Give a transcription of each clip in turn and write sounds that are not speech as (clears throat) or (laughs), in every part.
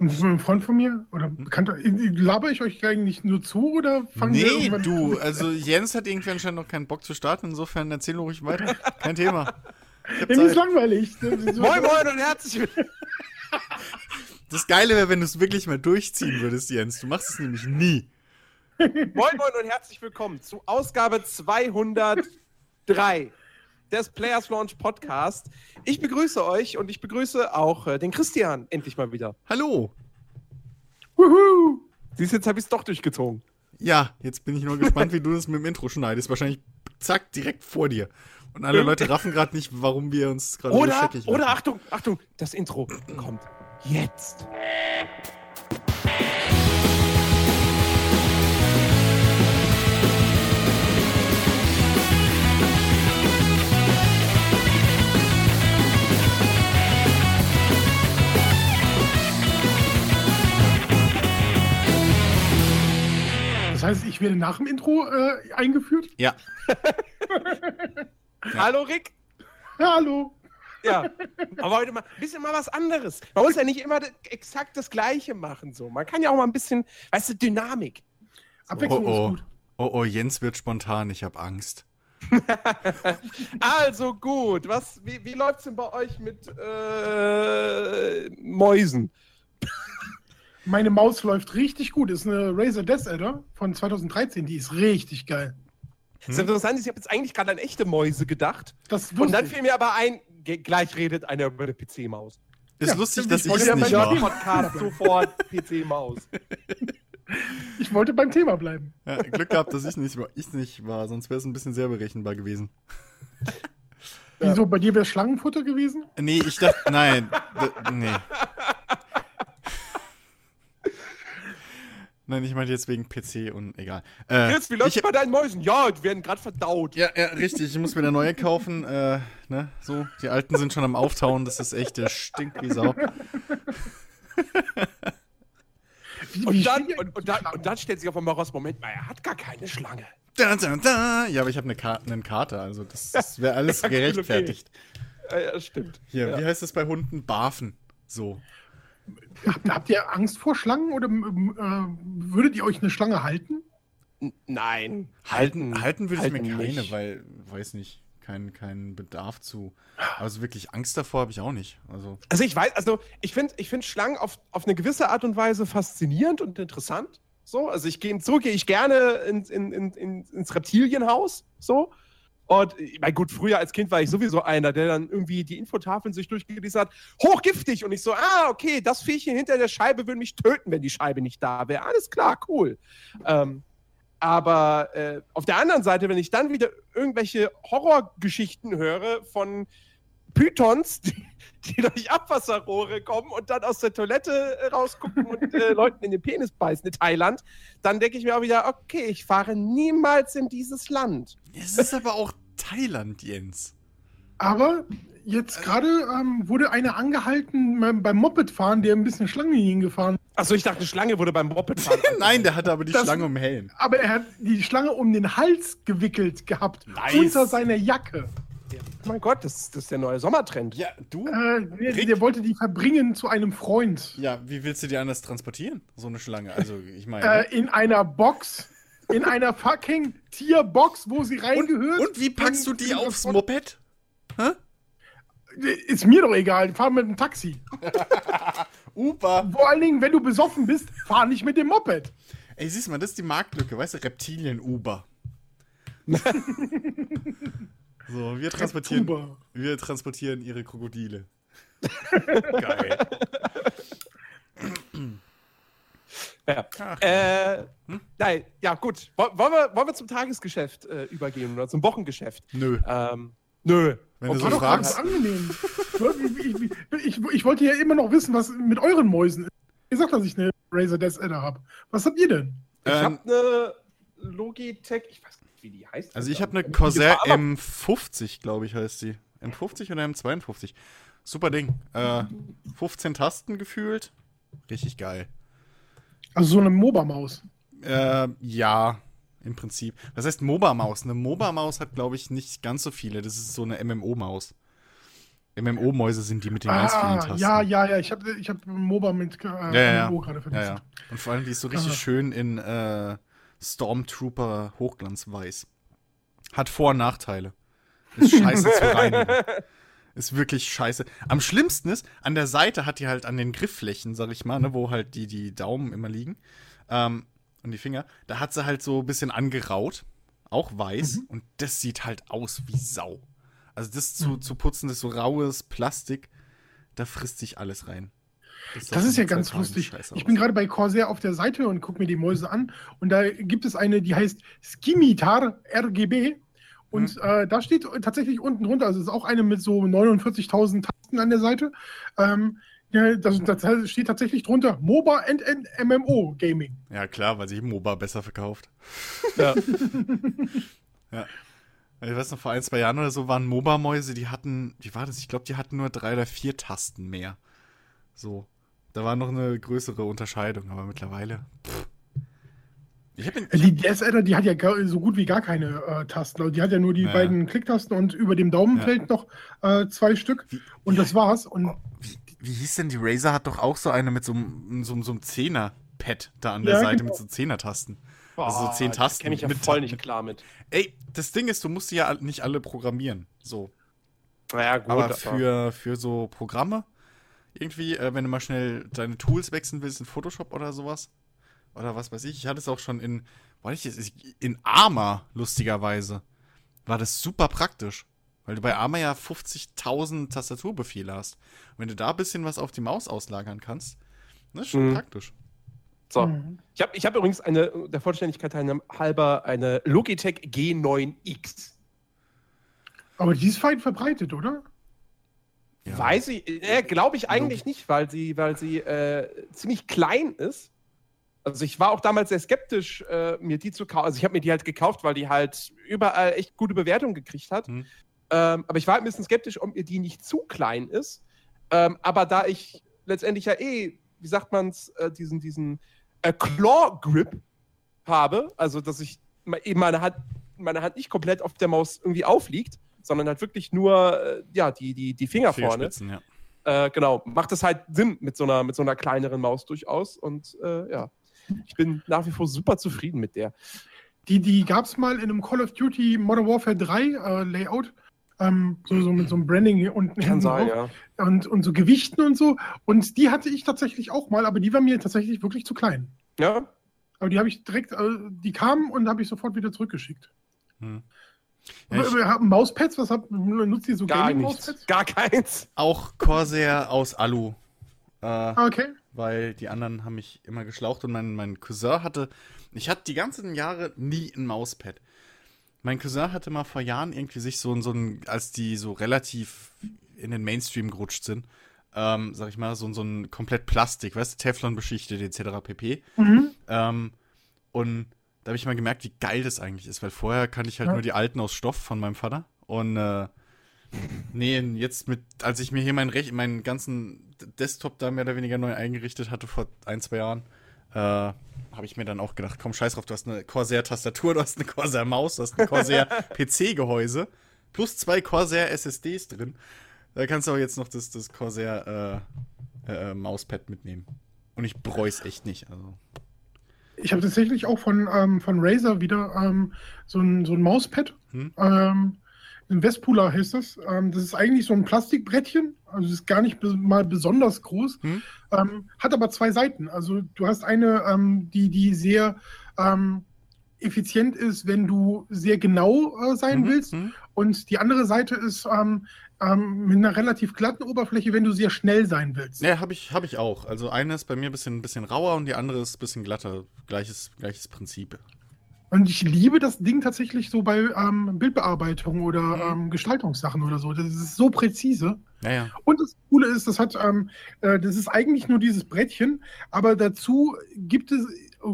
Und das ist ein Freund von mir? Oder bekannter? Laber ich euch eigentlich nur zu oder fangen nee, wir irgendwann du, also Jens hat irgendwie anscheinend noch keinen Bock zu starten, insofern erzähl ruhig weiter. Kein Thema. (laughs) Mir ist langweilig. moin, moin und herzlich willkommen. (laughs) Das Geile wäre, wenn du es wirklich mal durchziehen würdest, Jens. Du machst es nämlich nie. Moin, moin und herzlich willkommen zu Ausgabe 203 des Players Launch Podcast. Ich begrüße euch und ich begrüße auch äh, den Christian endlich mal wieder. Hallo. Wuhu. Siehst jetzt habe ich es doch durchgezogen. Ja, jetzt bin ich nur gespannt, (laughs) wie du das mit dem Intro schneidest. Wahrscheinlich zack, direkt vor dir. Und alle Leute raffen gerade nicht, warum wir uns gerade so schickig Oder Achtung, Achtung, das Intro kommt jetzt. Das heißt, ich werde nach dem Intro äh, eingeführt? Ja. (laughs) ja. Hallo Rick. Hallo. Ja, aber heute mal ein bisschen mal was anderes. Man muss ja nicht immer exakt das Gleiche machen. So. Man kann ja auch mal ein bisschen, weißt du, Dynamik. Abwechslung oh, oh. ist gut. Oh, oh, Jens wird spontan, ich habe Angst. (laughs) also gut, was, wie, wie läuft es denn bei euch mit äh, Mäusen? Meine Maus läuft richtig gut. Ist eine Razer Death Adder von 2013. Die ist richtig geil. Das ist interessant, ich habe jetzt eigentlich gerade an echte Mäuse gedacht. und dann fiel mir aber ein, gleich redet einer über eine PC-Maus. Ist ja, lustig, dass ich es nicht war. Podcast sofort PC-Maus. (laughs) Ich wollte beim Thema bleiben. Ja, Glück gehabt, dass ich nicht war, ich nicht war sonst wäre es ein bisschen sehr berechenbar gewesen. Wieso, bei dir wäre Schlangenfutter gewesen? Nee, ich dachte, nein, nee. Nein, ich meine jetzt wegen PC und egal. Äh, Chris, wie läuft's ich, bei deinen Mäusen? Ja, die werden gerade verdaut. Ja, ja, richtig. Ich muss mir eine neue kaufen. Äh, ne, so. Die alten sind schon am Auftauen. Das ist echt, der stinkt wie Sau. und, dann, und, und, dann, und, dann, stellt sich auf einmal raus, Moment mal, er hat gar keine Schlange. Da, da, da. Ja, aber ich habe eine, Ka eine Karte, also das, das wäre alles (laughs) ja, gerechtfertigt. Okay. Ja, stimmt. Hier, ja. wie heißt das bei Hunden? Barfen. So. Habt, habt, ihr Angst vor Schlangen oder äh, würdet ihr euch eine Schlange halten? Nein. Halten, halten würde ich mir keine, nicht. weil, weiß nicht, keinen kein Bedarf zu. Also wirklich Angst davor habe ich auch nicht. Also, also ich weiß, also ich finde ich find Schlangen auf, auf eine gewisse Art und Weise faszinierend und interessant. So, also ich gehe so gehe ich gerne ins, in, in, ins Reptilienhaus. So. Und ich meine, gut, früher als Kind war ich sowieso einer, der dann irgendwie die Infotafeln sich durchgelesen hat. Hochgiftig! Und ich so, ah, okay, das Viechchen hinter der Scheibe würde mich töten, wenn die Scheibe nicht da wäre. Alles klar, cool. Ähm, aber äh, auf der anderen Seite, wenn ich dann wieder irgendwelche Horrorgeschichten höre von Pythons, die, die durch Abwasserrohre kommen und dann aus der Toilette äh, rausgucken und äh, (laughs) Leuten in den Penis beißen in Thailand, dann denke ich mir auch wieder, okay, ich fahre niemals in dieses Land. Es ist aber auch Thailand, Jens. Aber jetzt gerade ähm, wurde einer angehalten beim Mopedfahren, der ein bisschen Schlange hingefahren. Achso, ich dachte, Schlange wurde beim Mopedfahren. (laughs) Nein, der hatte aber die das, Schlange um Helm. Aber er hat die Schlange um den Hals gewickelt gehabt. Nice. Unter seiner Jacke. Mein Gott, das, das, ist der neue Sommertrend. Ja, du? Äh, der, der, wollte die verbringen zu einem Freund. Ja, wie willst du die anders transportieren, so eine Schlange? Also, ich meine. Äh, in einer Box in einer fucking Tierbox, wo sie reingehört. Und, und wie packst du die aufs Moped? Hä? Ist mir doch egal, fahr mit dem Taxi. (laughs) Uber. Vor allen Dingen, wenn du besoffen bist, fahr nicht mit dem Moped. Ey, siehst mal, das ist die Marktlücke, weißt du, Reptilien-Uber. (laughs) so, wir transportieren, wir transportieren ihre Krokodile. (laughs) Geil. Ja. Äh, hm? Nein, ja, gut. Wollen wir, wollen wir zum Tagesgeschäft äh, übergehen oder zum Wochengeschäft? Nö. Ähm, nö. Wenn okay. du so fragst. angenehm. ich, ich, ich, ich, wollte ja immer noch wissen, was mit euren Mäusen ist. Ihr sagt, dass ich eine Razer Death Adder habe. Was habt ihr denn? Ich ähm, habe eine Logitech, ich weiß nicht, wie die heißt. Also ich habe eine Corsair M50, glaube ich, heißt die. M50 oder M52. Super Ding. Äh, 15 Tasten gefühlt. Richtig geil. Also so eine MOBA-Maus. Äh, ja, im Prinzip. Was heißt MOBA-Maus? Eine MOBA-Maus hat, glaube ich, nicht ganz so viele. Das ist so eine MMO-Maus. MMO-Mäuse sind die mit den ganz vielen Ah, Tasten. ja, ja, ja. Ich habe ich hab MOBA mit äh, ja, ja. MMO gerade ja, verwechselt. ja. Und vor allem, die ist so richtig Ah. schön in äh, Stormtrooper Hochglanzweiß. Hat Vor- und Nachteile. Ist scheiße zu (laughs) reinigen. Ist wirklich scheiße. Am schlimmsten ist, an der Seite hat die halt an den Griffflächen, sag ich mal, ne, wo halt die, die Daumen immer liegen ähm, und die Finger, da hat sie halt so ein bisschen angeraut. Auch weiß. Mhm. Und das sieht halt aus wie Sau. Also das zu, zu putzen, das so raues Plastik, da frisst sich alles rein. Sah Das ist ja ganz lustig. scheiße Ich bin gerade bei Corsair auf der Seite und gucke mir die Mäuse an. Und da gibt es eine, die heißt Skimitar RGB. Und Mhm. äh, da steht tatsächlich unten drunter, also es ist auch eine mit so 49.000 Tasten an der Seite. Ähm, ja, das, das steht tatsächlich drunter MOBA and, and MMO Gaming. Ja, klar, weil sich MOBA besser verkauft. Ja. (laughs) ja. Ich weiß noch, vor ein, zwei Jahren oder so waren MOBA-Mäuse, die hatten, wie war das? Ich glaube, die hatten nur drei oder vier Tasten mehr. So. Da war noch eine größere Unterscheidung, aber mittlerweile. Pff. Ich hab ihn, Äh, Die DSL, die hat ja so gut wie gar keine äh, Tasten. Die hat ja nur die Ja. beiden Klicktasten und über dem Daumenfeld noch äh, zwei Stück. Wie- Und das war's. Und wie, wie hieß denn die Razer? Hat doch auch so eine mit so einem so, einem- so einem Zehner-Pad da an der Ja, Seite genau. mit so Zehner-Tasten. Also so zehn Tasten Kenne ich ja mit voll nicht klar mit. Ey, das Ding ist, du musst die ja nicht alle programmieren. So. Naja, gut. Aber für, für so Programme, irgendwie, äh, wenn du mal schnell deine Tools wechseln willst in Photoshop oder sowas, oder was weiß ich, ich hatte es auch schon in, war ich jetzt, in Arma, lustigerweise, war das super praktisch. Weil du bei Arma ja 50.000 Tastaturbefehle hast. Und wenn du da ein bisschen was auf die Maus auslagern kannst, das ist schon Mhm. praktisch. so. Mhm. Ich habe ich hab übrigens eine, der Vollständigkeit halber, eine Logitech G9X. Aber die ist weit verbreitet, oder? Ja. Weiß ich, äh, glaube ich eigentlich nicht, weil sie, weil sie äh, ziemlich klein ist. Also ich war auch damals sehr skeptisch, äh, mir die zu kaufen. Also ich habe mir die halt gekauft, weil die halt überall echt gute Bewertungen gekriegt hat. Hm. Ähm, aber ich war halt ein bisschen skeptisch, ob mir die nicht zu klein ist. Ähm, aber da ich letztendlich ja eh, wie sagt man's, äh, diesen, diesen äh, Claw-Grip habe, also dass ich eben meine Hand, meine Hand nicht komplett auf der Maus irgendwie aufliegt, sondern halt wirklich nur äh, ja, die, die, die Finger vorne. Ja. Äh, genau, macht es halt Sinn mit so einer, mit so einer kleineren Maus durchaus. Und äh, ja, ich bin nach wie vor super zufrieden mit der. Die, die gab es mal in einem Call of Duty Modern Warfare 3 äh, Layout. Ähm, so, so mit so einem Branding hier unten Kann sein, ja. und, und so Gewichten und so. Und die hatte ich tatsächlich auch mal, aber die war mir tatsächlich wirklich zu klein. Ja, Aber die habe ich direkt, äh, die kamen und habe ich sofort wieder zurückgeschickt. Hm. Ja, ich, Aber wir haben Mauspads, was habt, nutzt ihr so gar nichts. Gar keins. auch Corsair aus Alu. Äh, Ah, okay. weil die anderen haben mich immer geschlaucht und mein, mein Cousin hatte, ich hatte die ganzen Jahre nie ein Mauspad. Mein Cousin hatte mal vor Jahren irgendwie sich so, ein- so ein, als die so relativ in den Mainstream gerutscht sind, ähm, sag ich mal, so, ein- so ein komplett Plastik, weißt du, Teflon beschichtet etc. pp. Mhm. Ähm, und da habe ich mal gemerkt, wie geil das eigentlich ist, weil vorher kannte ich halt Ja. nur die alten aus Stoff von meinem Vater. Und äh, nee, jetzt mit, als ich mir hier meinen, Rech meinen ganzen Desktop da mehr oder weniger neu eingerichtet hatte vor ein, zwei Jahren, äh, habe ich mir dann auch gedacht, komm, scheiß drauf, du hast eine Corsair-Tastatur, du hast eine Corsair-Maus, du hast ein (laughs) Corsair-PC-Gehäuse, plus zwei Corsair-SSDs drin. Da kannst du auch jetzt noch das, das Corsair-Mauspad mitnehmen. Und ich bereue es echt nicht. Also. Ich habe tatsächlich auch von, ähm, von Razer wieder ähm, so, ein, so ein Mauspad. Hm? Ähm, ein Vespula heißt das. Ähm, das ist eigentlich so ein Plastikbrettchen. Also es ist gar nicht mal besonders groß. Hm? Ähm, hat aber zwei Seiten. Also du hast eine, ähm, die, die sehr effizient ist, wenn du sehr genau äh, sein Mhm, willst. mhm. Und die andere Seite ist ähm, ähm, mit einer relativ glatten Oberfläche, wenn du sehr schnell sein willst. Ja, habe ich, hab ich auch. Also eine ist bei mir ein bisschen, bisschen rauer und die andere ist ein bisschen glatter. Gleiches, gleiches Prinzip. Und ich liebe das Ding tatsächlich so bei ähm, Bildbearbeitung oder Mhm. ähm, Gestaltungssachen oder so. Das ist so präzise. Ja, ja. Und das Coole ist, das hat, ähm, äh, das ist eigentlich nur dieses Brettchen, aber dazu gibt es,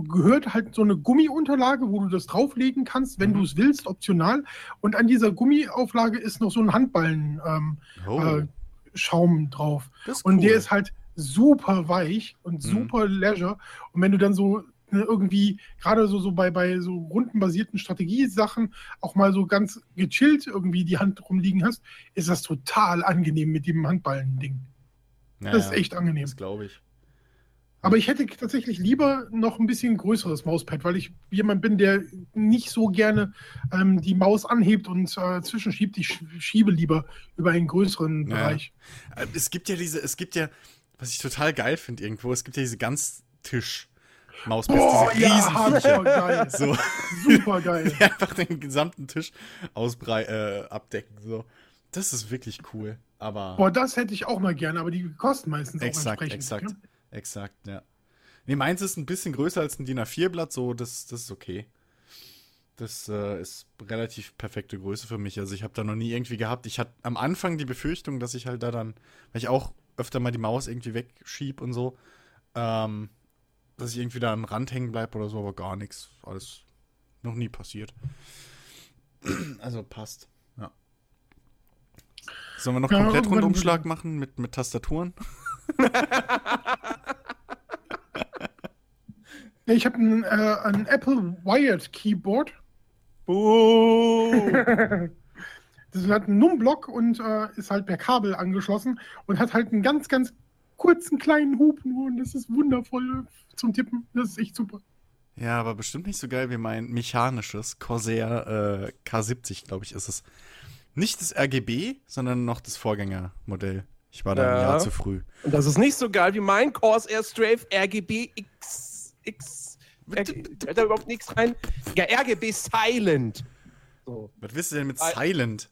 gehört halt so eine Gummiunterlage, wo du das drauflegen kannst, wenn Mhm. du es willst, optional. Und an dieser Gummiauflage ist noch so ein Handballen ähm, Oh, äh, Schaum drauf. Und cool. der ist halt super weich und Mhm. super leisure. Und wenn du dann so ne, irgendwie, gerade so, so bei, bei so rundenbasierten Strategiesachen, auch mal so ganz gechillt irgendwie die Hand rumliegen hast, ist das total angenehm mit dem Handballen-Ding. Ja, das ist echt angenehm. Das glaube ich. Aber ich hätte tatsächlich lieber noch ein bisschen größeres Mauspad, weil ich jemand bin, der nicht so gerne ähm, die Maus anhebt und äh, zwischenschiebt. Ich sch- schiebe lieber über einen größeren Ja. Bereich. Äh, Es gibt ja diese, es gibt ja, was ich total geil finde irgendwo, es gibt ja diese Ganztisch. Mauspads, Boah, diese ja, super geil. (laughs) So, Super geil. (laughs) die einfach den gesamten Tisch ausbrei äh, abdecken. So. Das ist wirklich cool. Aber Boah, das hätte ich auch mal gerne, aber die kosten meistens auch exakt, entsprechend. exakt, ne? Exakt, ja. Nee, meins ist ein bisschen größer als ein DIN A4-Blatt, so, das, das ist okay. Das äh, ist relativ perfekte Größe für mich. Also ich habe da noch nie irgendwie gehabt. Ich hatte am Anfang die Befürchtung, dass ich halt da dann, weil ich auch öfter mal die Maus irgendwie wegschieb und so, ähm, dass ich irgendwie da am Rand hängen bleibe oder so, aber gar nichts. Alles noch nie passiert. (clears throat) Also passt, ja. Sollen wir noch Ja, komplett Rundumschlag machen mit, mit Tastaturen? (laughs) (laughs) Ich habe ein, äh, ein Apple Wired Keyboard. Buh. (laughs) Das hat einen Numblock und äh, ist halt per Kabel angeschlossen und hat halt einen ganz, ganz kurzen kleinen Hub nur und das ist wundervoll zum Tippen. Das ist echt super. Ja, aber bestimmt nicht so geil wie mein mechanisches Corsair äh, K70, glaube ich, ist es. Nicht das RGB, sondern noch das Vorgängermodell. Ich war da ein Ja. Jahr zu früh. Und das ist nicht so geil wie mein Corsair Strafe RGB X. X. RG, hat da überhaupt nichts rein? Ja, RGB Silent. So. Was willst du denn mit Silent?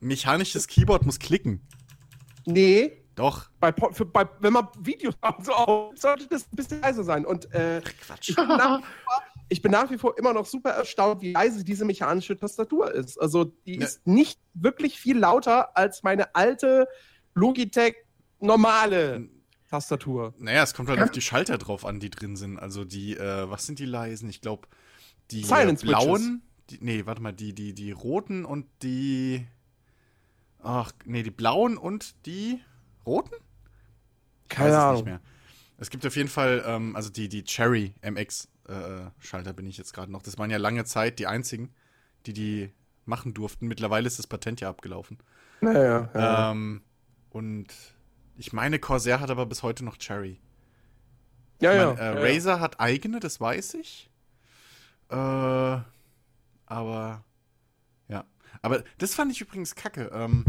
Mechanisches Keyboard muss klicken. Nee, Doch. bei, für, bei, wenn man Videos macht, so auf, sollte das ein bisschen leiser sein. Und äh, Quatsch. ich, bin nach, wie vor- ich bin nach wie vor immer noch super erstaunt, wie leise diese mechanische Tastatur ist. Also die Ja. ist nicht wirklich viel lauter als meine alte Logitech normale Tastatur. Naja, es kommt halt Ja. auf die Schalter drauf an, die drin sind. Also die, äh, was sind die leisen? Ich glaube, die äh, Silent Switches. blauen. Die, nee, warte mal, die, die, die roten und die. Ach, nee, die blauen und die roten? Ich Keine weiß es Ahnung. nicht mehr. Es gibt auf jeden Fall, ähm, also die, die Cherry MX äh, Schalter bin ich jetzt gerade noch. Das waren ja lange Zeit die einzigen, die die machen durften. Mittlerweile ist das Patent ja abgelaufen. Naja, ja. Ähm, und ich meine, Corsair hat aber bis heute noch Cherry. ja, Ich ja, mein, äh, ja, ja. Razer hat eigene, das weiß ich. Äh, aber ja. Aber das fand ich übrigens kacke. Ähm,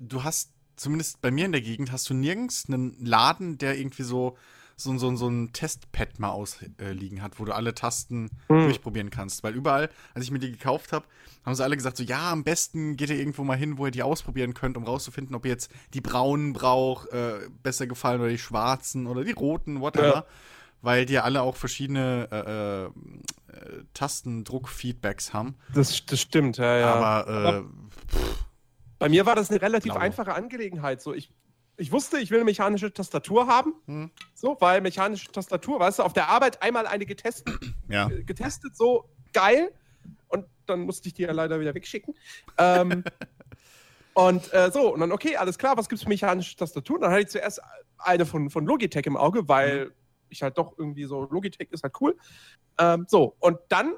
du hast, zumindest bei mir in der Gegend, hast du nirgends einen Laden, der irgendwie so so, so, so ein Testpad mal ausliegen hat, wo du alle Tasten Hm. durchprobieren kannst. Weil überall, als ich mir die gekauft habe, haben sie alle gesagt, so ja, am besten geht ihr irgendwo mal hin, wo ihr die ausprobieren könnt, um rauszufinden, ob ihr jetzt die braunen braucht, äh, besser gefallen oder die schwarzen oder die roten, whatever. Ja. Weil die ja alle auch verschiedene äh, äh, äh, Tastendruck-Feedbacks haben. Das, das stimmt, ja, ja. Aber, äh, Aber- Bei mir war das eine relativ Blau. einfache Angelegenheit. So, ich, ich wusste, ich will eine mechanische Tastatur haben. hm, So, weil mechanische Tastatur, weißt du, auf der Arbeit einmal eine getestet, (clears throat) ja. äh, getestet so geil. Und dann musste ich die ja leider wieder wegschicken. Ähm, (laughs) und äh, so, und dann, okay, alles klar, was gibt's für mechanische Tastaturen? Dann hatte ich zuerst eine von, von Logitech im Auge, weil ich halt doch irgendwie so, Logitech ist halt cool. Ähm, so, und dann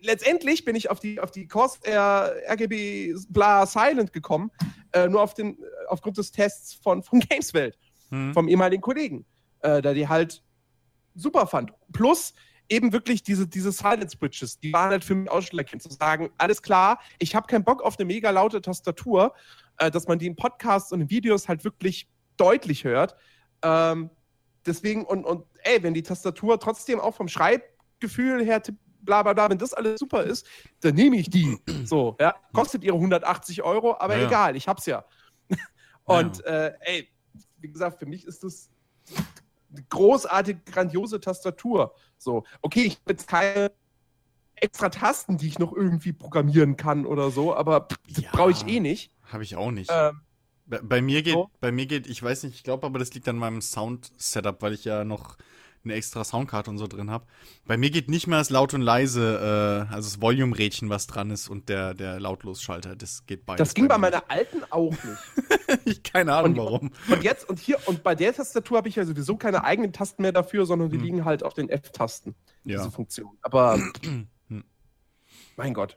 letztendlich bin ich auf die, auf die Corsair RGB Bla Silent gekommen, äh, nur auf den, aufgrund des Tests von, von (laughs) Gameswelt Hm. vom ehemaligen Kollegen, äh, der die halt super fand. Plus eben wirklich diese, diese Silent Switches, die waren halt für mich ausschlaggebend zu sagen, alles klar, ich habe keinen Bock auf eine mega laute Tastatur, äh, dass man die in Podcasts und in Videos halt wirklich deutlich hört. Ähm, deswegen, und, und ey, wenn die Tastatur trotzdem auch vom Schreibgefühl her tipp- bla bla bla, wenn das alles super ist, dann nehme ich die. (clears throat) So, ja. Kostet ihre 180 Euro, aber Ja, ja. egal, ich hab's ja. (laughs) Und äh, ey, wie gesagt, für mich ist das eine großartige, grandiose Tastatur. So, okay, ich habe jetzt keine extra Tasten, die ich noch irgendwie programmieren kann oder so, aber Ja. brauche ich eh nicht. Habe ich auch nicht. Ähm, Bei, bei mir geht, So. bei mir geht, ich weiß nicht, ich glaube aber, das liegt an meinem Sound-Setup, weil ich ja noch eine extra Soundkarte und so drin habe. Bei mir geht nicht mehr das laut und leise, äh, also das Volume-Rädchen, was dran ist und der, der Lautlos-Schalter. Das geht beides. Das ging bei mir meiner alten auch nicht. nicht. (laughs) ich keine Ahnung Und- warum. Und jetzt, und hier, und bei der Tastatur habe ich ja sowieso keine eigenen Tasten mehr dafür, sondern die Hm. liegen halt auf den F-Tasten, Ja. diese Funktion. Aber, Hm. mein Gott.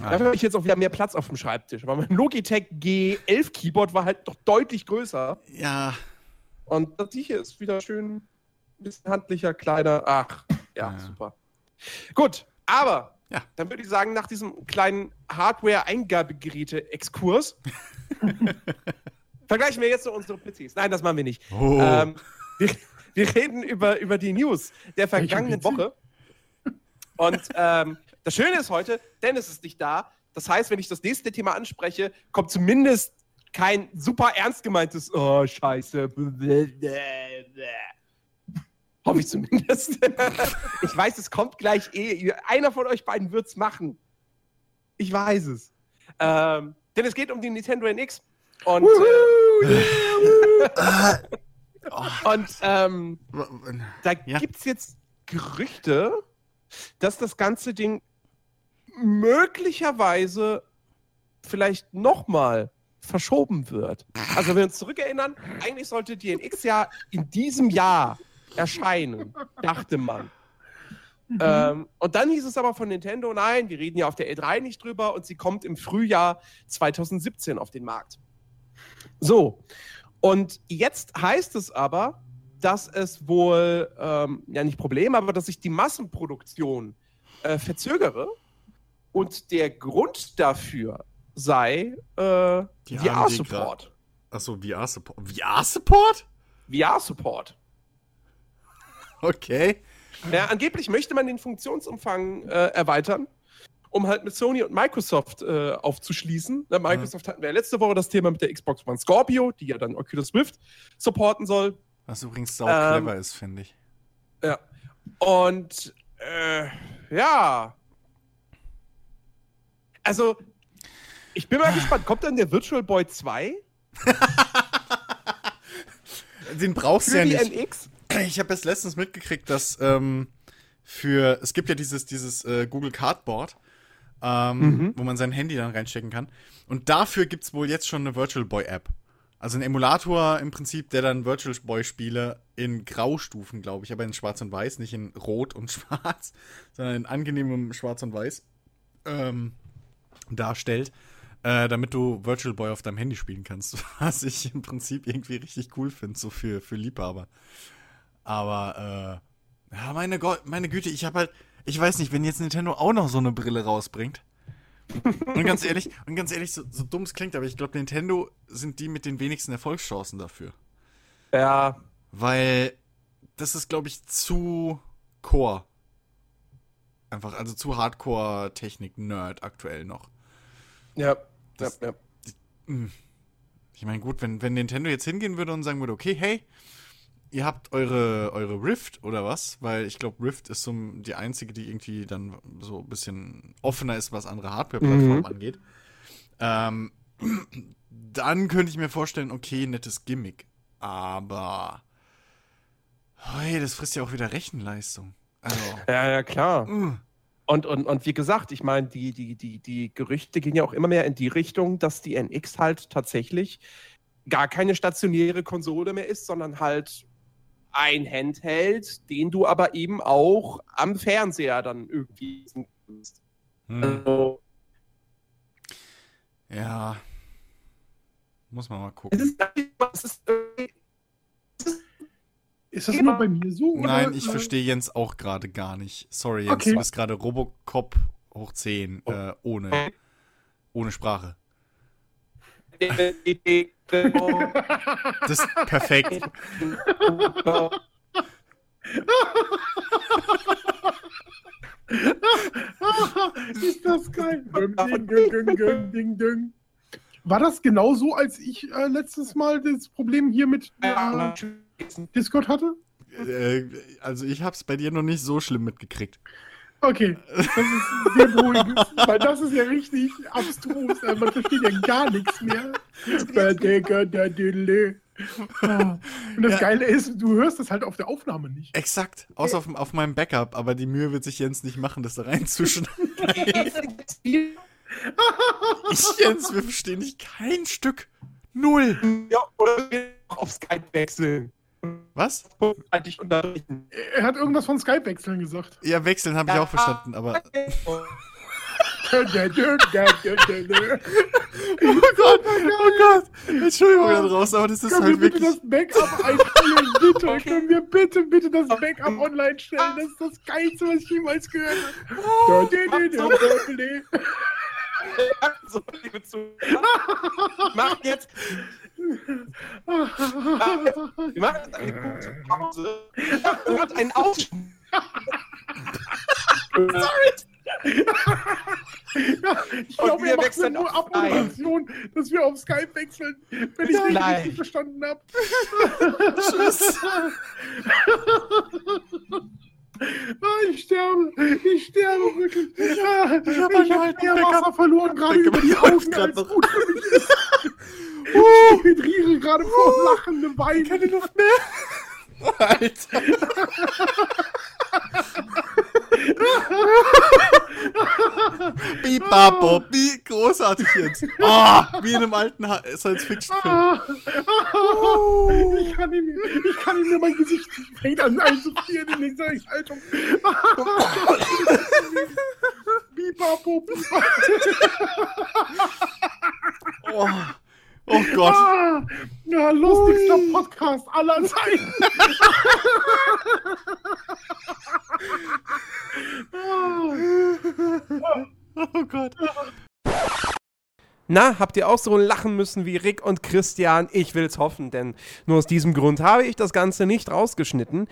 Ah, Dafür habe ich jetzt auch wieder mehr Platz auf dem Schreibtisch. Aber mein Logitech G11 Keyboard war halt doch deutlich größer. ja, Und das hier ist wieder schön ein bisschen handlicher, kleiner. Ach, ja, Ja. super. Gut, aber Ja. dann würde ich sagen, nach diesem kleinen Hardware-Eingabegeräte-Exkurs (laughs) vergleichen wir jetzt so unsere PCs. Nein, das machen wir nicht. oh, Ähm, wir, wir reden über, über die News der vergangenen? Woche. Und ähm, das Schöne ist heute, Dennis ist nicht da. Das heißt, wenn ich das nächste Thema anspreche, kommt zumindest kein super ernst gemeintes Oh, scheiße. Hoffe ich zumindest. (laughs) ich weiß, es kommt gleich eh. Einer von euch beiden wird es machen. Ich weiß es. Ähm, denn es geht um die Nintendo NX. Und, äh, (laughs) und ähm, da Ja. gibt es jetzt Gerüchte, dass das ganze Ding möglicherweise vielleicht nochmal verschoben wird. Also wenn wir uns zurückerinnern, eigentlich sollte die NX ja in diesem Jahr erscheinen, (laughs) dachte man. Ähm, und dann hieß es aber von Nintendo, nein, wir reden ja auf der E3 nicht drüber und sie kommt im Frühjahr 2017 auf den Markt. So, und jetzt heißt es aber, dass es wohl, ähm, ja nicht Problem, aber dass sich die Massenproduktion äh, verzögere und der Grund dafür sei äh, VR-Support. Achso, VR-Support. VR-Support? VR-Support. Okay. Ja, angeblich möchte man den Funktionsumfang äh, erweitern, um halt mit Sony und Microsoft äh, aufzuschließen. Na, Microsoft hatten wir ja letzte Woche das Thema mit der Xbox One Scorpio, die ja dann Oculus Rift supporten soll. Was übrigens sau Ähm, clever ist, finde ich. Ja. Und äh, ja. Also, ich bin mal gespannt, kommt dann der Virtual Boy 2 (laughs) Den brauchst du ja nicht. NX? Ich habe erst letztens mitgekriegt, dass ähm, für es gibt ja dieses dieses äh, Google Cardboard, ähm, Mhm. wo man sein Handy dann reinstecken kann. Und dafür gibt's wohl jetzt schon eine Virtual Boy App. Also ein Emulator im Prinzip, der dann Virtual Boy Spiele in Graustufen, glaube ich, aber in Schwarz und Weiß, nicht in Rot und (laughs) Schwarz, sondern in angenehmem Schwarz und Weiß ähm, darstellt, äh, damit du Virtual Boy auf deinem Handy spielen kannst. (laughs) Was ich im Prinzip irgendwie richtig cool finde, so für, für Liebhaber. Aber, äh, ja, meine, Go meine Güte, ich habe halt, ich weiß nicht, wenn jetzt Nintendo auch noch so eine Brille rausbringt. und ganz ehrlich, und ganz ehrlich, so, so dumm es klingt, aber ich glaube, Nintendo sind die mit den wenigsten Erfolgschancen dafür. Ja. Weil das ist, glaube ich, zu Core. Einfach, also zu Hardcore-Technik-Nerd aktuell noch. Ja. Das- ja, ja. Hm. Ich meine, gut, wenn, wenn Nintendo jetzt hingehen würde und sagen würde, okay, hey, ihr habt eure, eure Rift oder was? Weil ich glaube, Rift ist so die einzige, die irgendwie dann so ein bisschen offener ist, was andere Hardware-Plattformen Mhm. angeht. Ähm, (clears throat) dann könnte ich mir vorstellen, okay, nettes Gimmick. Aber hey, das frisst ja auch wieder Rechenleistung. Also, ja, ja, klar. uh, Und, und, und wie gesagt, ich meine, die, die, die, die Gerüchte gehen ja auch immer mehr in die Richtung, dass die NX halt tatsächlich gar keine stationäre Konsole mehr ist, sondern halt ein Handheld, den du aber eben auch am Fernseher dann irgendwie. hm, Also, ja. Muss man mal es gucken. ist, es ist irgendwie- Ist das nur bei mir so? Nein, oder, ich verstehe Jens auch gerade gar nicht. Sorry, Jens, Okay. du bist gerade Robocop hoch 10, äh, ohne, ohne Sprache. Das ist perfekt. ist das geil. Ding, ding, ding, ding, ding, ding. War das genauso, als ich äh, letztes Mal das Problem hier mit äh, Discord hatte? Äh, also ich hab's bei dir noch nicht so schlimm mitgekriegt. Okay, das ist sehr beruhigend, weil das ist ja richtig abstrus. äh, Man versteht ja gar nichts mehr. Ah, Und das Ja. Geile ist, du hörst das halt auf der Aufnahme nicht. Exakt. Außer auf, auf meinem Backup, aber die Mühe wird sich Jens nicht machen, das da reinzuschneiden. (laughs) ich, Jens, wir verstehen dich kein Stück. Null. Ja, oder wir auf Skype wechseln. Was? Halt. Er hat irgendwas von Skype-Wechseln gesagt. Ja, wechseln habe ich auch verstanden, aber. Oh Gott, oh Gott. Entschuldigung da draußen, aber das ist Können halt wir bitte wirklich. das Backup einstellen? Bitte, können wir bitte, bitte das Backup online stellen? Das ist das Geilste, was ich jemals gehört habe. so, liebe Zuhörer. Machen jetzt, wir machen jetzt eine kurze Pause. Und einen Ausschnitt. Ich glaube, wir er macht wechseln nur auf Abmoderation, dass wir auf Skype wechseln, wenn ich es richtig verstanden habe. Tschüss. (laughs) Ah, ich sterbe, ich sterbe wirklich. Ah, Ich hab habe einen hab alten mehr Backup. Wasser verloren, gerade über die Augen, als noch. gut für mich ist. (laughs) Ich hydriere gerade vor lachendem Wein. Keine Luft mehr. (laughs) Alter. (laughs) Bipapo, wie großartig jetzt. Oh, wie in einem alten Science-Fiction-Film. Ich kann ihm, ich kann ihm nur mein Gesicht fängt an einzufrieren in dieser Haltung. Bipapo, bipapo. Oh, oh Gott. Ah, ja, lustigster Podcast aller Zeiten. Oh Gott. Na, habt ihr auch so lachen müssen wie Rick und Christian? Ich will's hoffen, denn nur aus diesem Grund habe ich das Ganze nicht rausgeschnitten.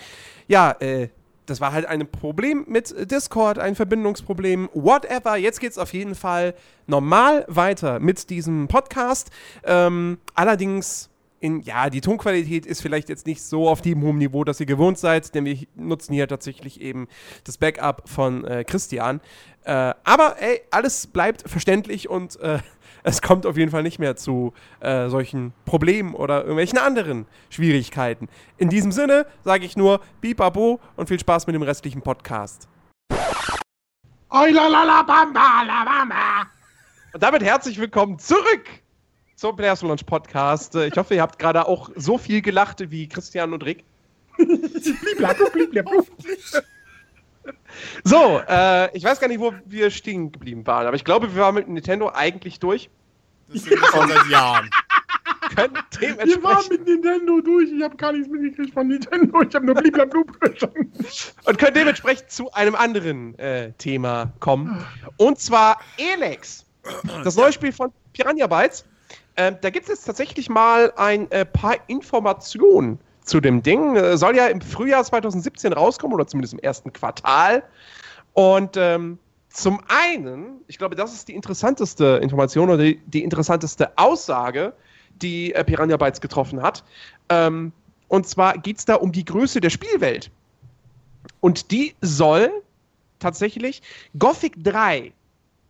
Ja, äh, das war halt ein Problem mit Discord, ein Verbindungsproblem, whatever. Jetzt geht's auf jeden Fall normal weiter mit diesem Podcast. Ähm, allerdings, in, ja, die Tonqualität ist vielleicht jetzt nicht so auf dem hohen Niveau, das ihr gewohnt seid, denn wir nutzen hier tatsächlich eben das Backup von äh, Christian. Äh, aber ey, alles bleibt verständlich und äh, es kommt auf jeden Fall nicht mehr zu äh, solchen Problemen oder irgendwelchen anderen Schwierigkeiten. In diesem Sinne sage ich nur Bibabo und viel Spaß mit dem restlichen Podcast. Und damit herzlich willkommen zurück zum Players Launch Podcast. Ich hoffe, ihr habt gerade auch so viel gelacht wie Christian und Rick. Bliblablub, bliblablub. So, äh, ich weiß gar nicht, wo wir stehen geblieben waren, aber ich glaube, wir waren mit Nintendo eigentlich durch. Das sind wir schon seit Jahren. (laughs) Können Wir waren mit Nintendo durch. Ich habe gar nichts mitgekriegt von Nintendo. Ich habe nur bliblablub verstanden. und können dementsprechend zu einem anderen äh, Thema kommen. Und zwar Elex. Das neue Spiel von Piranha Bytes. Ähm, da gibt es jetzt tatsächlich mal ein äh, paar Informationen zu dem Ding. Äh, soll ja im Frühjahr 2017 rauskommen oder zumindest im ersten Quartal. Und ähm, zum einen, ich glaube, das ist die interessanteste Information oder die, die interessanteste Aussage, die äh, Piranha Bytes getroffen hat. Ähm, und zwar geht es da um die Größe der Spielwelt. Und die soll tatsächlich Gothic 3,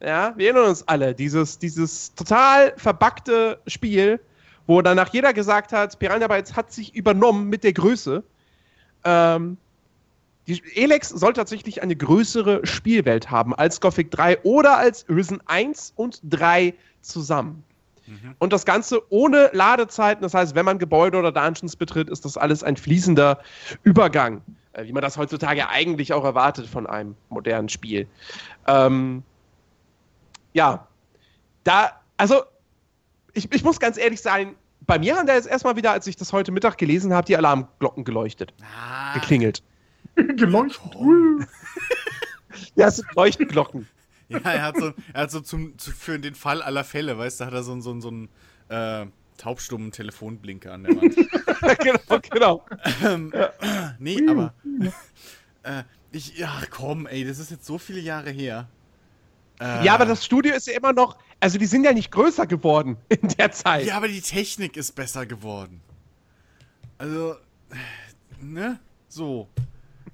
ja, wir erinnern uns alle, dieses, dieses total verbackte Spiel, wo danach jeder gesagt hat, Piranha Bytes hat sich übernommen mit der Größe. Ähm, die Elex soll tatsächlich eine größere Spielwelt haben als Gothic 3 oder als Risen 1 und 3 zusammen. Und das Ganze ohne Ladezeiten. Das heißt, wenn man Gebäude oder Dungeons betritt, ist das alles ein fließender Übergang, äh, wie man das heutzutage eigentlich auch erwartet von einem modernen Spiel. Ähm, ja, da, also, ich, ich muss ganz ehrlich sein, bei mir haben da jetzt erstmal wieder, als ich das heute Mittag gelesen habe, die Alarmglocken geleuchtet, Ah, geklingelt. (laughs) Geleuchtet. (laughs) Ja, es sind Leuchtglocken. (laughs) ja, er hat so, er hat so zum, zu, für den Fall aller Fälle, weißt du, hat er so, so, so einen äh, taubstummen Telefonblinker an der Wand. genau, genau. ähm, (clears throat) nee, aber. Äh, ich, ja, komm, ey, das ist jetzt so viele Jahre her. Äh, Ja, aber das Studio ist ja immer noch, also die sind ja nicht größer geworden (laughs) in der Zeit. Ja, aber die Technik ist besser geworden. Also, ne? So.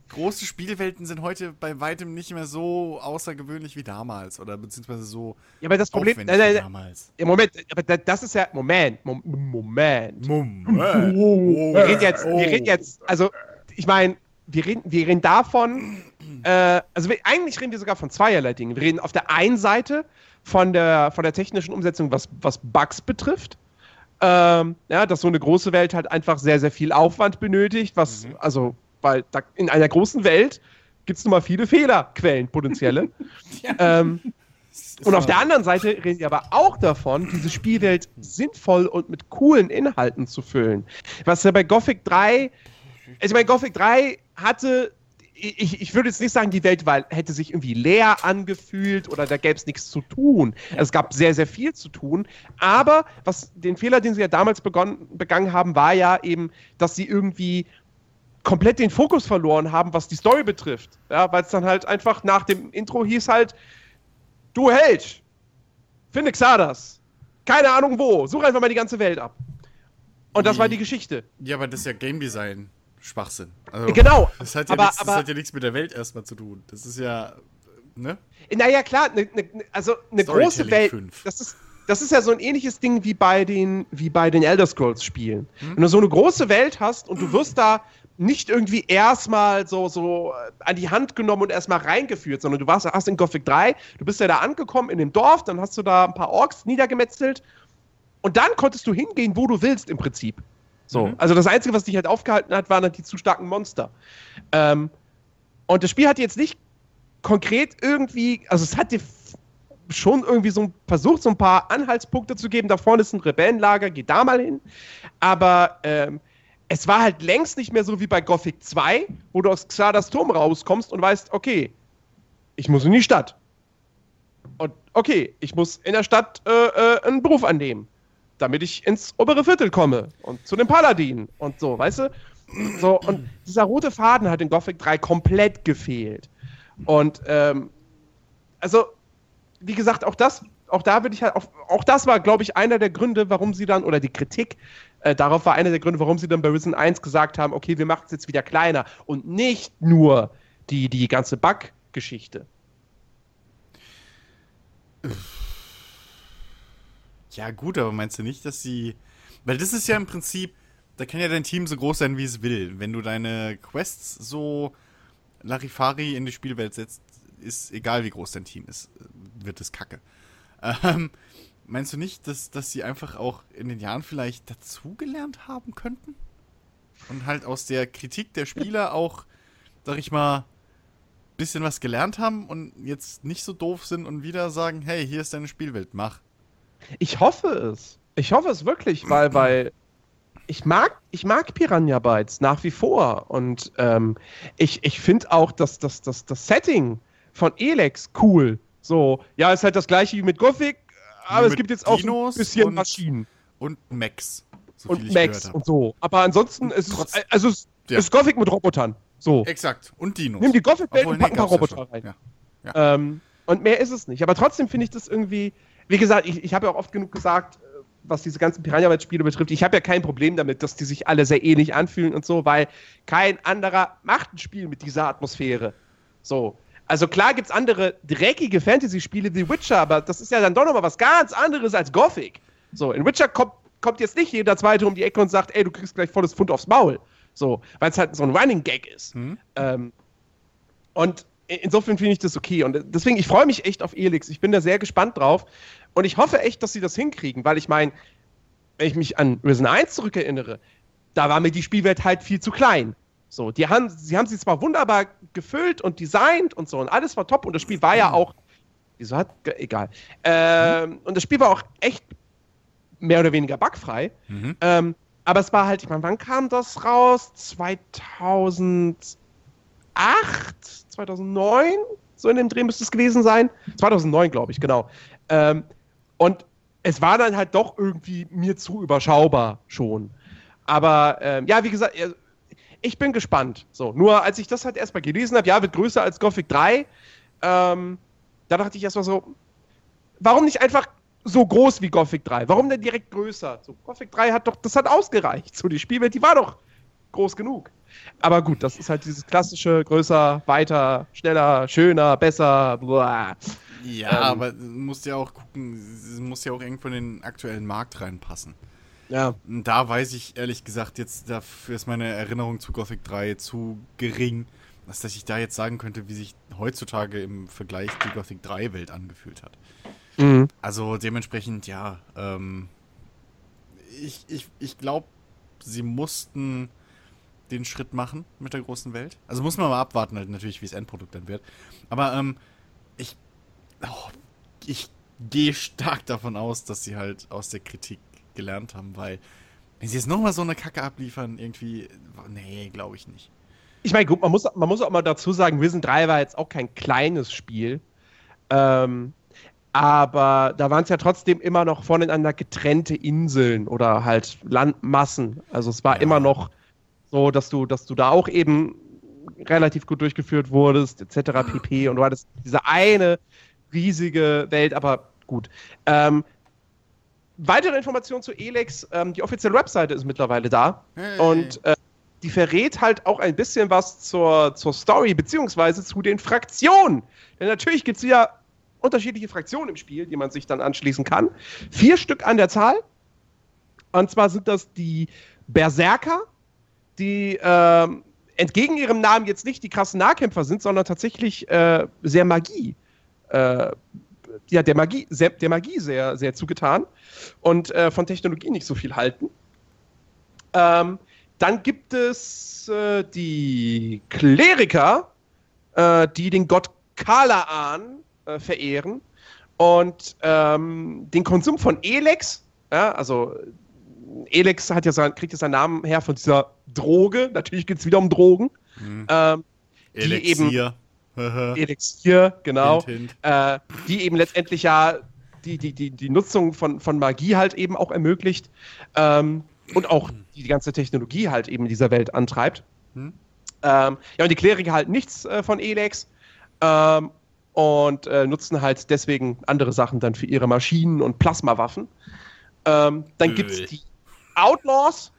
große Spielwelten sind heute bei weitem nicht mehr so außergewöhnlich wie damals oder beziehungsweise so Ja, aber das Problem, wie nein, damals. Ja, Moment, aber da- das ist ja, Moment, Mom- Moment. Moment. Wir reden jetzt, wir reden jetzt, also, ich meine, wir reden, wir reden davon, äh, also wir, eigentlich reden wir sogar von zweierlei Dingen. Wir reden auf der einen Seite von der, von der technischen Umsetzung, was, was Bugs betrifft. Ähm, ja, dass so eine große Welt halt einfach sehr, sehr viel Aufwand benötigt, was, also, weil da, in einer großen Welt gibt es nun mal viele Fehlerquellen, potenzielle. (laughs) ähm, (laughs) und auf der anderen Seite reden wir aber auch davon, diese Spielwelt sinnvoll und mit coolen Inhalten zu füllen. Was ja bei Gothic 3, also ich meine, Gothic 3 hatte, ich, ich würde jetzt nicht sagen, die Welt war, hätte sich irgendwie leer angefühlt oder da gäbe es nichts zu tun. Es gab sehr, sehr viel zu tun. Aber was den Fehler, den sie ja damals begonnen, begangen haben, war ja eben, dass sie irgendwie komplett den Fokus verloren haben, was die Story betrifft. Ja, weil es dann halt einfach nach dem Intro hieß halt, du Held, finde Xardas. Keine Ahnung wo, such einfach mal die ganze Welt ab. Und das war die Geschichte. Ja, aber das ist ja Game Design Schwachsinn. Also, Genau. Das hat ja, aber, nichts, das aber hat ja nichts mit der Welt erstmal zu tun. Das ist ja, ne? Naja, klar, ne, ne, ne- also eine große Welt. Das ist, das ist ja so ein ähnliches Ding wie bei den, wie bei den Elder Scrolls-Spielen. Hm? Wenn du so eine große Welt hast und du wirst da nicht irgendwie erstmal so, so äh, an die Hand genommen und erstmal reingeführt, sondern du warst, hast in Gothic 3, du bist ja da angekommen in dem Dorf, dann hast du da ein paar Orks niedergemetzelt und dann konntest du hingehen, wo du willst im Prinzip. So. Mhm. Also das Einzige, was dich halt aufgehalten hat, waren halt die zu starken Monster. Ähm, und das Spiel hat jetzt nicht konkret irgendwie, also es hat dir schon irgendwie so ein- versucht, so ein paar Anhaltspunkte zu geben. Da vorne ist ein Rebellenlager, geh da mal hin. Aber ähm, es war halt längst nicht mehr so wie bei Gothic 2, wo du aus Xardas Turm rauskommst und weißt, okay, ich muss in die Stadt. Und okay, ich muss in der Stadt äh, äh, einen Beruf annehmen, damit ich ins obere Viertel komme und zu den Paladinen und so, weißt du? So, und dieser rote Faden hat in Gothic 3 komplett gefehlt. Und ähm, also, wie gesagt, auch das, auch da würde ich halt, auch, auch das war, glaube ich, einer der Gründe, warum sie dann, oder die Kritik äh, darauf war einer der Gründe, warum sie dann bei Risen 1 gesagt haben, okay, wir machen es jetzt wieder kleiner und nicht nur die, die ganze Bug-Geschichte. Ja, gut, aber meinst du nicht, dass sie. Weil das ist ja im Prinzip, da kann ja dein Team so groß sein, wie es will. Wenn du deine Quests so Larifari in die Spielwelt setzt, ist egal, wie groß dein Team ist, wird es kacke. Ähm, meinst du nicht, dass, dass sie einfach auch in den Jahren vielleicht dazugelernt haben könnten? Und halt aus der Kritik der Spieler auch, sag ich mal, bisschen was gelernt haben und jetzt nicht so doof sind und wieder sagen, hey, hier ist deine Spielwelt, mach. Ich hoffe es. Ich hoffe es wirklich, weil, weil ich mag, ich mag Piranha Bytes nach wie vor. Und ähm, ich, ich finde auch, dass das, das, das Setting von Elex cool. So, ja, ist halt das gleiche wie mit Gothic, aber Nur es mit gibt jetzt auch so ein Dinos bisschen und Maschinen Und Max. So und Max und so. Aber ansonsten ist es, trotzdem- also es Ja. ist Gothic mit Robotern. So. Exakt. Und Dinos. Nimm die Gothic-Welt und pack ein paar ja Roboter schon. rein. Ja. Ähm, und mehr ist es nicht. Aber trotzdem finde ich das irgendwie, wie gesagt, ich, ich habe ja auch oft genug gesagt, äh, was diese ganzen Piranha-Spiele betrifft, ich habe ja kein Problem damit, dass die sich alle sehr ähnlich anfühlen und so, weil kein anderer macht ein Spiel mit dieser Atmosphäre. So. Also klar gibt es andere dreckige Fantasy-Spiele wie Witcher, aber das ist ja dann doch nochmal was ganz anderes als Gothic. So, in Witcher kommt, kommt jetzt nicht jeder Zweite um die Ecke und sagt, ey, du kriegst gleich volles Pfund aufs Maul. So, weil es halt so ein Running Gag ist. Hm? Ähm, und insofern finde ich das okay. Und deswegen, ich freue mich echt auf Elix. Ich bin da sehr gespannt drauf. Und ich hoffe echt, dass sie das hinkriegen, weil ich meine, wenn ich mich an Risen 1 zurückerinnere, da war mir die Spielwelt halt viel zu klein. So, die haben, sie haben sie zwar wunderbar gefüllt und designt und so und alles war top und das Spiel war ja auch, wieso hat, egal. Ähm, und das Spiel war auch echt mehr oder weniger bugfrei. Mhm. Ähm, aber es war halt, ich meine, wann kam das raus? 2008? 2009? So in dem Dreh müsste es gewesen sein. 2009, glaube ich, genau. Ähm, und es war dann halt doch irgendwie mir zu überschaubar schon. Aber ähm, ja, wie gesagt, äh, ich bin gespannt. So, nur als ich das halt erstmal gelesen habe, ja, wird größer als Gothic 3, ähm, da dachte ich erstmal so, warum nicht einfach so groß wie Gothic 3? Warum denn direkt größer? So, Gothic 3 hat doch, das hat ausgereicht. So, die Spielwelt, die war doch groß genug. Aber gut, das ist halt dieses klassische, größer, weiter, schneller, schöner, besser. Blah. Ja, Ähm. aber du musst ja auch gucken, es muss ja auch irgendwo in den aktuellen Markt reinpassen. Ja. Da weiß ich ehrlich gesagt jetzt, dafür ist meine Erinnerung zu Gothic 3 zu gering, als dass ich da jetzt sagen könnte, wie sich heutzutage im Vergleich die Gothic 3 Welt angefühlt hat. Mhm. Also dementsprechend, ja, ähm, ich, ich, ich glaube, sie mussten den Schritt machen mit der großen Welt. Also muss man mal abwarten, halt natürlich, wie das Endprodukt dann wird. Aber ähm, ich, oh, ich gehe stark davon aus, dass sie halt aus der Kritik gelernt haben, weil wenn sie jetzt nochmal so eine Kacke abliefern, irgendwie, nee, glaube ich nicht. Ich meine, gut, man muss, man muss auch mal dazu sagen, Risen 3 war jetzt auch kein kleines Spiel. Ähm, aber da waren es ja trotzdem immer noch voneinander getrennte Inseln oder halt Landmassen. Also es war Ja. immer noch so, dass du, dass du da auch eben relativ gut durchgeführt wurdest, etc. pp. Und du hattest diese eine riesige Welt, aber gut. Ähm, weitere Informationen zu Elex, ähm, die offizielle Webseite ist mittlerweile da. Hey. Und äh, die verrät halt auch ein bisschen was zur, zur Story, beziehungsweise zu den Fraktionen. Denn natürlich gibt es ja unterschiedliche Fraktionen im Spiel, die man sich dann anschließen kann. Vier Stück an der Zahl. Und zwar sind das die Berserker, die ähm, entgegen ihrem Namen jetzt nicht die krassen Nahkämpfer sind, sondern tatsächlich äh, sehr Magie. Äh, ja, der Magie, sehr, der Magie sehr, sehr zugetan und äh, von Technologie nicht so viel halten. Ähm, dann gibt es äh, die Kleriker, äh, die den Gott Kalaan äh, verehren und ähm, den Konsum von Elex, ja, also Elex hat ja sein, kriegt ja seinen Namen her von dieser Droge, natürlich geht es wieder um Drogen, Hm. ähm, die eben Elixier. Elixier, genau, Hint, hint. äh, die eben letztendlich ja die, die, die, die Nutzung von, von Magie halt eben auch ermöglicht ähm, und auch die, die ganze Technologie halt eben in dieser Welt antreibt. Hm. Ähm, ja, und die Kleriker halten nichts äh, von Elex ähm, und äh, nutzen halt deswegen andere Sachen dann für ihre Maschinen und Plasmawaffen. Ähm, dann gibt es die Outlaws,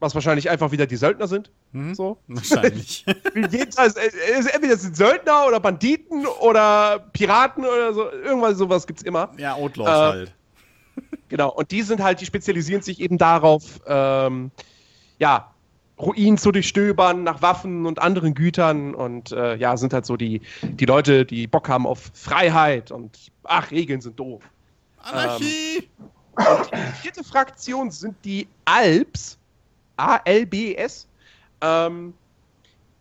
was wahrscheinlich einfach wieder die Söldner sind. Hm? So. Wahrscheinlich. (laughs) Jedenfalls, es- entweder sind Söldner oder Banditen oder Piraten oder so. Irgendwas sowas gibt's immer. ja, Outlaws Äh, halt. (laughs) Genau. Und die sind halt, die spezialisieren sich eben darauf, ähm, ja, Ruinen zu durchstöbern nach Waffen und anderen Gütern und äh, ja, sind halt so die, die Leute, die Bock haben auf Freiheit und ach, Regeln sind doof. Anarchie! Und die vierte Fraktion sind die Alps, A-L-B-S, ähm,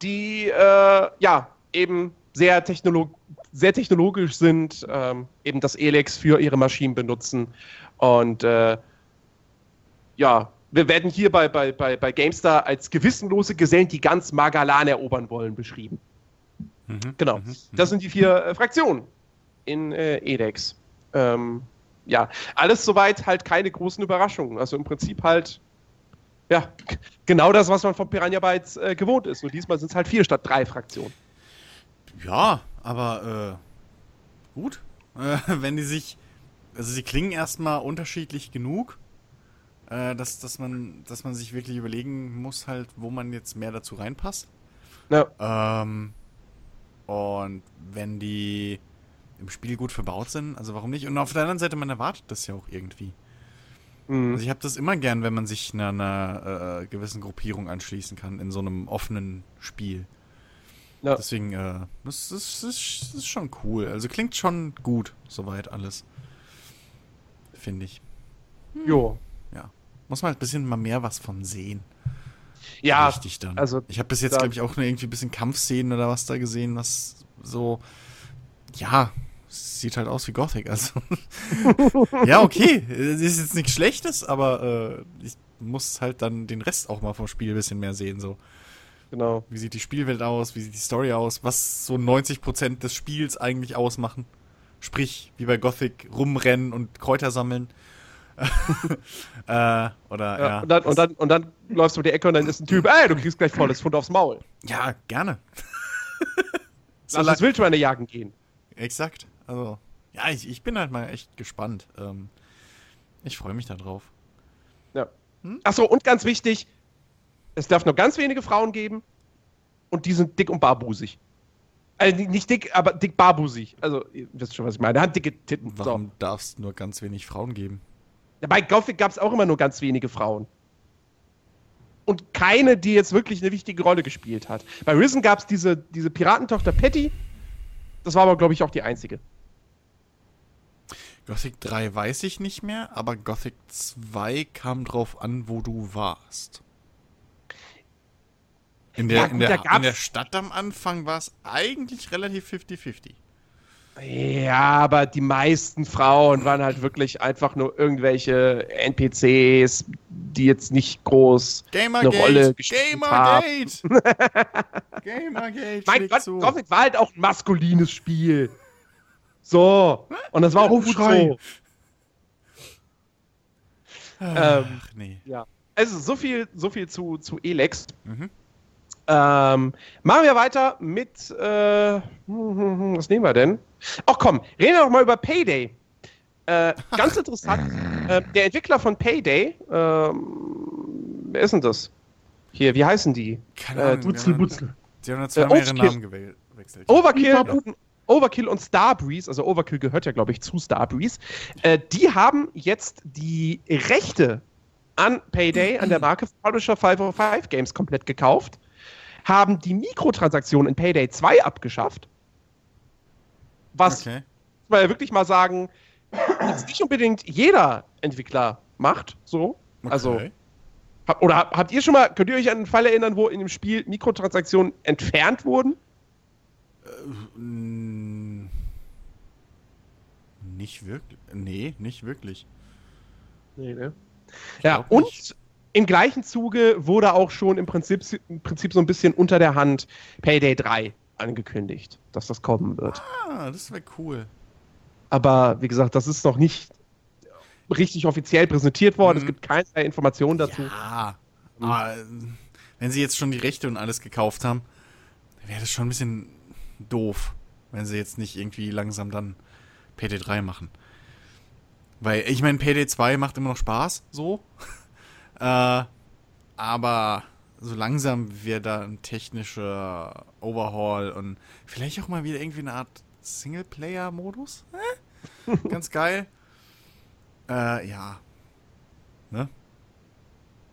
die äh, ja eben sehr, technolo sehr technologisch sind, ähm, eben das Elex für ihre Maschinen benutzen. Und äh, ja, wir werden hier bei, bei, bei, bei GameStar als gewissenlose Gesellen, die ganz Magalan erobern wollen, beschrieben. Mhm, Genau. mhm, Das sind die vier äh, Fraktionen in äh, Elex. Ähm, ja, alles soweit halt keine großen Überraschungen. Also im Prinzip halt, ja, genau das, was man von Piranha Bytes äh, gewohnt ist. Nur diesmal sind es halt vier statt drei Fraktionen. Ja, aber äh, gut. (laughs) Äh, wenn die sich. Also sie klingen erstmal unterschiedlich genug, äh, dass, dass, man, dass man sich wirklich überlegen muss, halt, wo man jetzt mehr dazu reinpasst. Ja, Ähm, und wenn die im Spiel gut verbaut sind, also warum nicht? Und auf der anderen Seite, man erwartet das ja auch irgendwie. mhm. Also ich habe das immer gern, wenn man sich einer, einer äh, gewissen Gruppierung anschließen kann in so einem offenen Spiel. Ja. Deswegen, äh, das, ist- das, ist- das ist schon cool. Also klingt schon gut, soweit alles. Finde ich. jo. Muss man halt ein bisschen mal mehr was von sehen. Ja, Richtig dann. also ich habe bis jetzt, glaube ich, auch nur irgendwie ein bisschen Kampfszenen oder was da gesehen, was so. Ja, sieht halt aus wie Gothic. Also. (laughs) ja, okay. Ist jetzt nichts Schlechtes, aber äh, ich muss halt dann den Rest auch mal vom Spiel ein bisschen mehr sehen. So. genau. Wie sieht die Spielwelt aus? Wie sieht die Story aus? Was so 90% des Spiels eigentlich ausmachen? Sprich, wie bei Gothic, rumrennen und Kräuter sammeln. (laughs) äh, oder, Ja, ja. und, dann, und, dann, und dann läufst du um die Ecke und dann ist ein Typ, ey, du kriegst gleich volles Pfund aufs Maul. ja, gerne. Lass uns Wildschweine jagen gehen. Exakt. Also, ja, ich, ich bin halt mal echt gespannt. Ähm, ich freue mich da drauf. Achso, und ganz wichtig, Es darf nur ganz wenige Frauen geben und die sind dick und barbusig. Also nicht dick, aber dick barbusig. Also, ihr wisst schon, was ich meine. Er hat dicke Titten. Warum so. darf es nur ganz wenig Frauen geben? Ja, bei Gothic gab es auch immer nur ganz wenige Frauen. Und keine, die jetzt wirklich eine wichtige Rolle gespielt hat. Bei Risen gab es diese, diese Piratentochter Patty. Das war aber, glaube ich, auch die einzige. Gothic 3 weiß ich nicht mehr, aber Gothic 2 kam drauf an, wo du warst. In der, ja, gut, in, der, in der Stadt am Anfang war es eigentlich relativ 50-50. Ja, aber die meisten Frauen waren halt wirklich einfach nur irgendwelche NPCs, die jetzt nicht groß Gamergate, eine Rolle gespielt Gamergate. haben. (laughs) Gamergate. mein Gott, zu. Gothic war halt auch ein maskulines Spiel. So. Und das war auch gut so. Ach, ähm, nee. Ja. Also so viel, so viel zu, zu Elex. Mhm. Ähm, machen wir weiter mit, äh, was nehmen wir denn? Ach komm, reden wir doch mal über Payday. Äh, ganz interessant, (laughs) äh, der Entwickler von Payday, ähm, wer ist denn das? Hier, wie heißen die? Keine Ahnung. Äh, Butzel, Butzel. Sie haben nur zweimal äh, ihren Namen gewechselt. Overkill, Overkill und Starbreeze, also Overkill gehört ja, glaube ich, zu Starbreeze, äh, die haben jetzt die Rechte an Payday, an der Marke Publisher 505 Games komplett gekauft haben die Mikrotransaktionen in Payday 2 abgeschafft. Was, okay. weil wir wirklich mal sagen, jetzt nicht unbedingt jeder Entwickler macht, so. Okay. Also, oder hab, habt ihr schon mal, könnt ihr euch an einen Fall erinnern, wo in dem Spiel Mikrotransaktionen entfernt wurden? Äh, nicht wirklich. Nee, nicht wirklich. Nee, ne? Ja, und nicht im gleichen Zuge wurde auch schon im Prinzip, im Prinzip so ein bisschen unter der Hand Payday 3 angekündigt, dass das kommen wird. Ah, das wäre cool. Aber wie gesagt, das ist noch nicht richtig offiziell präsentiert worden. Mhm. Es gibt keine Informationen dazu. Ja, aber wenn sie jetzt schon die Rechte und alles gekauft haben, wäre das schon ein bisschen doof, wenn sie jetzt nicht irgendwie langsam dann Payday 3 machen. Weil ich meine, Payday 2 macht immer noch Spaß, so. (laughs) Äh, aber so langsam wird da ein technischer Overhaul und vielleicht auch mal wieder irgendwie eine Art Singleplayer-Modus. Äh? (laughs) Ganz geil. Äh, ja. Ne?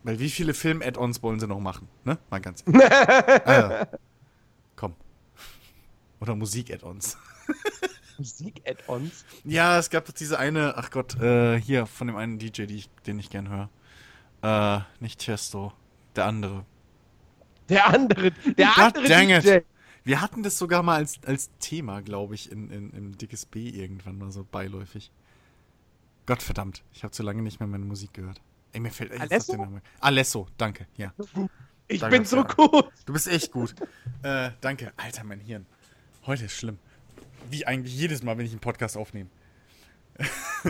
Weil wie viele Film-Add-ons wollen sie noch machen? Ne? Mal ganz ehrlich. (laughs) also. Oder Musik-Add-ons. (laughs) Musik-Add-ons? Ja, es gab diese eine, ach Gott, äh, hier von dem einen DJ, ich, den ich gern höre. Äh, nicht Chesto. Der andere. Der andere. Der God andere dang DJ. It. Wir hatten das sogar mal als, als Thema, glaube ich, in, in, im Dickes B irgendwann mal so beiläufig. Gott verdammt, ich habe zu lange nicht mehr meine Musik gehört. Ey, mir fällt echt der Name. Alesso, danke, ja. Ich danke bin so gut. Du bist echt gut. (laughs) äh, danke. Alter, mein Hirn. Heute ist schlimm. Wie eigentlich jedes Mal, wenn ich einen Podcast aufnehme. (laughs)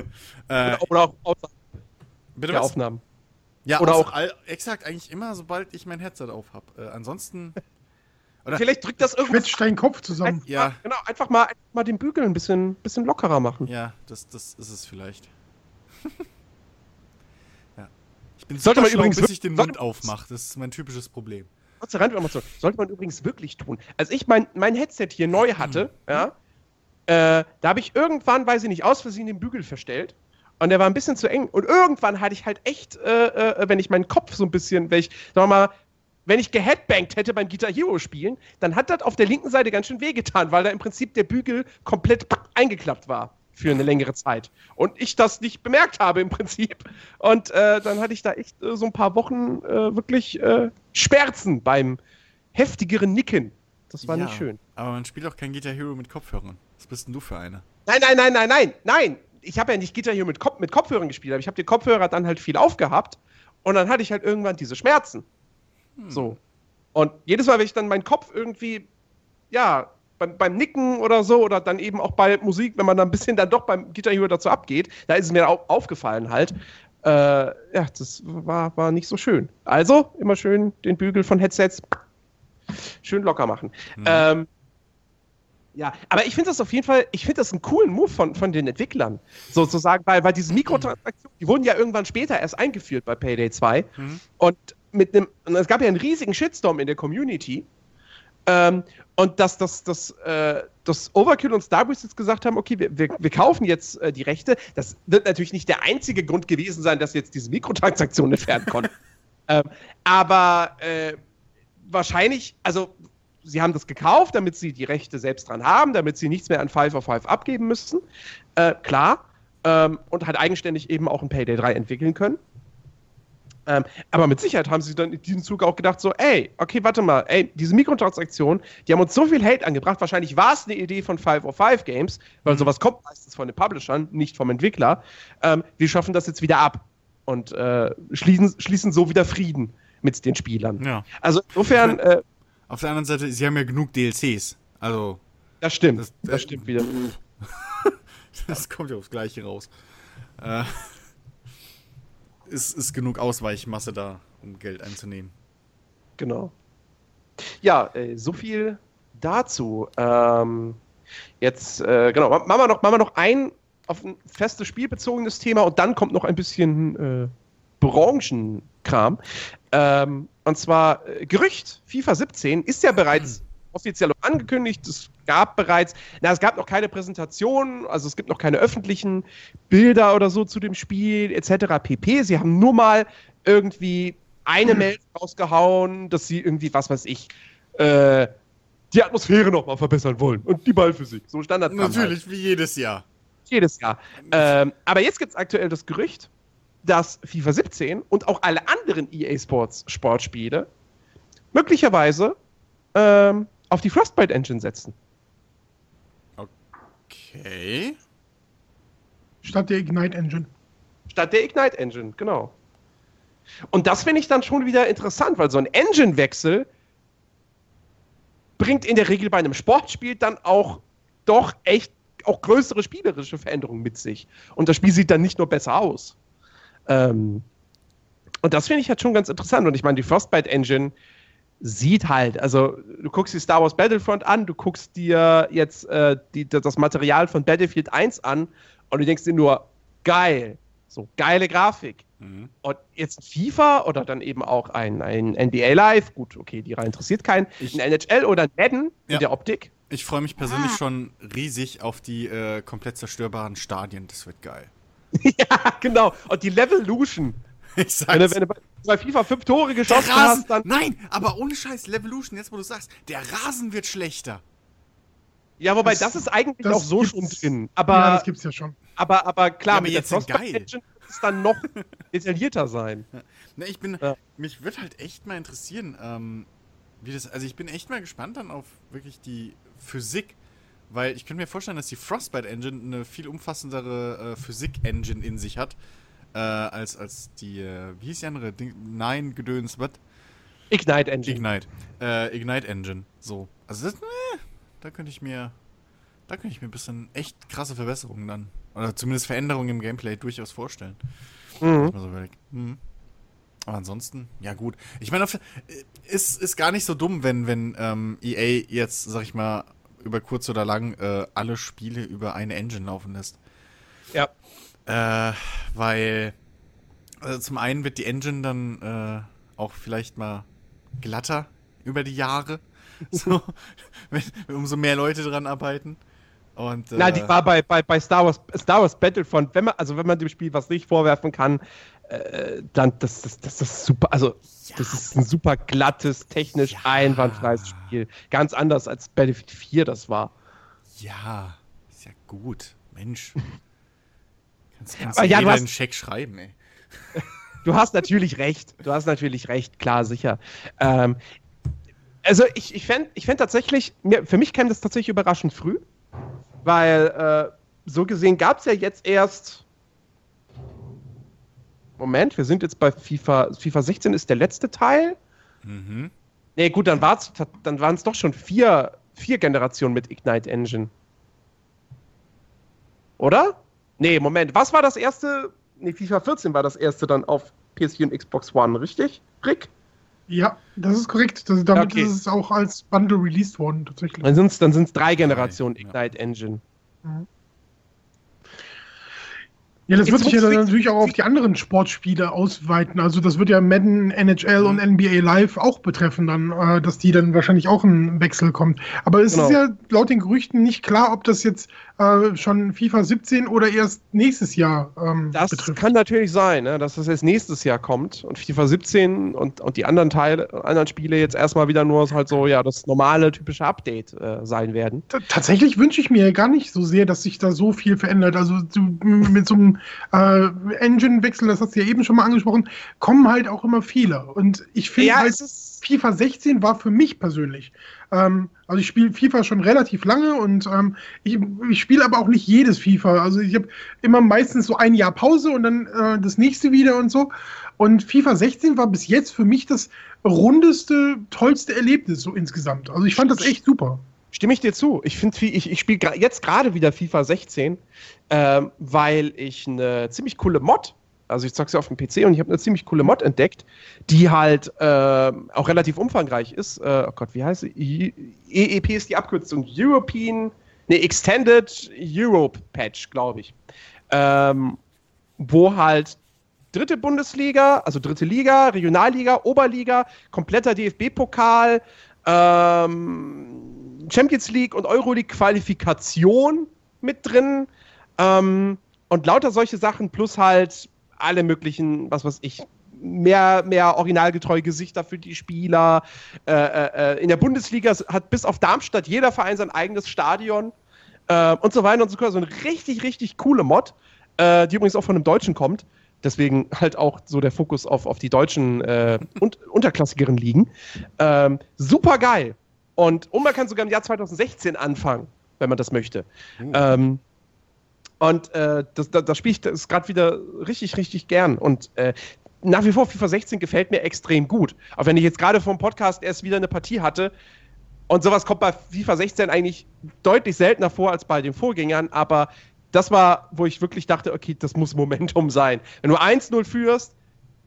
äh, oder, auch außer Bitte was? Aufnahmen. Ja, oder auch all, exakt, eigentlich immer, sobald ich mein Headset auf habe. Äh, ansonsten. Oder Vielleicht drückt das irgendwie. Quetscht deinen Kopf zusammen. Einfach, ja. Genau, einfach mal, einfach mal den Bügel ein bisschen, bisschen lockerer machen. Ja, das, das ist es vielleicht. (laughs) ja. Ich bin sollte man schlau, übrigens bis ich den Mund aufmache. Das ist mein typisches Problem. Sollte man übrigens wirklich tun. Als ich mein, mein Headset hier neu hatte, mhm. ja, äh, da habe ich irgendwann, weiß ich nicht, aus Versehen den Bügel verstellt. Und der war ein bisschen zu eng. Und irgendwann hatte ich halt echt, äh, äh, wenn ich meinen Kopf so ein bisschen, wenn ich, sagen wir mal, wenn ich geheadbankt hätte beim Guitar Hero spielen, dann hat das auf der linken Seite ganz schön wehgetan, weil da im Prinzip der Bügel komplett eingeklappt war für eine längere Zeit. Und ich das nicht bemerkt habe im Prinzip. Und äh, dann hatte ich da echt äh, so ein paar Wochen äh, wirklich äh, Schmerzen beim heftigeren Nicken. Das war ja, nicht schön. Aber man spielt auch kein Guitar Hero mit Kopfhörern. Was bist denn du für eine? Nein, nein, nein, nein, nein, nein ich habe ja nicht Gitter hier mit, Kopf, mit Kopfhörern gespielt, aber ich habe die Kopfhörer dann halt viel aufgehabt und dann hatte ich halt irgendwann diese Schmerzen. Hm. So. Und jedes Mal, wenn ich dann meinen Kopf irgendwie, ja, beim, beim, Nicken oder so oder dann eben auch bei Musik, wenn man dann ein bisschen dann doch beim Guitar Hero dazu abgeht, da ist es mir auch aufgefallen halt. Äh, ja, das war, war nicht so schön. Also immer schön den Bügel von Headsets schön locker machen. Mhm. Ähm, ja, aber ich finde das auf jeden Fall, ich finde das einen coolen Move von, von den Entwicklern. Sozusagen, weil, weil diese Mikrotransaktionen, die wurden ja irgendwann später erst eingeführt bei Payday 2. Mhm. Und mit einem, es gab ja einen riesigen Shitstorm in der Community. Ähm, und dass das, das, äh, das Overkill und Starbreeze jetzt gesagt haben, okay, wir, wir, wir kaufen jetzt äh, die Rechte. Das wird natürlich nicht der einzige Grund gewesen sein, dass sie jetzt diese Mikrotransaktionen entfernen konnten. (laughs) ähm, aber äh, wahrscheinlich, also sie haben das gekauft, damit sie die Rechte selbst dran haben, damit sie nichts mehr an Five of Five abgeben müssen. Äh, klar. Ähm, und halt eigenständig eben auch ein Payday 3 entwickeln können. Ähm, aber mit Sicherheit haben sie dann in diesem Zug auch gedacht, so, ey, okay, warte mal, ey, diese Mikrotransaktionen, die haben uns so viel Hate angebracht. Wahrscheinlich war es eine Idee von 505 Games, weil mhm. sowas kommt meistens von den Publishern, nicht vom Entwickler. Ähm, wir schaffen das jetzt wieder ab und äh, schließen, schließen so wieder Frieden mit den Spielern. Ja. Also insofern. Äh, Auf der anderen Seite, sie haben ja genug DLCs. Also. Das stimmt. Das, das äh, stimmt wieder. (laughs) das kommt ja aufs Gleiche raus. Äh ist, ist genug Ausweichmasse da, um Geld einzunehmen. Genau. Ja, äh, so viel dazu. Ähm, jetzt, äh, genau, machen wir, noch, machen wir noch ein auf ein festes Spiel bezogenes Thema und dann kommt noch ein bisschen äh, Branchenkram. Ähm, und zwar äh, Gerücht, FIFA 17 ist ja bereits (clears throat) offiziell angekündigt. Es gab bereits, na, es gab noch keine Präsentation, also es gibt noch keine öffentlichen Bilder oder so zu dem Spiel etc. pp. Sie haben nur mal irgendwie eine. (clears throat) Meldung rausgehauen, dass sie irgendwie, was weiß ich, äh, die Atmosphäre nochmal verbessern wollen und die Ballphysik. So Standard. Natürlich, halt. wie jedes Jahr. Jedes Jahr. Ähm, aber jetzt gibt es aktuell das Gerücht, dass FIFA 17 und auch alle anderen EA Sports Sportspiele möglicherweise ähm, auf die Frostbite Engine setzen. Okay. Statt der Ignite Engine. Statt der Ignite Engine, genau. Und das finde ich dann schon wieder interessant, weil so ein Engine-Wechsel bringt in der Regel bei einem Sportspiel dann auch doch echt auch größere spielerische Veränderungen mit sich. Und das Spiel sieht dann nicht nur besser aus. Ähm, und das finde ich halt schon ganz interessant. Und ich meine, die Frostbite Engine sieht halt, also du guckst dir Star Wars Battlefront an, du guckst dir jetzt äh, die, das Material von Battlefield 1 an und du denkst dir nur, geil, so geile Grafik. Mhm. Und jetzt FIFA oder dann eben auch ein, ein NBA Live, gut, okay, die rein interessiert keinen, ich, ein NHL oder Madden ja. in der Optik. Ich freue mich persönlich ah. schon riesig auf die äh, komplett zerstörbaren Stadien, das wird geil. (laughs) ja, genau. Und die Levolution. (laughs) Ich sag's. Wenn du, wenn du bei FIFA fünf Tore geschossen hast, dann. Nein, aber ohne Scheiß, Levolution, jetzt wo du sagst, der Rasen wird schlechter. Ja, wobei das, das ist eigentlich das auch so schon drin. Aber, ja, das gibt's ja schon. Aber, aber klar, ja, mit jetzt der wird es dann noch (laughs) detaillierter sein. Ne, ich bin, ja. mich wird halt echt mal interessieren, ähm, wie das, also ich bin echt mal gespannt dann auf wirklich die Physik, weil ich könnte mir vorstellen, dass die Frostbite Engine eine viel umfassendere äh, Physik-Engine in sich hat, äh, als, als die, äh, wie hieß die andere? Nein, Gedöns, was? Ignite Engine. Ignite. Äh, Ignite Engine. So. Also das, äh, da könnte ich mir, da könnte ich mir ein bisschen echt krasse Verbesserungen dann, oder zumindest Veränderungen im Gameplay durchaus vorstellen. Mhm. So mhm. Aber ansonsten, ja gut. Ich meine, ist, ist gar nicht so dumm, wenn, wenn ähm, EA jetzt, sag ich mal, über kurz oder lang äh, alle Spiele über eine Engine laufen lässt. Ja. Äh, weil, also zum einen wird die Engine dann äh, auch vielleicht mal glatter über die Jahre. (laughs) So, wenn, umso mehr Leute dran arbeiten. Und, äh, Na, die war bei, bei, bei Star, Wars, Star Wars Battlefront, wenn man, also wenn man dem Spiel was nicht vorwerfen kann, äh, dann das, das, das, das ist super, also ja. das ist ein super glattes, technisch ja. einwandfreies Spiel. Ganz anders als Battlefield 4 das war. Ja, ist ja gut. Mensch. (laughs) Kannst, kannst Aber ja, du hast, einen Scheck schreiben, ey. Du hast natürlich recht. Du hast natürlich recht, klar, sicher. Ähm, also ich, ich fände ich fänd tatsächlich, mir, für mich käme das tatsächlich überraschend früh, weil äh, so gesehen gab es ja jetzt erst. Moment, wir sind jetzt bei FIFA. FIFA 16 ist der letzte Teil. Mhm. Nee, gut, dann, dann waren es doch schon vier, vier Generationen mit Ignite Engine. Oder? Nee, Moment. Was war das erste? Nee, FIFA 14 war das erste dann auf PS4 und Xbox One, richtig? Rick? Ja, das ist korrekt. Das, damit okay. ist es auch als Bundle released worden, tatsächlich. Dann sind es dann sind's drei Generationen Ignite Engine. Mhm. Ja, das Jetzt wird sich ja dann natürlich auch auf die anderen Sportspiele ausweiten. Also das wird ja Madden, NHL und NBA Live auch betreffen dann, äh, dass die dann wahrscheinlich auch ein Wechsel kommt. Aber es Genau. ist ja laut den Gerüchten nicht klar, ob das jetzt äh, schon FIFA 17 oder erst nächstes Jahr ähm, Das betrifft. kann natürlich sein, ne, dass das jetzt nächstes Jahr kommt und FIFA 17 und, und die anderen Teile, anderen Spiele jetzt erstmal wieder nur halt so, ja, das normale typische Update äh, sein werden. T- Tatsächlich wünsche ich mir gar nicht so sehr, dass sich da so viel verändert. Also du, mit so einem äh, Engine-Wechsel, das hast du ja eben schon mal angesprochen, kommen halt auch immer Fehler. Und ich finde halt, es ist. FIFA 16 war für mich persönlich. Ähm, also ich spiele FIFA schon relativ lange und ähm, ich, ich spiele aber auch nicht jedes FIFA. Also ich habe immer meistens so ein Jahr Pause und dann äh, das nächste wieder und so. Und FIFA 16 war bis jetzt für mich das rundeste, tollste Erlebnis so insgesamt. Also ich fand das echt super. Stimme ich dir zu. Ich finde, ich, ich spiele jetzt gerade wieder FIFA 16, ähm, weil ich eine ziemlich coole Mod, also ich zock's ja auf dem PC und ich habe eine ziemlich coole Mod entdeckt, die halt ähm, auch relativ umfangreich ist. Äh, oh Gott, wie heißt sie? EEP ist die Abkürzung. European, ne, Extended Europe Patch, glaube ich. Ähm, wo halt dritte Bundesliga, also dritte Liga, Regionalliga, Oberliga, kompletter DFB-Pokal, ähm, Champions League und Euroleague-Qualifikation mit drin ähm, und lauter solche Sachen plus halt alle möglichen, was weiß ich, mehr, mehr originalgetreue Gesichter für die Spieler. Äh, äh, äh, in der Bundesliga hat bis auf Darmstadt jeder Verein sein eigenes Stadion äh, und so weiter und so fort. So eine richtig, richtig coole Mod, äh, die übrigens auch von einem Deutschen kommt. Deswegen halt auch so der Fokus auf, auf die deutschen äh, und, unterklassigeren Ligen. Ähm, super geil. Und, und man kann sogar im Jahr 2016 anfangen, wenn man das möchte. Ähm, und äh, das, das, das spiele ich das gerade wieder richtig, richtig gern. Und äh, nach wie vor FIFA 16 gefällt mir extrem gut. Auch wenn ich jetzt gerade vom Podcast erst wieder eine Partie hatte. Und sowas kommt bei FIFA 16 eigentlich deutlich seltener vor als bei den Vorgängern. Aber das war, wo ich wirklich dachte, okay, das muss Momentum sein. Wenn du 1-0 führst,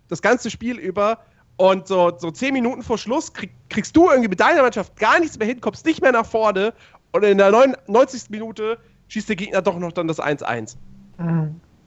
das ganze Spiel über und so, so 10 Minuten vor Schluss krieg, kriegst du irgendwie mit deiner Mannschaft gar nichts mehr hin, kommst nicht mehr nach vorne und in der 99. Minute schießt der Gegner doch noch dann das 1-1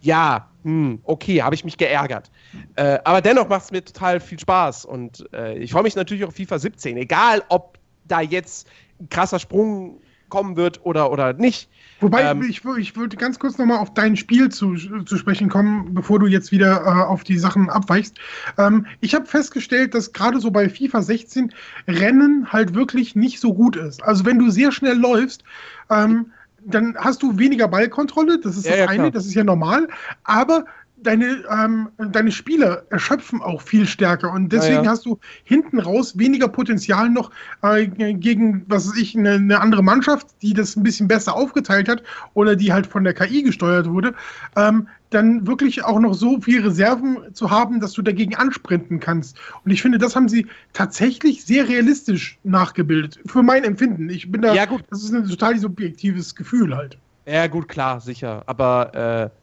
ja, hm, okay, habe ich mich geärgert. Äh, aber dennoch macht es mir total viel Spaß und äh, ich freue mich natürlich auf FIFA 17, egal ob da jetzt ein krasser Sprung kommen wird oder, oder nicht. Wobei, Ähm, ich, ich würde ganz kurz nochmal auf dein Spiel zu, zu sprechen kommen, bevor du jetzt wieder äh, auf die Sachen abweichst. Ähm, ich habe festgestellt, dass gerade so bei FIFA 16 Rennen halt wirklich nicht so gut ist. Also wenn du sehr schnell läufst, ähm, dann hast du weniger Ballkontrolle, das ist Ja, das ja, eine, klar. das ist ja normal, aber deine, ähm, deine Spieler erschöpfen auch viel stärker und deswegen ja. hast du hinten raus weniger Potenzial noch äh, gegen, was weiß ich, eine, eine andere Mannschaft, die das ein bisschen besser aufgeteilt hat oder die halt von der KI gesteuert wurde, ähm, dann wirklich auch noch so viel Reserven zu haben, dass du dagegen ansprinten kannst. Und ich finde, das haben sie tatsächlich sehr realistisch nachgebildet, für mein Empfinden. Ich bin da, Ja, gut. das ist ein total subjektives Gefühl halt. Ja, gut, klar, sicher. Aber äh,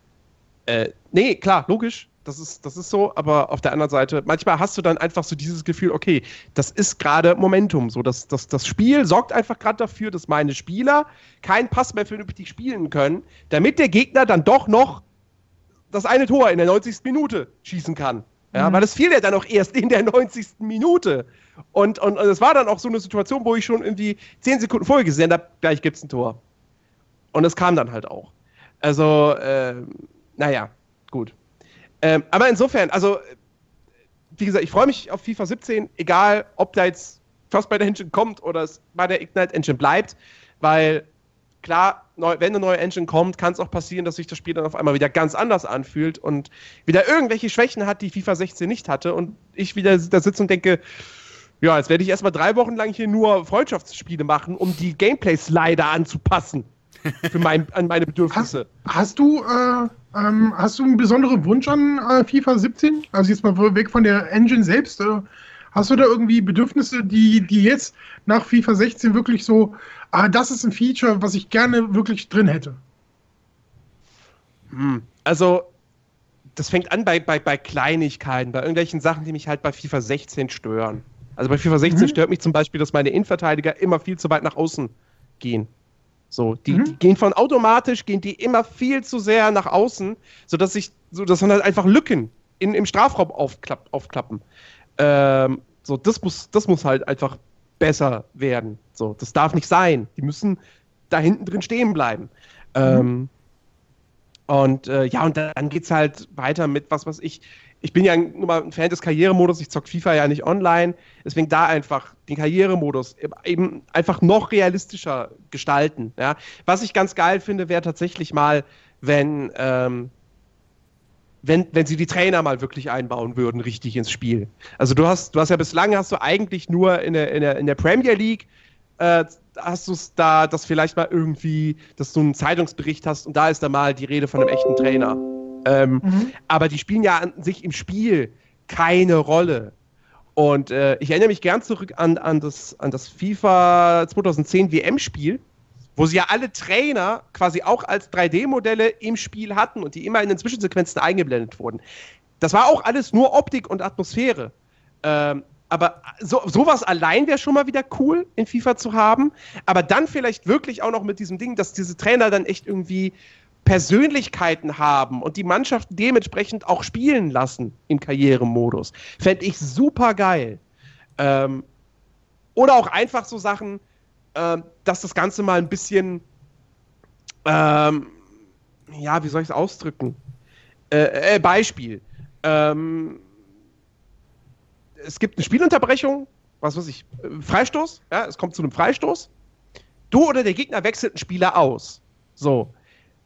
äh, nee, klar, logisch. Das ist, das ist so, aber auf der anderen Seite, manchmal hast du dann einfach so dieses Gefühl, okay, das ist gerade Momentum. So, das, das, das Spiel sorgt einfach gerade dafür, dass meine Spieler keinen Pass mehr vernünftig spielen können, damit der Gegner dann doch noch das eine Tor in der 90. Minute schießen kann. Ja, Mhm. weil es fiel ja dann auch erst in der 90. Minute. Und, und, und es war dann auch so eine Situation, wo ich schon irgendwie 10 Sekunden vorher gesehen habe, gleich gibt es ein Tor. Und es kam dann halt auch. Also, äh, naja, gut. Ähm, aber insofern, also, wie gesagt, ich freue mich auf FIFA 17, egal ob da jetzt Frostbite Engine kommt oder es bei der Ignite Engine bleibt, weil klar, neu, wenn eine neue Engine kommt, kann es auch passieren, dass sich das Spiel dann auf einmal wieder ganz anders anfühlt und wieder irgendwelche Schwächen hat, die FIFA 16 nicht hatte und ich wieder da sitze und denke, ja, jetzt werde ich erstmal drei Wochen lang hier nur Freundschaftsspiele machen, um die Gameplay-Slider anzupassen. (laughs) Für mein, an meine Bedürfnisse. Hast du, äh, ähm, hast du einen besonderen Wunsch an äh, FIFA 17? Also jetzt mal weg von der Engine selbst. Äh, hast du da irgendwie Bedürfnisse, die, die jetzt nach FIFA 16 wirklich so, ah, das ist ein Feature, was ich gerne wirklich drin hätte? Hm. Also, das fängt an bei, bei, bei Kleinigkeiten, bei irgendwelchen Sachen, die mich halt bei FIFA 16 stören. Also bei FIFA 16 Mhm. stört mich zum Beispiel, dass meine Innenverteidiger immer viel zu weit nach außen gehen. So, die, mhm. die, gehen von automatisch, gehen die immer viel zu sehr nach außen, sodass sich, so dass dann halt einfach Lücken in, im Strafraum aufklapp, aufklappen. Ähm, so, das muss, das muss halt einfach besser werden. So, das darf nicht sein. Die müssen da hinten drin stehen bleiben. Mhm. Ähm, und äh, ja, und dann geht es halt weiter mit was, was ich. Ich bin ja nur mal ein Fan des Karrieremodus, ich zock FIFA ja nicht online, deswegen da einfach den Karrieremodus eben einfach noch realistischer gestalten. Ja? Was ich ganz geil finde, wäre tatsächlich mal, wenn, ähm, wenn, wenn sie die Trainer mal wirklich einbauen würden, richtig ins Spiel. Also du hast, du hast ja bislang hast du eigentlich nur in der, in der, in der Premier League äh, hast du es da, dass vielleicht mal irgendwie, dass du einen Zeitungsbericht hast und da ist da mal die Rede von einem echten Trainer. Ähm, mhm. Aber die spielen ja an sich im Spiel keine Rolle. Und äh, ich erinnere mich gern zurück an, an, das, an das FIFA 2010 WM-Spiel, wo sie ja alle Trainer quasi auch als 3D-Modelle im Spiel hatten und die immer in den Zwischensequenzen eingeblendet wurden. Das war auch alles nur Optik und Atmosphäre. Ähm, aber so, sowas allein wäre schon mal wieder cool in FIFA zu haben. Aber dann vielleicht wirklich auch noch mit diesem Ding, dass diese Trainer dann echt irgendwie Persönlichkeiten haben und die Mannschaft dementsprechend auch spielen lassen im Karrieremodus. Fände ich super geil. Ähm, oder auch einfach so Sachen, äh, dass das Ganze mal ein bisschen, ähm, ja, wie soll ich es ausdrücken? Äh, äh, Beispiel. Ähm, es gibt eine Spielunterbrechung, was weiß ich, Freistoß, ja, es kommt zu einem Freistoß. Du oder der Gegner wechselt einen Spieler aus. So.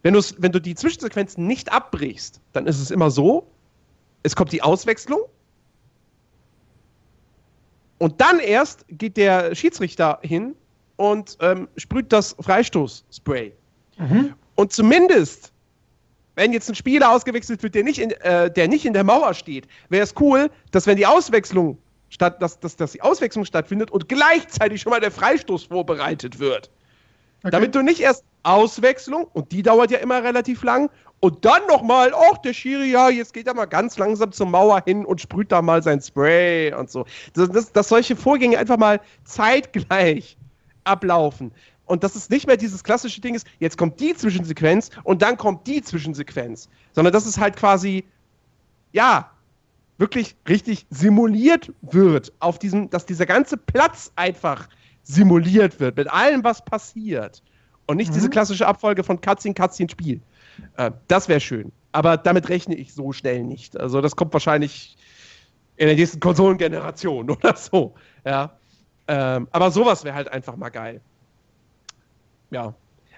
Wenn, wenn du die Zwischensequenzen nicht abbrichst, dann ist es immer so, es kommt die Auswechslung und dann erst geht der Schiedsrichter hin und ähm, sprüht das Freistoßspray. Mhm. Und zumindest, wenn jetzt ein Spieler ausgewechselt wird, der nicht in, äh, der, nicht in der Mauer steht, wäre es cool, dass wenn die Auswechslung statt, dass, dass, dass die Auswechslung stattfindet und gleichzeitig schon mal der Freistoß vorbereitet wird. Okay. Damit du nicht erst Auswechslung, und die dauert ja immer relativ lang, und dann nochmal, ach, der Schiri, ja, jetzt geht er mal ganz langsam zur Mauer hin und sprüht da mal sein Spray und so. Dass, dass, dass solche Vorgänge einfach mal zeitgleich ablaufen. Und dass es nicht mehr dieses klassische Ding ist, jetzt kommt die Zwischensequenz und dann kommt die Zwischensequenz. Sondern dass es halt quasi, ja, wirklich richtig simuliert wird, auf diesem, dass dieser ganze Platz einfach simuliert wird, mit allem, was passiert. Und nicht mhm. diese klassische Abfolge von Cutscene, Cutscene, Spiel. Äh, das wäre schön. Aber damit rechne ich so schnell nicht. Also das kommt wahrscheinlich in der nächsten Konsolengeneration (laughs) oder so. Ja. Ähm, aber sowas wäre halt einfach mal geil. Ja.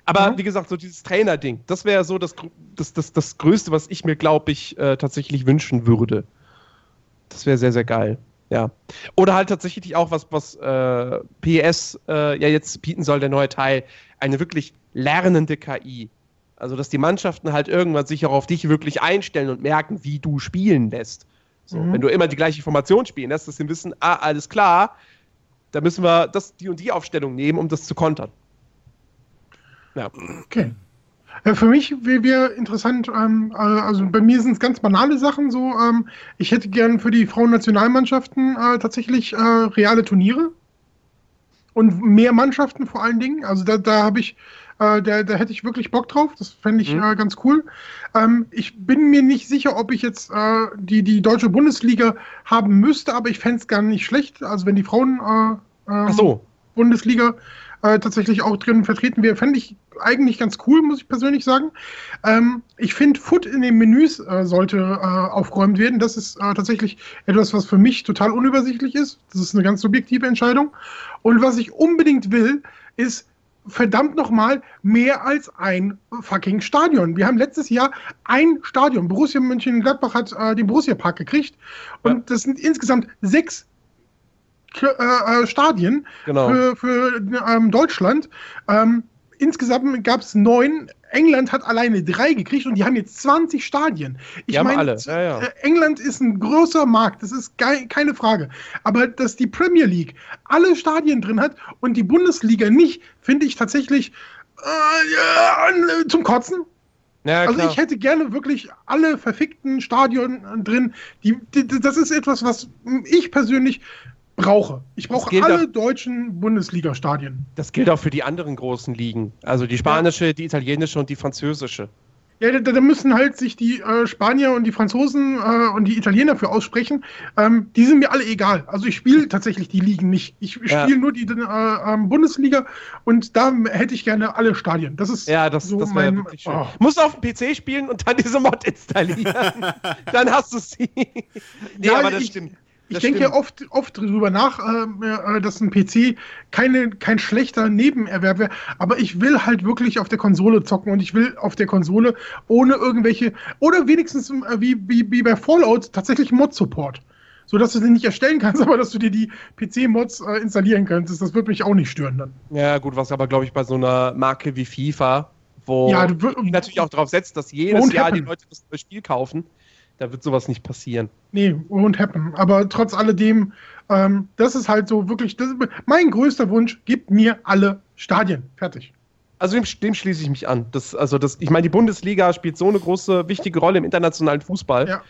Aber mhm. wie gesagt, so dieses Trainer-Ding, das wäre so das, das, das, das Größte, was ich mir, glaube ich, äh, tatsächlich wünschen würde. Das wäre sehr, sehr geil. Ja. Oder halt tatsächlich auch was, was äh, PS äh, ja jetzt bieten soll, der neue Teil, eine wirklich lernende KI. Also, dass die Mannschaften halt irgendwann sich auch auf dich wirklich einstellen und merken, wie du spielen lässt. So, mhm. Wenn du immer die gleiche Formation spielen lässt, dass sie wissen, ah, alles klar, da müssen wir das, die und die Aufstellung nehmen, um das zu kontern. Ja. Okay. Ja, für mich wäre interessant, ähm, äh, also bei mir sind es ganz banale Sachen so. Ähm, ich hätte gern für die Frauennationalmannschaften äh, tatsächlich äh, reale Turniere und mehr Mannschaften vor allen Dingen. Also da, da habe ich, äh, da, da hätte ich wirklich Bock drauf. Das fände ich mhm. äh, ganz cool. Ähm, ich bin mir nicht sicher, ob ich jetzt äh, die, die deutsche Bundesliga haben müsste, aber ich fände es gar nicht schlecht. Also wenn die Frauen äh, ähm, so. Bundesliga äh, tatsächlich auch drin vertreten wäre, fände ich eigentlich ganz cool, muss ich persönlich sagen. Ähm, ich finde, Foot in den Menüs äh, sollte äh, aufgeräumt werden. Das ist äh, tatsächlich etwas, was für mich total unübersichtlich ist. Das ist eine ganz subjektive Entscheidung. Und was ich unbedingt will, ist verdammt nochmal mehr als ein fucking Stadion. Wir haben letztes Jahr ein Stadion. Borussia Mönchengladbach hat äh, den Borussia Park gekriegt. Und ja. das sind insgesamt sechs äh, äh, Stadien genau. für, für ähm, Deutschland. Ähm, insgesamt gab es neun. England hat alleine drei gekriegt und die haben jetzt 20 Stadien. Ich meine, ja, ja. Äh, England ist ein großer Markt, das ist keine Frage. Aber dass die Premier League alle Stadien drin hat und die Bundesliga nicht, finde ich tatsächlich äh, zum Kotzen. Ja, also ich hätte gerne wirklich alle verfickten Stadien drin. Die, die, das ist etwas, was ich persönlich brauche. Ich brauche alle auch- deutschen Bundesliga-Stadien. Das gilt auch für die anderen großen Ligen. Also die spanische, die italienische und die französische. Ja, da, da müssen halt sich die äh, Spanier und die Franzosen äh, und die Italiener für aussprechen. Ähm, die sind mir alle egal. Also ich spiele tatsächlich die Ligen nicht. Ich Ja. spiele nur die äh, ähm, Bundesliga und da hätte ich gerne alle Stadien. Das ist Ja, das, so das mein. wirklich schön. Oh. Musst du auf dem PC spielen und dann diese Mod installieren. (laughs) dann hast du sie. nee, Ja, aber das ich- stimmt. Ich Das denke stimmt. ja oft, oft drüber nach, äh, äh, dass ein PC keine, kein schlechter Nebenerwerb wäre, aber ich will halt wirklich auf der Konsole zocken und ich will auf der Konsole ohne irgendwelche, oder wenigstens äh, wie, wie, wie bei Fallout tatsächlich Mod-Support. So dass du sie nicht erstellen kannst, (laughs) aber dass du dir die PC-Mods äh, installieren könntest. Das wird mich auch nicht stören dann. Ja, gut, was aber, glaube ich, bei so einer Marke wie FIFA, wo Ja, du die natürlich auch darauf setzt, dass jedes Jahr die happen. Leute das Spiel kaufen, da wird sowas nicht passieren. Nee, won't happen. Aber trotz alledem, ähm, das ist halt so wirklich, das mein größter Wunsch, gib mir alle Stadien. Fertig. Also dem, dem schließe ich mich an. Das, also das, ich meine, die Bundesliga spielt so eine große, wichtige Rolle im internationalen Fußball. Ja.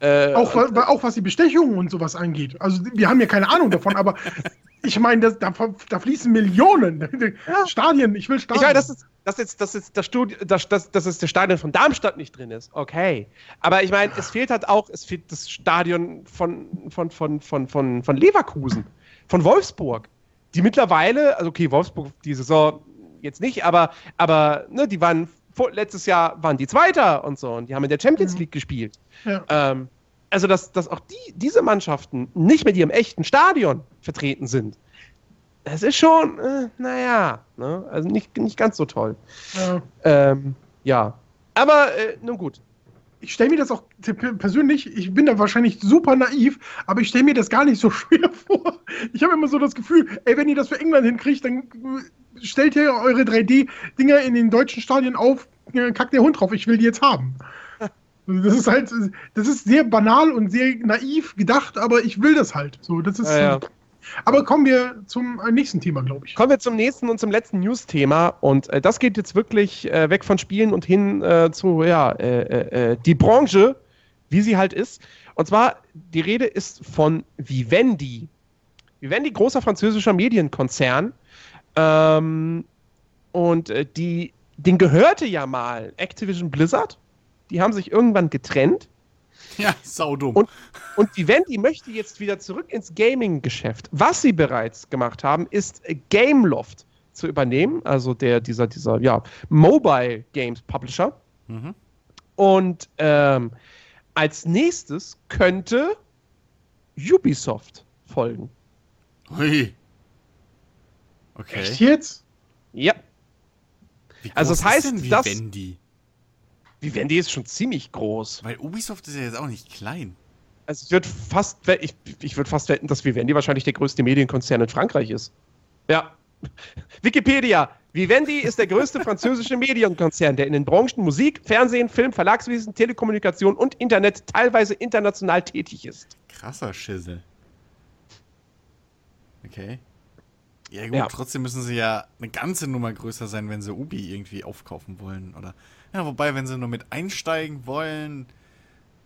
Äh, Auch, und- auch was die Bestechungen und sowas angeht. Also wir haben ja keine Ahnung davon, aber (laughs) ich meine, da, da fließen Millionen. Stadien, ich will Ich Stadien. meine, das ist, das ist, das ist das Studi das, das, das ist der Stadion von Darmstadt nicht drin ist. Okay. Aber ich meine, es fehlt halt auch, es fehlt das Stadion von, von, von, von, von, von Leverkusen, von Wolfsburg. Die mittlerweile, also okay, Wolfsburg die Saison jetzt nicht, aber, aber ne, die waren vor, letztes Jahr waren die Zweiter und so und die haben in der Champions Mhm. League gespielt. ja. Ähm, also, dass, dass auch die, diese Mannschaften nicht mit ihrem echten Stadion vertreten sind, das ist schon, äh, naja, ne? also nicht, nicht ganz so toll. Ja. Ähm, ja. Aber äh, nun gut. Ich stelle mir das auch persönlich, ich bin da wahrscheinlich super naiv, aber ich stelle mir das gar nicht so (laughs) schwer vor. Ich habe immer so das Gefühl, ey, wenn ihr das für England hinkriegt, dann äh, stellt ihr eure 3D-Dinger in den deutschen Stadien auf, äh, kackt der Hund drauf, ich will die jetzt haben. (laughs) Das ist halt, das ist sehr banal und sehr naiv gedacht, aber ich will das halt. So, das ist. Ja, ja. Aber kommen wir zum äh, nächsten Thema, glaube ich. Kommen wir zum nächsten und zum letzten News-Thema. Und äh, das geht jetzt wirklich äh, weg von Spielen und hin äh, zu, ja, äh, äh, die Branche, wie sie halt ist. Und zwar, die Rede ist von Vivendi. Vivendi, großer französischer Medienkonzern. Ähm, und die, den gehörte ja mal Activision Blizzard. Die haben sich irgendwann getrennt. (laughs) Ja, saudumm. Und- Und Vivendi möchte jetzt wieder zurück ins Gaming-Geschäft. Was sie bereits gemacht haben, ist Gameloft zu übernehmen, also der, dieser, dieser, ja, Mobile Games Publisher. Mhm. Und ähm, als nächstes könnte Ubisoft folgen. Hui. Okay. Echt jetzt? Ja, Wie Also das heißt, dass- Vivendi? Ist schon ziemlich groß. Weil Ubisoft ist ja jetzt auch nicht klein. Also ich würde fast, ich, ich würde fast wetten, dass Vivendi wahrscheinlich der größte Medienkonzern in Frankreich ist. Ja. (laughs) Wikipedia. Vivendi ist der größte französische Medienkonzern, der in den Branchen Musik, Fernsehen, Film, Verlagswesen, Telekommunikation und Internet teilweise international tätig ist. Krasser Schissel. Okay. Ja gut, Ja. trotzdem müssen sie ja eine ganze Nummer größer sein, wenn sie Ubi irgendwie aufkaufen wollen, oder? Ja, wobei, wenn sie nur mit einsteigen wollen,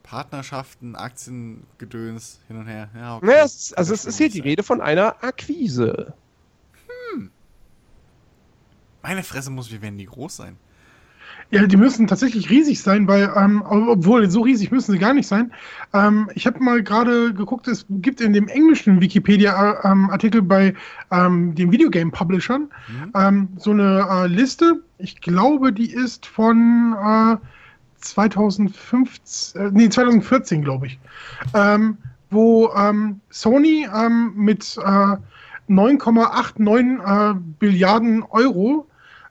Partnerschaften, Aktiengedöns, hin und her. Ja, okay. Naja, es also es ist hier die. Rede von einer Akquise. Meine Fresse muss Vivendi groß sein. Ja, die müssen tatsächlich riesig sein, weil, ähm, obwohl so riesig müssen sie gar nicht sein. Ähm, ich habe mal gerade geguckt, es gibt in dem englischen Wikipedia-Artikel bei ähm, den Videogame-Publishern Mhm. ähm, so eine äh, Liste. Ich glaube, die ist von äh, 2015, äh, nee, 2014, glaube ich. Ähm, wo ähm, Sony ähm, mit äh, 9,89 äh, Billiarden Euro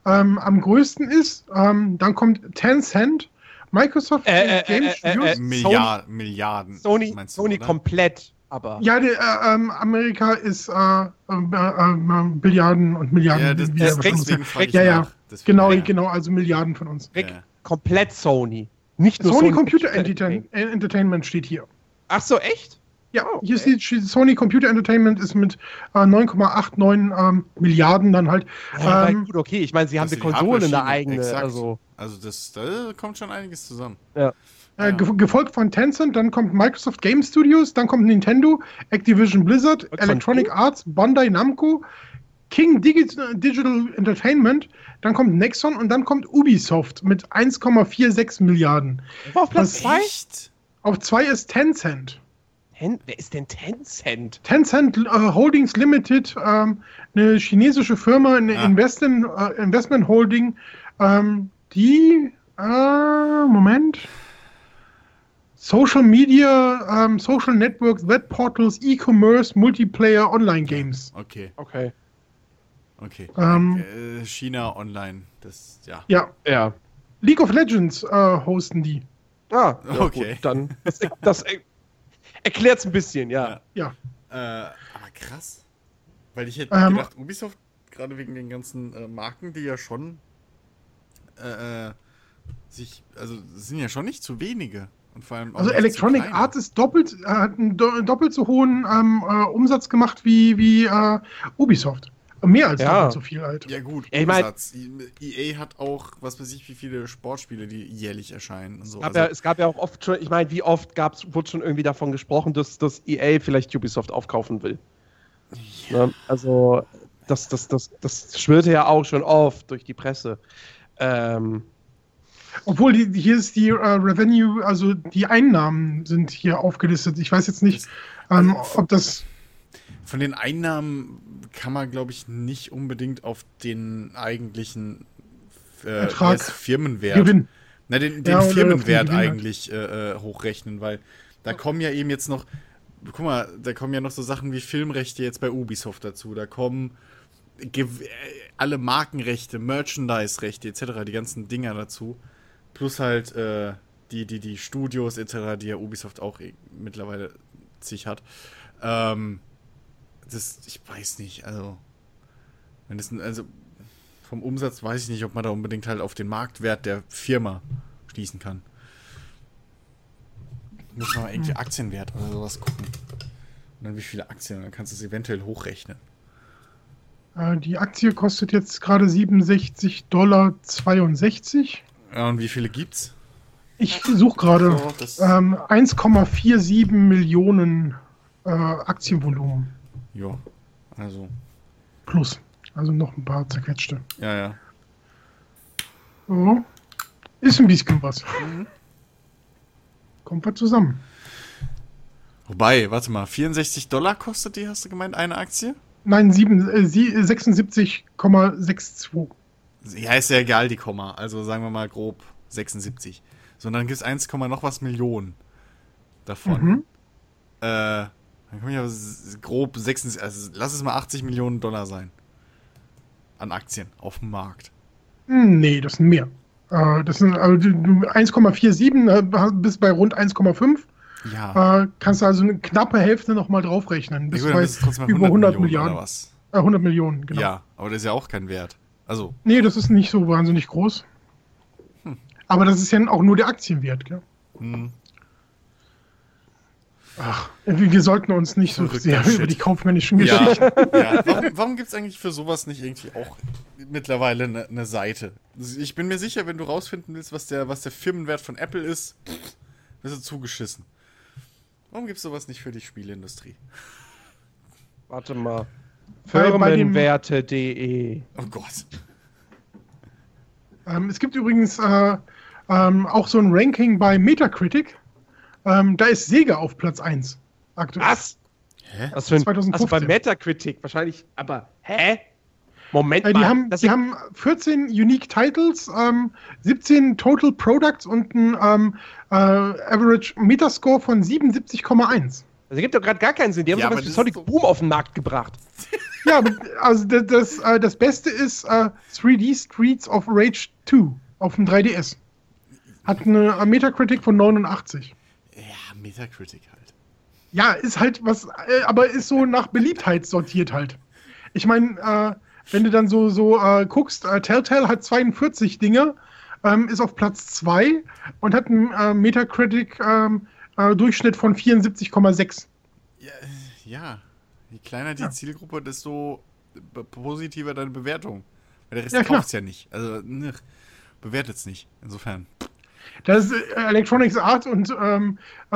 ähm, am größten ist. Ähm, dann kommt Tencent, Microsoft Äh, äh, Game äh, äh, Studios. äh, Milliard, Milliarden. Sony, du, Sony oder? komplett, aber. Ja, der, äh, ähm, Amerika ist äh, äh, äh, Billiarden und Milliarden. Ja, das, wie das, deswegen frage ich Ja, ja. Deswegen, Genau, ja. genau, also Milliarden von uns. Rick, Ja. komplett Sony. Nicht nur Sony, Sony Computer Entertain äh, Entertainment steht hier. Ach so, echt? Ja, Oh, hier okay. steht, Sony Computer Entertainment ist mit äh, 9,89 ähm, Milliarden dann halt. Ja, Ähm, gut, okay. Ich meine, sie haben Das die Konsole eine eigene. exakt. Also, Also das, da kommt schon einiges zusammen. Ja, Äh, ge gefolgt von Tencent, dann kommt Microsoft Game Studios, dann kommt Nintendo, Activision Blizzard, von Electronic King? Arts, Bandai Namco, King Digi Digital Entertainment, dann kommt Nexon und dann kommt Ubisoft mit 1,46 Milliarden. Auf Platz Was- 2? Echt? Auf zwei ist Tencent. Ten, wer ist denn Tencent? Tencent äh, Holdings Limited, ähm, eine chinesische Firma, eine Ah. Investment, äh, Investment Holding, ähm, die, äh, Moment, Social Media, ähm, Social Networks, Web Portals, E-Commerce, Multiplayer, Online Games. Okay, Okay. okay. Ähm. äh, China Online, das, ja. Ja, Ja. League of Legends äh, hosten die. Ah, ja, (laughs) Okay. Gut, dann. Das, das erklärt es ein bisschen, ja. Ja. Äh, aber krass. Weil ich hätte Ähm. gedacht, Ubisoft, gerade wegen den ganzen äh, Marken, die ja schon äh, äh, sich, also es sind ja schon nicht zu wenige. Und vor allem auch Also Electronic. Arts ist doppelt, äh, hat einen do doppelt so hohen ähm, äh, Umsatz gemacht wie, wie äh, Ubisoft. Mehr als Ja. doppelt so viel halt. Ja gut, Ja, ich mein-. EA hat auch, was weiß ich, wie viele Sportspiele, die jährlich erscheinen und so. Es gab, Also, ja, es gab ja auch oft schon, ich meine, wie oft gab's, wurde schon irgendwie davon gesprochen, dass, dass EA vielleicht Ubisoft aufkaufen will. Ne? Also, das, das, das, das schwirrte ja auch schon oft durch die Presse. Ähm, Obwohl, die, hier ist die äh, Revenue, also die Einnahmen sind hier aufgelistet. Ich weiß jetzt nicht, ähm, ob das. Von den Einnahmen kann man, glaube ich, nicht unbedingt auf den eigentlichen äh, Firmenwert. Gewinn. Na, den, den Ja, den Firmenwert halt. eigentlich äh, äh, hochrechnen, weil da kommen ja eben jetzt noch, guck mal, da kommen ja noch so Sachen wie Filmrechte jetzt bei Ubisoft dazu. Da kommen äh, alle Markenrechte, Merchandise-Rechte etc., die ganzen Dinger dazu. Plus halt äh, die, die, die Studios etc., die ja Ubisoft auch eh mittlerweile sich hat. Ähm, das, ich weiß nicht, also, wenn das, also, vom Umsatz weiß ich nicht, ob man da unbedingt halt auf den Marktwert der Firma schließen kann. Muss man mal irgendwie Aktienwert oder sowas gucken. Und dann wie viele Aktien, dann kannst du es eventuell hochrechnen. Äh, die Aktie kostet jetzt gerade 67 Dollar 62. Ja, und wie viele gibt's? Ich suche gerade das, ähm, 1,47 Millionen äh, Aktienvolumen ja, also, plus. Also noch ein paar zerquetschte. ja, ja. So. Ist ein bisschen was. Mhm. Kommt was zusammen. Wobei, warte mal, 64 Dollar kostet die, hast du gemeint, eine Aktie? Nein, sieben- äh, sie- 76,62. Ja, ist ja egal, die Komma. Also sagen wir mal grob 76. So, und dann gibt's 1, Komma noch was Millionen davon. Mhm. Äh, dann komme ich aber s- grob 76, also lass es mal 80 Millionen Dollar sein. An Aktien auf dem Markt. Nee, das sind mehr. Äh, das sind also du- du- 1,47 äh, bis bei rund 1,5. Ja. Äh, kannst du also eine knappe Hälfte nochmal draufrechnen. Bis Ja, gut, bei über 100 Millionen Milliarden. Oder was? Äh, 100 Millionen, genau. Ja, aber das ist ja auch kein Wert. Also, Nee, das ist nicht so wahnsinnig groß. Hm. Aber das ist ja auch nur der Aktienwert. Gell? hm, Ach, wir sollten uns nicht so sehr Shit. über die kaufmännischen ja, Geschichten. ja. (laughs) Warum, warum gibt es eigentlich für sowas nicht irgendwie auch mittlerweile eine ne Seite? Ich bin mir sicher, wenn du rausfinden willst, was der, was der Firmenwert von Apple ist, bist du zugeschissen. Warum gibt es sowas nicht für die Spieleindustrie? warte mal. Firmenwerte.de. Oh Gott. Ähm, es gibt übrigens äh, ähm, auch so ein Ranking bei Metacritic. Ähm, da ist Sega auf Platz 1 aktuell. Was? Hä? Was für ein, 2015. also bei Metacritic wahrscheinlich, aber hä? Moment Äh, mal. die haben, das die haben 14 Unique Titles, ähm, 17 Total Products und ein ähm, äh, Average Metascore von 77,1. das ergibt doch gerade gar keinen Sinn. Die haben Ja, sowas aber wie das Sonic doch- Boom auf den Markt gebracht. (laughs) Ja, aber, also das, das, äh, das Beste ist äh, 3D Streets of Rage 2 auf dem 3DS. Hat eine äh, Metacritic von 89. Ja, Metacritic halt. Ja, ist halt was, äh, aber ist so nach Beliebtheit sortiert halt. Ich meine, äh, wenn du dann so, so äh, guckst, äh, Telltale hat 42 Dinge, ähm, ist auf Platz 2 und hat einen äh, Metacritic-Durchschnitt von 74,6. Ja, ja. je kleiner die Zielgruppe, desto positiver deine Bewertung. Weil der Rest Ja, klar. kauft's ja nicht. Also, ne, bewertet's nicht. Insofern. Das ist äh, Electronics Art und ähm, äh,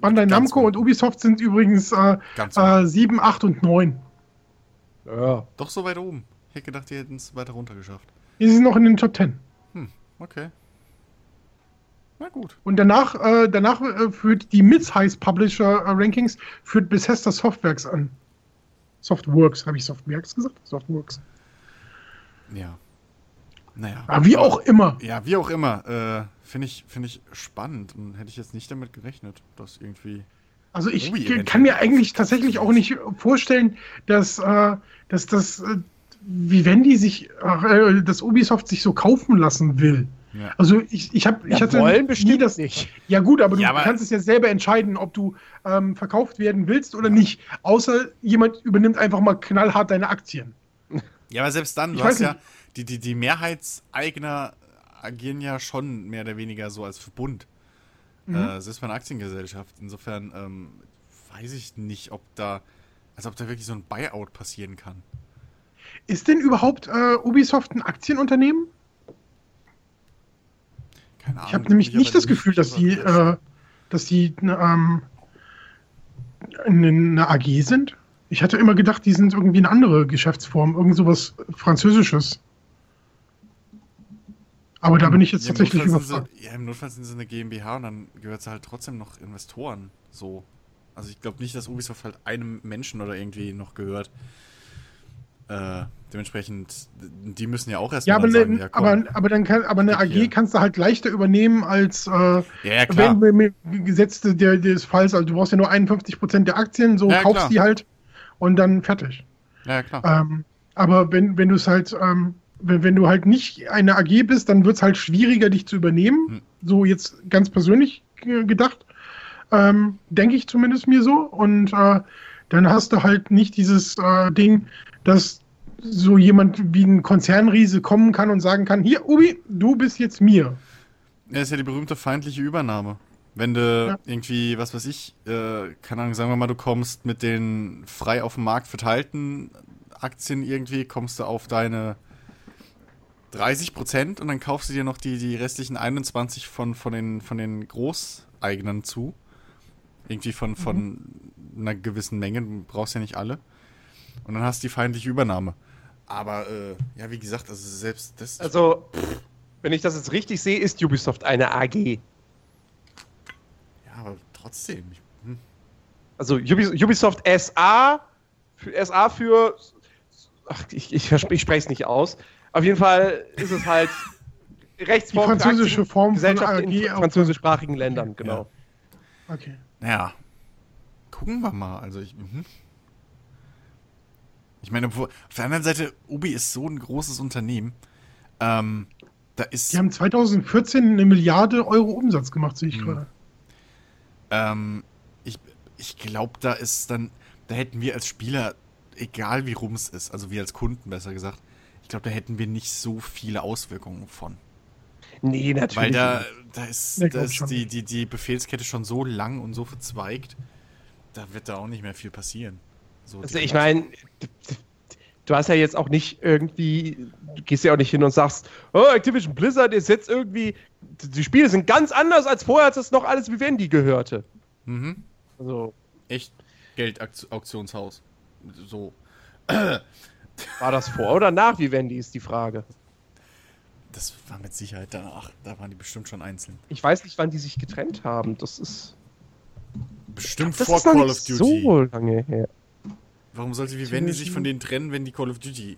Bandai Ganz Namco gut. und Ubisoft sind übrigens äh, Ganz äh, 7, 8 und 9. Ja. Doch so weit oben. Ich hätte gedacht, die hätten es weiter runter geschafft. Die sind noch in den Top 10. Okay. Na gut. Und danach, äh, danach äh, führt die Mid-Size Publisher äh, Rankings führt Bethesda Softworks an. Softworks, habe ich Softworks gesagt? Softworks. Ja. Naja. Aber wie auch immer. Ja, wie auch immer. Finde ich, find ich spannend und hätte ich jetzt nicht damit gerechnet, dass irgendwie. Also ich eventuell. kann mir eigentlich tatsächlich auch nicht vorstellen, dass, äh, dass das, äh, wie wenn die sich, äh, dass Ubisoft sich so kaufen lassen will. Ja. Also ich, ich habe, ich Ja, hatte wollen nie bestimmt das. nicht. Ja gut, aber du Ja, aber- kannst es ja selber entscheiden, ob du ähm, verkauft werden willst oder nicht. Außer jemand übernimmt einfach mal knallhart deine Aktien. Ja, aber selbst dann, Ich du weiß hast ja, die, die, die Mehrheitseigner agieren ja schon mehr oder weniger so als Verbund. Mhm. Äh, selbst bei einer Aktiengesellschaft. Insofern ähm, weiß ich nicht, ob da, also ob da wirklich so ein Buyout passieren kann. Ist denn überhaupt äh, Ubisoft ein Aktienunternehmen? Keine Ahnung. Ich habe nämlich nicht das Gefühl, dass die, äh, dass die ähm, eine, eine AG sind. Ich hatte immer gedacht, die sind irgendwie eine andere Geschäftsform, irgend sowas Französisches. Aber da bin ich jetzt Ja, tatsächlich überfragt. sie, Ja, im Notfall sind sie eine GmbH und dann gehört sie halt trotzdem noch Investoren. So. Also ich glaube nicht, dass Ubisoft halt einem Menschen oder irgendwie noch gehört. Äh, dementsprechend, die müssen ja auch erstmal Ja, aber, sagen, ne, ja, aber, aber, dann kann, aber eine AG hier. kannst du halt leichter übernehmen als äh, ja, ja, klar. wenn mit dem Gesetz der, des Falls, also du brauchst ja nur 51% der Aktien, so Ja, kaufst klar. die halt und dann fertig. ja, ja, klar. Ähm, aber wenn, wenn du es halt, ähm, wenn, wenn du halt nicht eine AG bist, dann wird es halt schwieriger, dich zu übernehmen. Hm. So jetzt ganz persönlich äh, gedacht. Ähm, Denke ich zumindest mir so. Und äh, dann hast du halt nicht dieses äh, Ding, dass so jemand wie ein Konzernriese kommen kann und sagen kann, hier, Ubi, du bist jetzt mir. Ja, ist ja die berühmte feindliche Übernahme. Wenn du Ja. irgendwie, was weiß ich, äh, keine Ahnung, sagen wir mal, du kommst mit den frei auf dem Markt verteilten Aktien irgendwie, kommst du auf deine 30 Prozent und dann kaufst du dir noch die, die restlichen 21 von, von, den, von den Großeignern zu. Irgendwie von, von einer gewissen Menge, du brauchst ja nicht alle. Und dann hast du die feindliche Übernahme. Aber, äh, ja, wie gesagt, also selbst das. Also, wenn ich das jetzt richtig sehe, ist Ubisoft eine AG. ja, aber trotzdem. Hm. Also Ubis- Ubisoft SA, für, SA für, ach, ich, ich, ich spreche es nicht aus. Auf jeden Fall ist es halt Rechtsform (laughs) Die französische Form von Gesellschaft in AG fr- auch. französischsprachigen Ländern, genau. Okay. Naja, gucken wir mal. Also ich, mhm. ich meine, obwohl- auf der anderen Seite, Ubi ist so ein großes Unternehmen. Ähm, da ist, Die haben 2014 eine Milliarde Euro Umsatz gemacht, sehe ich Hm. gerade. ähm, ich, ich glaube, da ist dann, da hätten wir als Spieler, egal wie rum es ist, also wir als Kunden besser gesagt, ich glaube, da hätten wir nicht so viele Auswirkungen von. Nee, natürlich. Weil da, nicht. da ist, da ist die, die, die Befehlskette schon so lang und so verzweigt, da wird da auch nicht mehr viel passieren. So Also ich meine, du hast ja jetzt auch nicht irgendwie, du gehst ja auch nicht hin und sagst, oh, Activision Blizzard ist jetzt irgendwie, die Spiele sind ganz anders als vorher, als das noch alles Vivendi gehörte. Mhm. Also, echt Geldauktionshaus. So. War das vor oder nach Vivendi, ist die Frage. Das war mit Sicherheit danach. Da waren die bestimmt schon einzeln. Ich weiß nicht, wann die sich getrennt haben. Das ist, Bestimmt das vor ist Call of Duty. so lange her. Warum sollte Vivendi sich von denen trennen, wenn die Call of Duty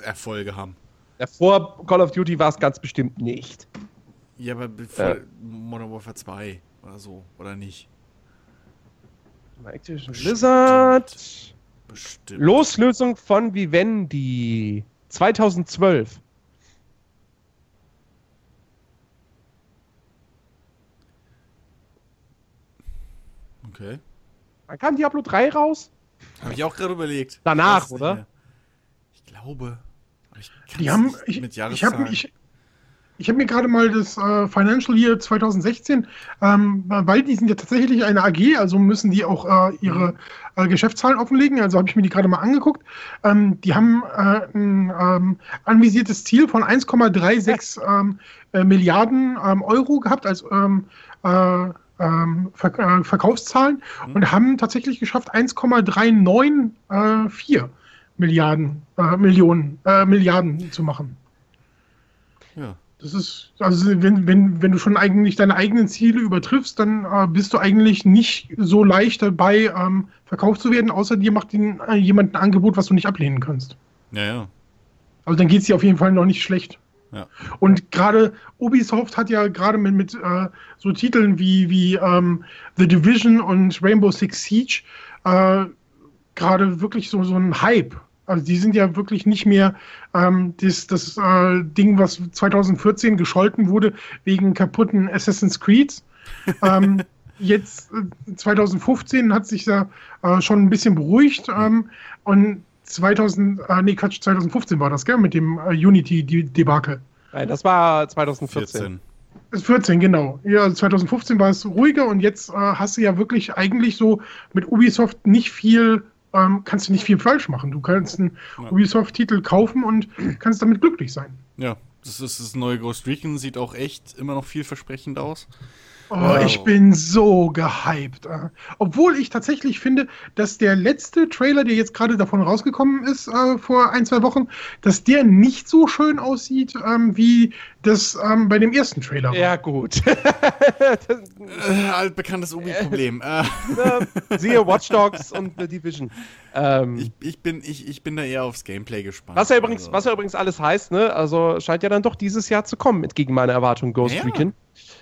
äh, Erfolge haben? Ja, vor Call of Duty war es ganz bestimmt nicht. Ja, aber bevor Ja. Modern Warfare 2 oder so, oder nicht? Activision. Blizzard. Bestimmt. Loslösung von Vivendi. 2012. Okay. Wann kam Diablo 3 raus? Habe ich auch gerade überlegt. Danach, nicht oder? Ich glaube. Aber ich Die haben, ich, mit ich habe, ich, Ich habe mir gerade mal das äh, Financial Year 2016, ähm, weil die sind ja tatsächlich eine AG, also müssen die auch äh, ihre äh, Geschäftszahlen offenlegen. Also habe ich mir die gerade mal angeguckt. Ähm, die haben äh, ein ähm, anvisiertes Ziel von 1,36 ähm, äh, Milliarden ähm, Euro gehabt als ähm, äh, Ver Verkaufszahlen mhm. und haben tatsächlich geschafft 1,394 Milliarden Millionen Milliarden zu machen. Ja. Das ist, also wenn, wenn, wenn du schon eigentlich deine eigenen Ziele übertriffst, dann äh, bist du eigentlich nicht so leicht dabei, ähm, verkauft zu werden, außer dir macht den, äh, jemand ein Angebot, was du nicht ablehnen kannst. Ja, ja. Also dann geht es dir auf jeden Fall noch nicht schlecht. Ja. Und gerade Ubisoft hat ja gerade mit, mit äh, so Titeln wie, wie ähm, The Division und Rainbow Six Siege äh, gerade wirklich so, so einen Hype also die sind ja wirklich nicht mehr ähm, das, das äh, Ding, was 2014 gescholten wurde wegen kaputten Assassin's Creed. (laughs) ähm, jetzt äh, 2015 hat sich da äh, schon ein bisschen beruhigt ähm, und 2000, äh, nee Quatsch, 2015 war das, gell, mit dem äh, Unity-Debakel. Nein, das war 2014. 14. 14, genau. Ja, also 2015 war es ruhiger und jetzt äh, hast du ja wirklich eigentlich so mit Ubisoft nicht viel ähm, kannst du nicht viel falsch machen. Du kannst einen ja. Ubisoft-Titel kaufen und kannst damit glücklich sein. Ja, das ist das neue Ghost Recon, sieht auch echt immer noch vielversprechend aus. Oh, wow. ich bin so gehypt. Äh. Obwohl ich tatsächlich finde, dass der letzte Trailer, der jetzt gerade davon rausgekommen ist, äh, vor ein, zwei Wochen, dass der nicht so schön aussieht, ähm, wie das ähm, bei dem ersten Trailer war. Ja, gut. (laughs) äh, altbekanntes Ubi-Problem. Äh. Siehe Watch Dogs und The Division. Ähm, ich, ich, bin, ich, ich bin da eher aufs Gameplay gespannt. Was ja übrigens, also. was ja übrigens alles heißt, ne? Also scheint ja dann doch dieses Jahr zu kommen, entgegen meiner Erwartung, Ghost ja. Recon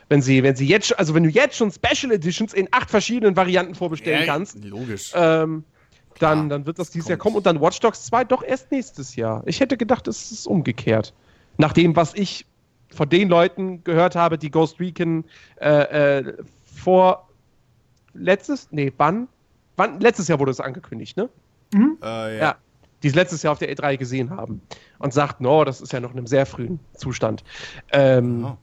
wenn sie, wenn sie jetzt, also wenn du jetzt schon Special Editions in acht verschiedenen Varianten vorbestellen ja, kannst, logisch. Ähm, dann, dann wird das dieses Jahr kommen und dann Watch Dogs 2 doch erst nächstes Jahr. Ich hätte gedacht, es ist umgekehrt. Nach dem, was ich von den Leuten gehört habe, die Ghost Recon äh, äh, vor letztes, nee, wann? wann? Letztes Jahr wurde es angekündigt, ne? Mhm. Äh, ja. ja. Die es letztes Jahr auf der E3 gesehen haben und sagten, oh, das ist ja noch in einem sehr frühen Zustand. Ähm, oh.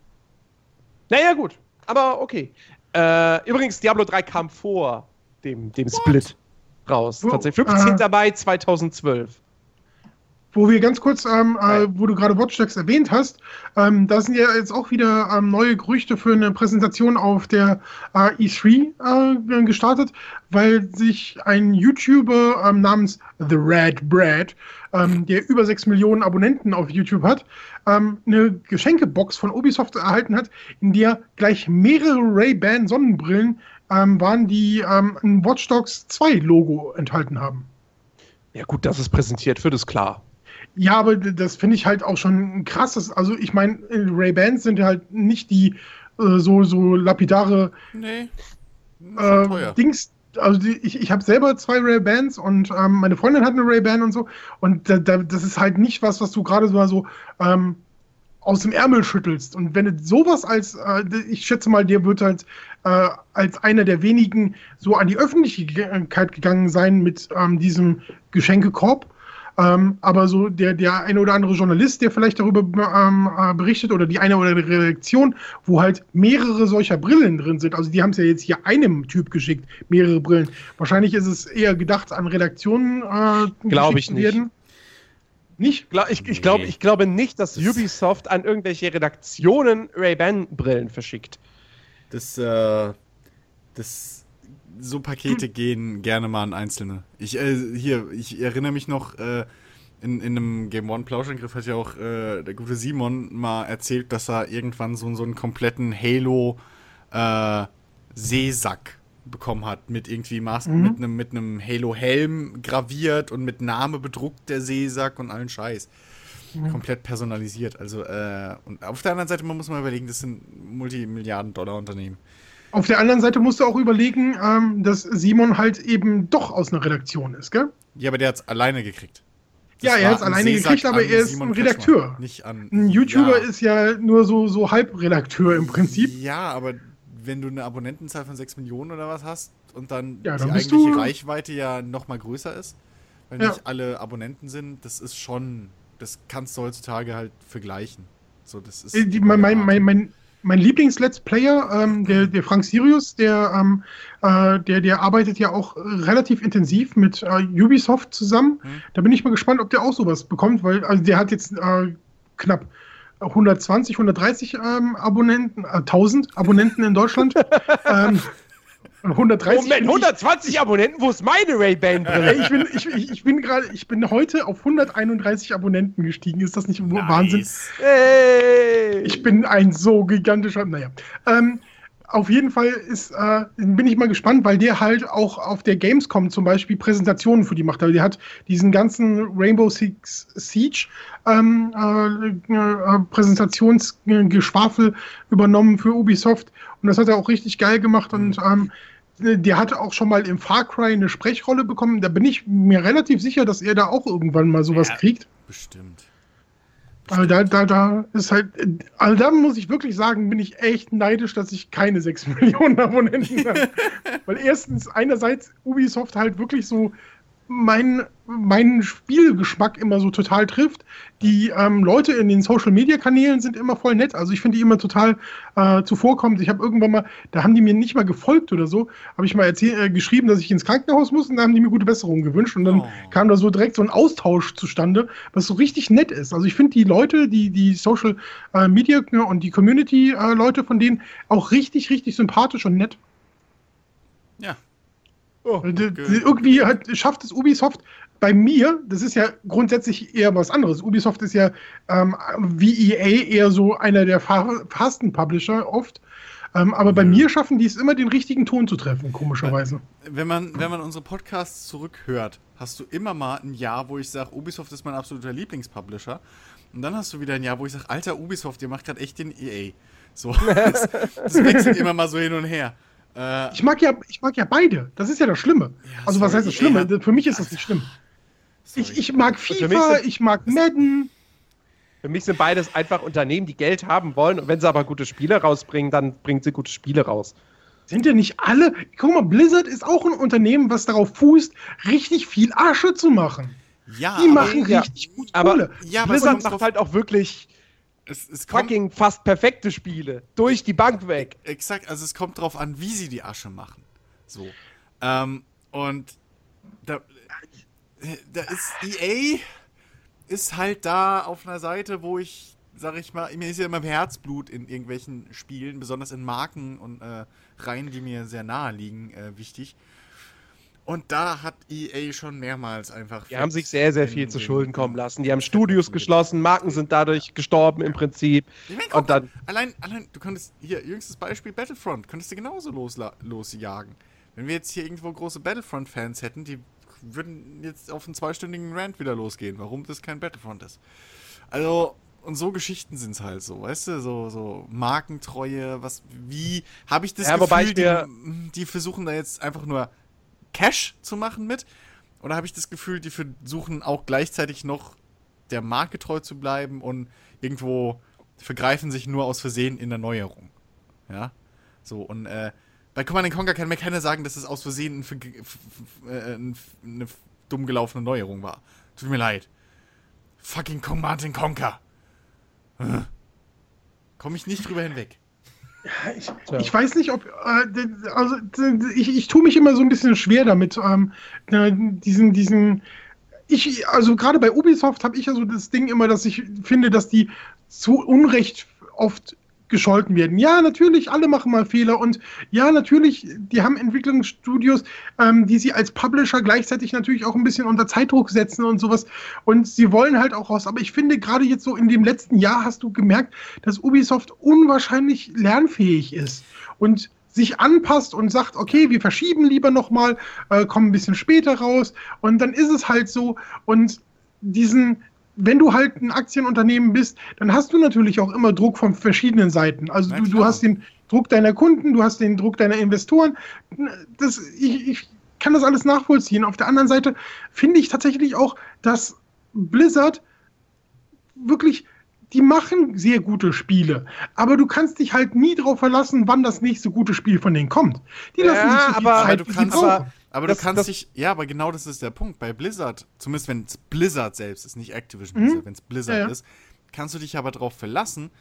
Naja, gut. Aber okay. Äh, übrigens, Diablo 3 kam vor dem, dem Split raus. Tatsächlich. 15. Äh, Mai 2012. Wo wir ganz kurz, ähm, äh, wo du gerade Watch Dogs erwähnt hast, ähm, da sind ja jetzt auch wieder ähm, neue Gerüchte für eine Präsentation auf der äh, E3 äh, gestartet, weil sich ein YouTuber ähm, namens The Red Bread, ähm, der über 6 Millionen Abonnenten auf YouTube hat, ähm, eine Geschenkebox von Ubisoft erhalten hat, in der gleich mehrere Ray-Ban Sonnenbrillen waren, die ein Watch Dogs 2 Logo enthalten haben. Ja gut, dass es präsentiert wird, ist klar. Ja, aber das finde ich halt auch schon krass. Also ich meine, Ray-Bans sind halt nicht die äh, so, so lapidare nee. äh, Dings. Also die, ich, ich habe selber zwei Ray-Bans und ähm, meine Freundin hat eine Ray-Ban und so. Und da, da, das ist halt nicht was, was du gerade so, so ähm, aus dem Ärmel schüttelst. Und wenn du sowas als, äh, ich schätze mal, der wird halt äh, als einer der wenigen so an die Öffentlichkeit gegangen sein mit ähm, diesem Geschenkekorb. Ähm, aber so der, der eine oder andere Journalist, der vielleicht darüber ähm, äh, berichtet oder die eine oder andere Redaktion, wo halt mehrere solcher Brillen drin sind. Also die haben es ja jetzt hier einem Typ geschickt, mehrere Brillen. Wahrscheinlich ist es eher gedacht an Redaktionen. Äh, Glaube ich nicht. Werden. Nicht? Ich, ich, glaub, ich glaube nicht, dass Ubisoft an irgendwelche Redaktionen Ray-Ban-Brillen verschickt. Das, äh, das so Pakete hm. (laughs) gehen gerne mal an Einzelne. Ich, äh, hier, ich erinnere mich noch, äh, in, in einem Game One Plauschangriff hat ja auch äh, der gute Simon mal erzählt, dass er irgendwann so, so einen kompletten Halo äh, Seesack bekommen hat mit irgendwie Maß mhm. mit einem mit einem Halo Helm graviert und mit Name bedruckt der Seesack und allen Scheiß. Mhm. Komplett personalisiert. Also, äh, und auf der anderen Seite, man muss mal überlegen, das sind Multimilliarden-Dollar-Unternehmen. Auf der anderen Seite musst du auch überlegen, ähm, dass Simon halt eben doch aus einer Redaktion ist, gell? Ja, aber der hat es alleine gekriegt. Das ja, er hat es alleine gekriegt, aber er ist Simon ein Redakteur. Nicht an, ein YouTuber ja. ist ja nur so, so Halbredakteur im Prinzip. Ja, aber wenn du eine Abonnentenzahl von 6 Millionen oder was hast und dann ja, die dann eigentliche Reichweite ja noch mal größer ist, weil ja. nicht alle Abonnenten sind, das ist schon, das kannst du heutzutage halt vergleichen. So, das ist Äh, die, mein, mein, mein, mein, mein Lieblings-Let's Player, ähm, der, der Frank Sirius, der, ähm, äh, der, der arbeitet ja auch relativ intensiv mit äh, Ubisoft zusammen. Hm. Da bin ich mal gespannt, ob der auch sowas bekommt, weil also der hat jetzt äh, knapp 120, 130 ähm, Abonnenten, äh, 1000 Abonnenten in Deutschland. (laughs) ähm, 130. Moment, 120 Abonnenten, wo ist meine Ray-Ban-Brille? Ich bin, ich, ich, bin gerade, ich bin heute auf 131 Abonnenten gestiegen. Ist das nicht Wahnsinn? Nice. Hey! Ich bin ein so gigantischer. Naja. Ähm, auf jeden Fall ist, äh, bin ich mal gespannt, weil der halt auch auf der Gamescom zum Beispiel Präsentationen für die macht. Also der hat diesen ganzen Rainbow Six Siege ähm, äh, äh, Präsentationsgeschwafel übernommen für Ubisoft und das hat er auch richtig geil gemacht und ähm, der hat auch schon mal im Far Cry eine Sprechrolle bekommen. Da bin ich mir relativ sicher, dass er da auch irgendwann mal sowas Ja. kriegt. Bestimmt. Aber da, da, da ist halt, also da muss ich wirklich sagen, bin ich echt neidisch, dass ich keine 6 (laughs) Millionen Abonnenten habe. (laughs) Weil erstens, einerseits Ubisoft halt wirklich so meinen meinen Spielgeschmack immer so total trifft. Die ähm, Leute in den Social Media Kanälen sind immer voll nett. Also ich finde die immer total äh, zuvorkommend. Ich habe irgendwann mal, da haben die mir nicht mal gefolgt oder so, habe ich mal äh, geschrieben, dass ich ins Krankenhaus muss und da haben die mir gute Besserung gewünscht. Und dann Oh. kam da so direkt so ein Austausch zustande, was so richtig nett ist. Also ich finde die Leute, die, die Social äh, Media ne, und die Community äh, Leute von denen auch richtig, richtig sympathisch und nett. Ja. Oh, okay. Irgendwie hat, schafft es Ubisoft bei mir, das ist ja grundsätzlich eher was anderes. Ubisoft ist ja ähm, wie EA eher so einer der fa- fasten Publisher oft. Ähm, aber bei Mhm. mir schaffen die es immer, den richtigen Ton zu treffen, komischerweise. Wenn man, wenn man unsere Podcasts zurückhört, hast du immer mal ein Jahr, wo ich sage, Ubisoft ist mein absoluter Lieblingspublisher. Und dann hast du wieder ein Jahr, wo ich sage, alter Ubisoft, ihr macht gerade echt den EA. So, das, (laughs) das wechselt immer mal so hin und her. Äh, Ich mag ja, ich mag ja beide. Das ist ja das Schlimme. Ja, also was sorry, heißt das Schlimme? hat- Für mich ist das nicht schlimm. Ich, ich mag FIFA, sind- ich mag Madden. Für mich sind beides einfach Unternehmen, die Geld haben wollen. Und wenn sie aber gute Spiele rausbringen, dann bringen sie gute Spiele raus. Sind ja nicht alle. Guck mal, Blizzard ist auch ein Unternehmen, was darauf fußt, richtig viel Asche zu machen. ja, Die aber machen ja, richtig gut aber- Kohle. Ja, aber Blizzard macht halt auch wirklich es, es kommt, fucking fast perfekte Spiele. Durch die Bank weg. Exakt, also es kommt drauf an, wie sie die Asche machen. So. Ähm, und da, äh, da ist EA ist halt da auf einer Seite, wo ich, sag ich mal, mir ist ja immer Herzblut in irgendwelchen Spielen, besonders in Marken und äh, Reihen, die mir sehr nahe liegen, äh, wichtig. Und da hat EA schon mehrmals einfach. Die haben sich sehr, sehr viel zu den- Schulden kommen lassen. Die haben Studios geschlossen, Marken sind dadurch gestorben im Prinzip. Ich mein, guck, Und dann, Allein, allein, du könntest, hier, jüngstes Beispiel Battlefront, könntest du genauso losla losjagen. Wenn wir jetzt hier irgendwo große Battlefront-Fans hätten, die würden jetzt auf einen zweistündigen Rant wieder losgehen, warum das kein Battlefront ist. Also, und so Geschichten sind es halt so, weißt du, so, so Markentreue, was, wie, habe ich das Ja, Gefühl, die, die versuchen da jetzt einfach nur Cash zu machen mit? Oder habe ich das Gefühl, die versuchen auch gleichzeitig noch der Marke treu zu bleiben und irgendwo vergreifen sich nur aus Versehen in der Neuerung. Ja? So, und äh, bei Command Conquer kann mir keiner sagen, dass es aus Versehen ein, äh, eine dumm gelaufene Neuerung war. Tut mir leid. Fucking Command Conquer. Äh. Komm ich nicht drüber hinweg. Ich, ich weiß nicht, ob. Äh, also, ich, ich tue mich immer so ein bisschen schwer damit, ähm, äh, diesen, diesen. Ich, also gerade bei Ubisoft habe ich ja so das Ding immer, dass ich finde, dass die zu Unrecht oft gescholten werden. Ja, natürlich, alle machen mal Fehler und ja, natürlich, die haben Entwicklungsstudios, ähm, die sie als Publisher gleichzeitig natürlich auch ein bisschen unter Zeitdruck setzen und sowas und sie wollen halt auch raus. Aber ich finde, gerade jetzt so in dem letzten Jahr hast du gemerkt, dass Ubisoft unwahrscheinlich lernfähig ist und sich anpasst und sagt, okay, wir verschieben lieber nochmal, äh, kommen ein bisschen später raus und dann ist es halt so und diesen, wenn du halt ein Aktienunternehmen bist, dann hast du natürlich auch immer Druck von verschiedenen Seiten. Also du, du hast den Druck deiner Kunden, du hast den Druck deiner Investoren. Das, ich, ich kann das alles nachvollziehen. Auf der anderen Seite finde ich tatsächlich auch, dass Blizzard wirklich, die machen sehr gute Spiele, aber du kannst dich halt nie darauf verlassen, wann das nächste gute Spiel von denen kommt. Die Ja, lassen sich so viel aber- Aber Zeit, du wie sie kannst, brauchen. aber- aber das- du kannst das- dich, ja, aber genau das ist der Punkt. Bei Blizzard, zumindest wenn es Blizzard selbst ist, nicht Activision Mhm. Blizzard, wenn es Blizzard Ja, ja. ist, kannst du dich aber darauf verlassen,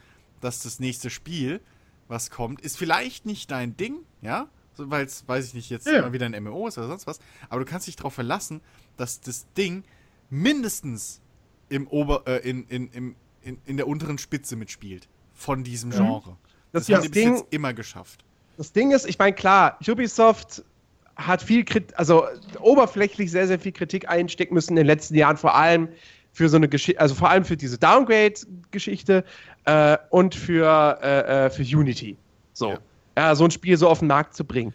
dass das nächste Spiel, was kommt, ist vielleicht nicht dein Ding, ja, so, weil es, weiß ich nicht, jetzt Ja. mal wieder ein MMO ist oder sonst was, aber du kannst dich darauf verlassen, dass das Ding mindestens im Ober, äh, in, in, im, in, in der unteren Spitze mitspielt von diesem Mhm. Genre. Das, Das haben sie bis Ding- jetzt immer geschafft. Das Ding ist, ich meine, klar, Ubisoft hat viel Kritik, also oberflächlich sehr, sehr viel Kritik einstecken müssen in den letzten Jahren, vor allem für so eine Geschichte, also vor allem für diese Downgrade-Geschichte äh, und für, äh, äh, für Unity. So. Ja. Ja. so ein Spiel so auf den Markt zu bringen.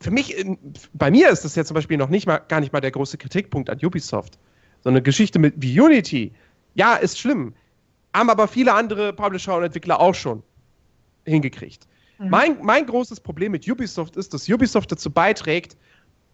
Für mich, in, bei mir ist das ja zum Beispiel noch nicht mal, gar nicht mal der große Kritikpunkt an Ubisoft. So eine Geschichte mit wie Unity, ja, ist schlimm. Haben aber viele andere Publisher und Entwickler auch schon hingekriegt. Mein, mein großes Problem mit Ubisoft ist, dass Ubisoft dazu beiträgt,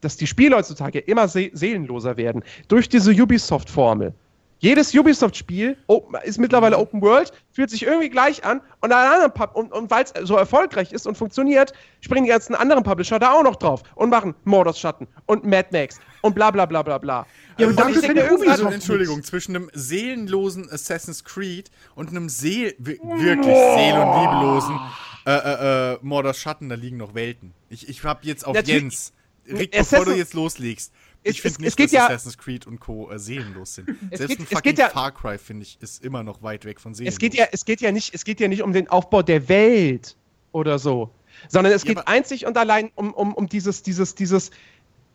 dass die Spiele heutzutage immer se seelenloser werden. Durch diese Ubisoft-Formel. Jedes Ubisoft-Spiel ist mittlerweile Open World, fühlt sich irgendwie gleich an und, alle anderen Pub- und, und weil es so erfolgreich ist und funktioniert, springen die ganzen anderen Publisher da auch noch drauf und machen Mordors Schatten und Mad Max und bla bla bla bla bla. Ja, Und finde irgendwann- Also, Ubisoft Entschuldigung, nichts. zwischen einem seelenlosen Assassin's Creed und einem Seel wi- wirklich seel- und liebelosen äh, äh, äh, Mordor Schatten, da liegen noch Welten. Ich, ich hab jetzt auf Natürlich- Jens. Rick, Assassin- bevor du jetzt loslegst, ich finde nicht, dass ja- Assassin's Creed und Co. Äh, seelenlos sind. (laughs) Selbst geht- ein fucking ja- Far Cry, finde ich, ist immer noch weit weg von seelenlos. Es geht ja, es geht ja nicht, es geht ja nicht um den Aufbau der Welt oder so, sondern es Ja, geht einzig und allein um, um, um dieses, dieses, dieses,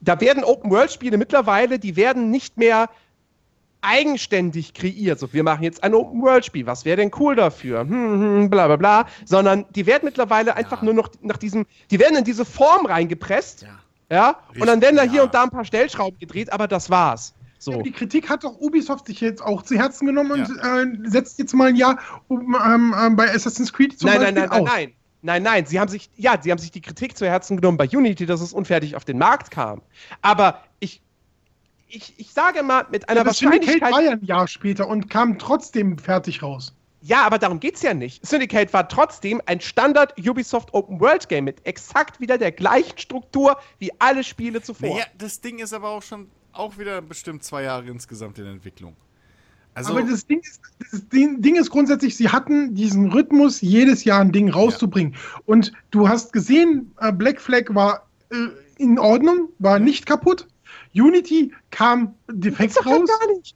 da werden Open-World-Spiele mittlerweile, die werden nicht mehr eigenständig kreiert. So, wir machen jetzt ein Open-World-Spiel. Was wäre denn cool dafür? Hm, hm, bla, bla, bla. Sondern die werden mittlerweile einfach nur noch nach diesem, die werden in diese Form reingepresst. Ja. Ja. Und dann werden da hier Ja. und da ein paar Stellschrauben gedreht, aber das war's. So. Die Kritik hat doch Ubisoft sich jetzt auch zu Herzen genommen und äh, setzt jetzt mal ein Jahr um, ähm, ähm, bei Assassin's Creed zum nein, nein, Beispiel nein, nein, aus. nein. Nein, nein, sie haben sich, ja, sie haben sich die Kritik zu Herzen genommen bei Unity, dass es unfertig auf den Markt kam. Aber ich, ich, ich sage mal, mit einer das Syndicate Wahrscheinlichkeit. war ja ein Jahr später und kam trotzdem fertig raus. Ja, aber darum geht's ja nicht. Syndicate war trotzdem ein Standard Ubisoft Open World Game mit exakt wieder der gleichen Struktur wie alle Spiele zuvor. Naja, das Ding ist aber auch schon auch wieder bestimmt zwei Jahre insgesamt in Entwicklung. Also, Aber das Ding, ist, das Ding Ding ist grundsätzlich, sie hatten diesen Rhythmus, jedes Jahr ein Ding rauszubringen. Und du hast gesehen, äh, Black Flag war äh, in Ordnung, war nicht kaputt. Unity kam defekt raus. gar nicht.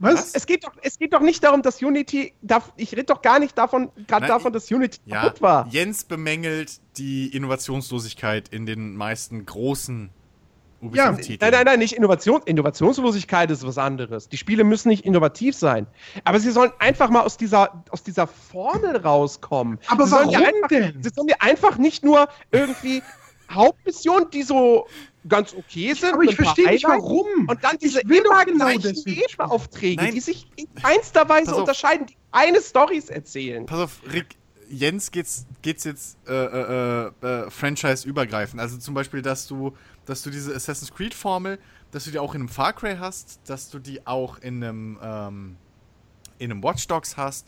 Was? Es geht, doch, es geht doch nicht darum, dass Unity, darf, ich rede doch gar nicht davon, gerade davon, dass Unity ja, kaputt war. Jens bemängelt die Innovationslosigkeit in den meisten großen Ja, Ubisoft-Titeln. Nein, nein, nein, nicht Innovation. Innovationslosigkeit ist was anderes. Die Spiele müssen nicht innovativ sein. Aber sie sollen einfach mal aus dieser, aus dieser Formel rauskommen. Aber sie sollen ja warum einfach, denn? Sie sollen ja einfach nicht nur irgendwie Hauptmissionen, die so ganz okay sind. Aber ich verstehe nicht, warum. Und dann diese immer genau gleichen Nebenaufträge, Nein. die sich in keinster Weise unterscheiden, die eine Storys erzählen. Pass auf, Rick, Jens geht's, geht's jetzt äh, äh, äh, franchise-übergreifend. Also zum Beispiel, dass du, dass du diese Assassin's Creed-Formel, dass du die auch in einem Far Cry hast, dass du die auch in einem, ähm, in einem Watch Dogs hast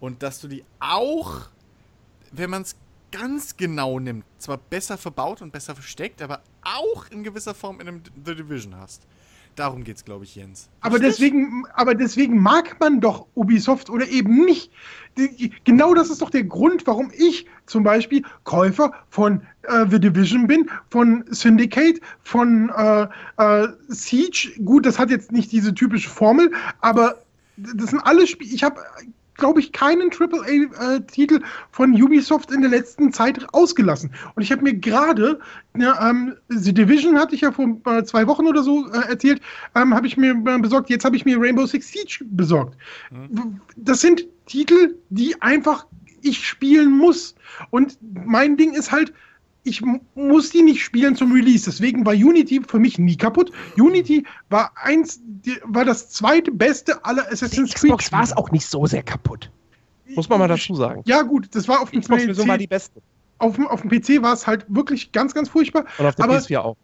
und dass du die auch, wenn man es ganz genau nimmt, zwar besser verbaut und besser versteckt, aber auch in gewisser Form in einem The Division hast. Darum geht's, glaube ich, Jens. Aber Richtig? deswegen, aber deswegen mag man doch Ubisoft oder eben nicht. Genau das ist doch der Grund, warum ich zum Beispiel Käufer von äh, The Division bin, von Syndicate, von äh, äh, Siege. Gut, das hat jetzt nicht diese typische Formel, aber das sind alle Spiele. Ich habe, glaube ich, keinen AAA-Titel von Ubisoft in der letzten Zeit ausgelassen. Und ich habe mir gerade, ja, ähm, The Division hatte ich ja vor äh, zwei Wochen oder so äh, erzählt, ähm, habe ich mir äh, besorgt. Jetzt habe ich mir Rainbow Six Siege besorgt. W- Das sind Titel, die einfach ich spielen muss. Und mein Ding ist halt, ich muss die nicht spielen zum Release. Deswegen war Unity für mich nie kaputt. Unity war eins, die, war das zweite beste aller Die Assassin's Creed. Xbox war es auch nicht so sehr kaputt. Muss man mal dazu sagen. Ja, gut, das war auf dem Xbox-Version war die PC. beste. Auf, dem- auf dem PC war es halt wirklich ganz, ganz furchtbar. Und auf der Aber PS4 auch.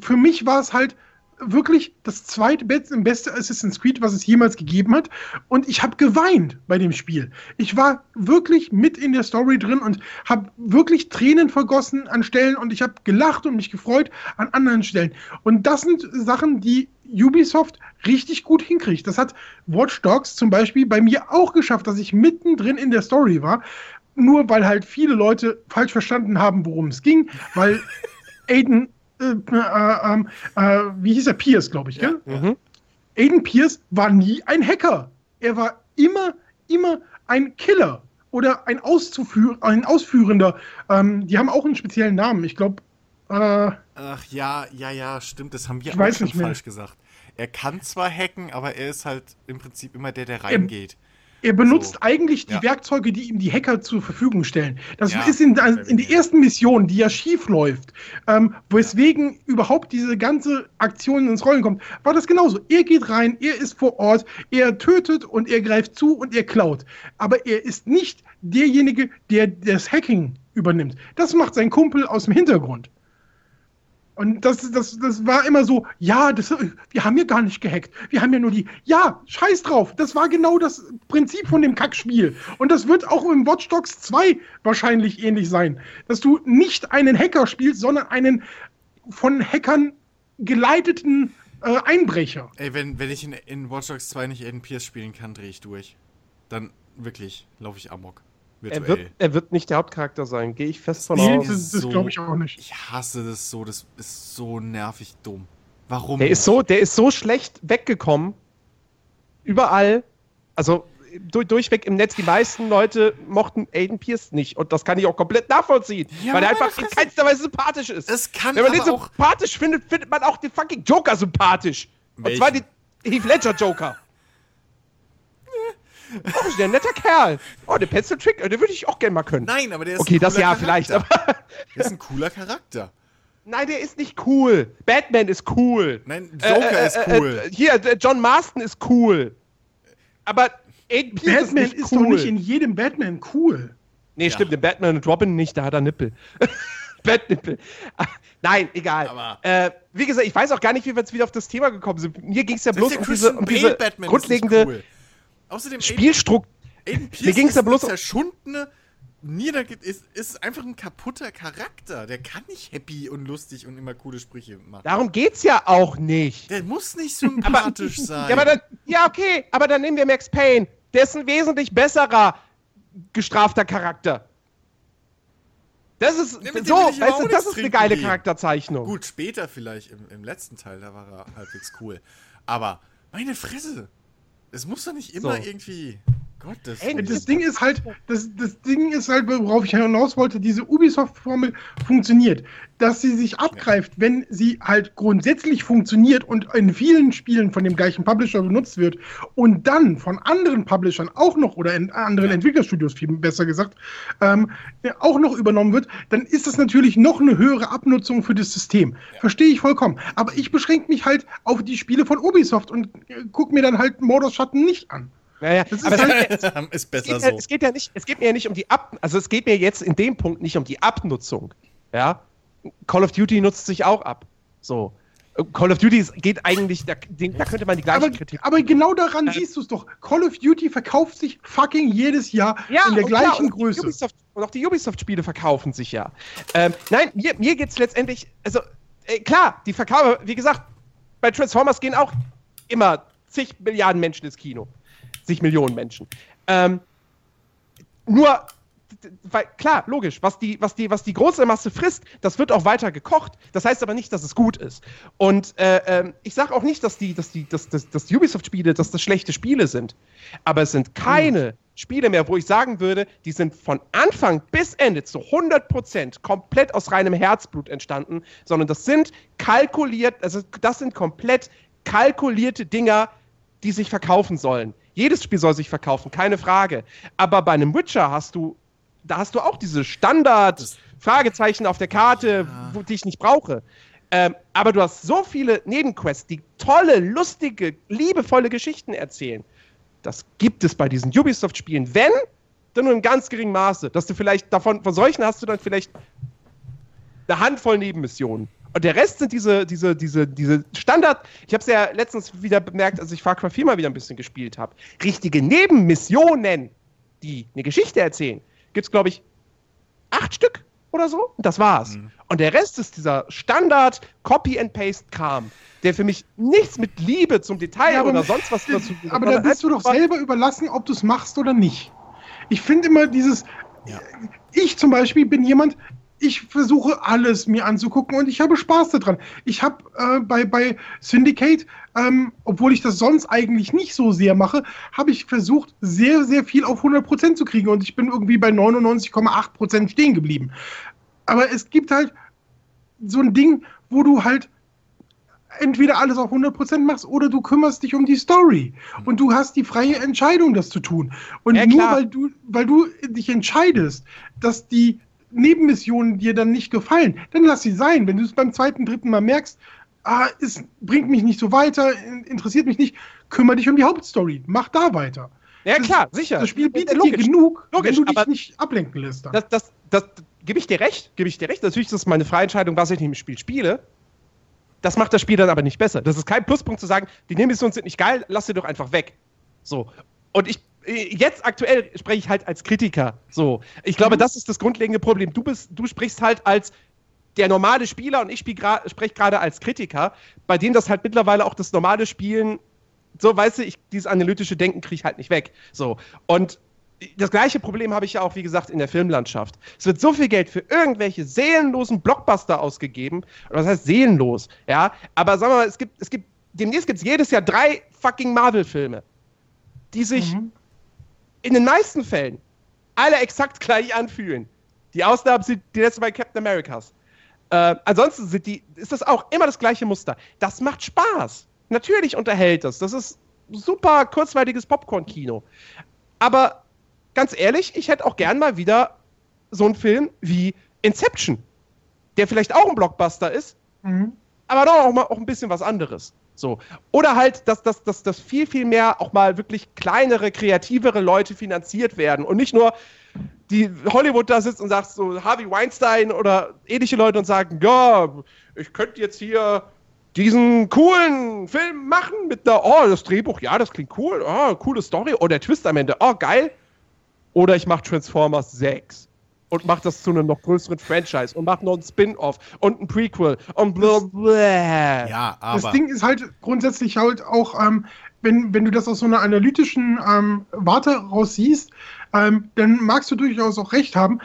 für mich war es halt wirklich das zweitbeste beste Assassin's Creed, was es jemals gegeben hat. Und ich habe geweint bei dem Spiel. Ich war wirklich mit in der Story drin und habe wirklich Tränen vergossen an Stellen und ich habe gelacht und mich gefreut an anderen Stellen. Und das sind Sachen, die Ubisoft richtig gut hinkriegt. Das hat Watch Dogs zum Beispiel bei mir auch geschafft, dass ich mittendrin in der Story war. Nur weil halt viele Leute falsch verstanden haben, worum es ging, weil (laughs) Aiden, äh, äh, ähm, äh, wie hieß er, Pierce, glaube ich, ja. gell? Mhm. Aiden Pierce war nie ein Hacker. Er war immer, immer ein Killer oder ein, Auszuführ ein Ausführender. Ähm, die haben auch einen speziellen Namen. Ich glaube, äh, Ach ja, ja, ja, stimmt. Das haben wir auch schon falsch gesagt. Er kann zwar hacken, aber er ist halt im Prinzip immer der, der reingeht. Er benutzt so. eigentlich die ja. Werkzeuge, die ihm die Hacker zur Verfügung stellen. Das ja, ist in, in der ersten Mission, die ja schief läuft, ähm, weswegen überhaupt diese ganze Aktion ins Rollen kommt, war das genauso. Er geht rein, er ist vor Ort, er tötet und er greift zu und er klaut. Aber er ist nicht derjenige, der das Hacking übernimmt. Das macht sein Kumpel aus dem Hintergrund. Und das, das, das war immer so, ja, das, wir haben ja gar nicht gehackt. Wir haben ja nur die, ja, scheiß drauf. Das war genau das Prinzip von dem Kackspiel. Und das wird auch im Watch Dogs 2 wahrscheinlich ähnlich sein. Dass du nicht einen Hacker spielst, sondern einen von Hackern geleiteten äh, Einbrecher. Ey, wenn, wenn ich in, in Watch Dogs 2 nicht Aiden Pierce spielen kann, drehe ich durch. Dann wirklich laufe ich amok. Er wird, er wird nicht der Hauptcharakter sein, gehe ich fest von aus. Das, das glaube ich auch nicht. Ich hasse das so, das ist so nervig dumm. Warum? Der ist so, der ist so schlecht weggekommen. Überall. Also durch, durchweg im Netz, die meisten Leute mochten Aiden Pierce nicht. Und das kann ich auch komplett nachvollziehen. Ja, weil er einfach in keinster Weise sympathisch ist. Es kann Wenn man den sympathisch findet, findet man auch den fucking Joker sympathisch. Welchen? Und zwar den Heath Ledger Joker. Oh, ist der ein netter Kerl. Oh, der Pencil Trick, den würde ich auch gerne mal können. Nein, aber der ist Okay, das ja Charakter. vielleicht, aber. (laughs) Der ist ein cooler Charakter. Nein, der ist nicht cool. Batman ist cool. Nein, Joker äh, äh, ist äh, cool. Äh, hier, John Marston ist cool. Aber Pierce Batman ist, ist cool. doch nicht in jedem Batman cool. Nee, ja. stimmt, in Batman und Robin nicht, da hat er Nippel. (laughs) Batnippel. (laughs) Nein, egal. Aber äh, wie gesagt, ich weiß auch gar nicht, wie wir jetzt wieder auf das Thema gekommen sind. Mir ging es ja bloß um diese, um diese grundlegende. Cool. Außerdem Spielstruktur. Aiden Pierce Mir ging's ja bloß zerschundene Niederge ist, ist einfach ein kaputter Charakter. Der kann nicht happy und lustig und immer coole Sprüche machen. Darum geht's ja auch nicht. Der muss nicht sympathisch sein. Ja, aber dann, ja, okay, aber dann nehmen wir Max Payne. Der ist ein wesentlich besserer gestrafter Charakter. Das ist ja, so, weißt du, das ist eine geile gehen. Charakterzeichnung. Gut, später vielleicht im, im letzten Teil, da war er halbwegs cool. Aber meine Fresse, es muss doch nicht immer so. irgendwie. Gott, das, Ey, das Ding ist halt, das, das Ding ist halt, worauf ich hinaus wollte, diese Ubisoft-Formel funktioniert. Dass sie sich abgreift, wenn sie halt grundsätzlich funktioniert und in vielen Spielen von dem gleichen Publisher benutzt wird und dann von anderen Publishern auch noch oder in anderen ja. Entwicklerstudios, viel besser gesagt, ähm, auch noch übernommen wird, dann ist das natürlich noch eine höhere Abnutzung für das System. Ja. Verstehe ich vollkommen. Aber ich beschränke mich halt auf die Spiele von Ubisoft und äh, gucke mir dann halt Mordors Schatten nicht an. Naja, das ist, aber halt, ist besser es so. Ja, es geht ja nicht, es geht mir ja nicht um die Ab, also es geht mir jetzt in dem Punkt nicht um die Abnutzung. Ja, Call of Duty nutzt sich auch ab. So. Call of Duty geht eigentlich, da, da könnte man die gleiche aber, Kritik. Aber genau daran äh, siehst du es doch. Call of Duty verkauft sich fucking jedes Jahr ja, in der gleichen klar, Größe. Ubisoft, und auch die Ubisoft-Spiele verkaufen sich ja. Ähm, nein, mir, mir geht es letztendlich, also äh, klar, die Verkäufe, wie gesagt, bei Transformers gehen auch immer zig Milliarden Menschen ins Kino zig Millionen Menschen. Ähm, nur, weil, klar, logisch, was die, was, die, was die große Masse frisst, das wird auch weiter gekocht. Das heißt aber nicht, dass es gut ist. Und äh, äh, ich sage auch nicht, dass die, dass die, dass, dass, dass Ubisoft-Spiele, dass das schlechte Spiele sind. Aber es sind keine mhm. Spiele mehr, wo ich sagen würde, die sind von Anfang bis Ende zu 100% komplett aus reinem Herzblut entstanden, sondern das sind kalkuliert, also das sind komplett kalkulierte Dinger, die sich verkaufen sollen. Jedes Spiel soll sich verkaufen, keine Frage. Aber bei einem Witcher hast du, da hast du auch diese Standard-Fragezeichen auf der Karte, ja. die ich nicht brauche. Ähm, aber du hast so viele Nebenquests, die tolle, lustige, liebevolle Geschichten erzählen. Das gibt es bei diesen Ubisoft-Spielen. Wenn, dann nur in ganz geringem Maße. Dass du vielleicht davon, von solchen hast du dann vielleicht eine Handvoll Nebenmissionen Und der Rest sind diese, diese, diese, diese Standard. Ich habe es ja letztens wieder bemerkt, als ich Far Cry 4 mal wieder ein bisschen gespielt habe. Richtige Nebenmissionen, die eine Geschichte erzählen, gibt es, glaube ich, acht Stück oder so. Und das war's. Mhm. Und der Rest ist dieser Standard Copy-and-Paste-Kram, der für mich nichts mit Liebe zum Detail ja, oder sonst was dazu (laughs) Aber da bist du doch selber überlassen, ob du es machst oder nicht. Ich finde immer dieses. Ja. Ich zum Beispiel bin jemand, ich versuche alles mir anzugucken und ich habe Spaß daran. Ich habe äh, bei, bei Syndicate, ähm, obwohl ich das sonst eigentlich nicht so sehr mache, habe ich versucht, sehr, sehr viel auf 100% zu kriegen und ich bin irgendwie bei 99,8% stehen geblieben. Aber es gibt halt so ein Ding, wo du halt entweder alles auf 100% machst oder du kümmerst dich um die Story. Und du hast die freie Entscheidung, das zu tun. Und ja, nur weil du, weil du dich entscheidest, dass die Nebenmissionen dir dann nicht gefallen, dann lass sie sein. Wenn du es beim zweiten, dritten Mal merkst, ah, es bringt mich nicht so weiter, interessiert mich nicht, kümmere dich um die Hauptstory. Mach da weiter. Ja, das, klar, sicher. Das Spiel bietet logisch, dir genug, logisch, wenn du dich nicht ablenken lässt. Dann. Das, das, das, gebe ich dir recht, gebe ich dir recht. Natürlich ist das meine freie Entscheidung, was ich im Spiel spiele. Das macht das Spiel dann aber nicht besser. Das ist kein Pluspunkt zu sagen, die Nebenmissionen sind nicht geil, lass sie doch einfach weg. So. Und ich jetzt aktuell spreche ich halt als Kritiker. So, ich glaube, mhm. das ist das grundlegende Problem. Du bist, du sprichst halt als der normale Spieler und ich spreche gerade als Kritiker, bei denen das halt mittlerweile auch das normale Spielen, so weißt du, ich, dieses analytische Denken kriege ich halt nicht weg. So und das gleiche Problem habe ich ja auch, wie gesagt, in der Filmlandschaft. Es wird so viel Geld für irgendwelche seelenlosen Blockbuster ausgegeben. Was heißt seelenlos? Ja, aber sagen wir mal, es gibt, es gibt, demnächst gibt es jedes Jahr drei fucking Marvel-Filme, die sich mhm in den meisten Fällen alle exakt gleich anfühlen. Die Ausnahmen sind die letzte bei Captain Americas. Äh, ansonsten sind die, ist das auch immer das gleiche Muster. Das macht Spaß. Natürlich unterhält das. Das ist super kurzweiliges Popcorn-Kino. Aber ganz ehrlich, ich hätte auch gern mal wieder so einen Film wie Inception, der vielleicht auch ein Blockbuster ist, mhm. aber doch auch mal auch ein bisschen was anderes. So. Oder halt, dass, dass, dass, dass viel, viel mehr auch mal wirklich kleinere, kreativere Leute finanziert werden und nicht nur die Hollywood da sitzt und sagt so Harvey Weinstein oder ähnliche Leute und sagen, ja, ich könnte jetzt hier diesen coolen Film machen mit der, oh, das Drehbuch, ja, das klingt cool, oh, coole Story, oh, der Twist am Ende, oh, geil. Oder ich mache Transformers 6 und macht das zu einem noch größeren Franchise und macht noch ein Spin-off und ein Prequel und blablabla. Ja, aber. Das Ding ist halt grundsätzlich halt auch, ähm, wenn, wenn du das aus so einer analytischen ähm, Warte raus siehst, ähm, dann magst du durchaus auch recht haben.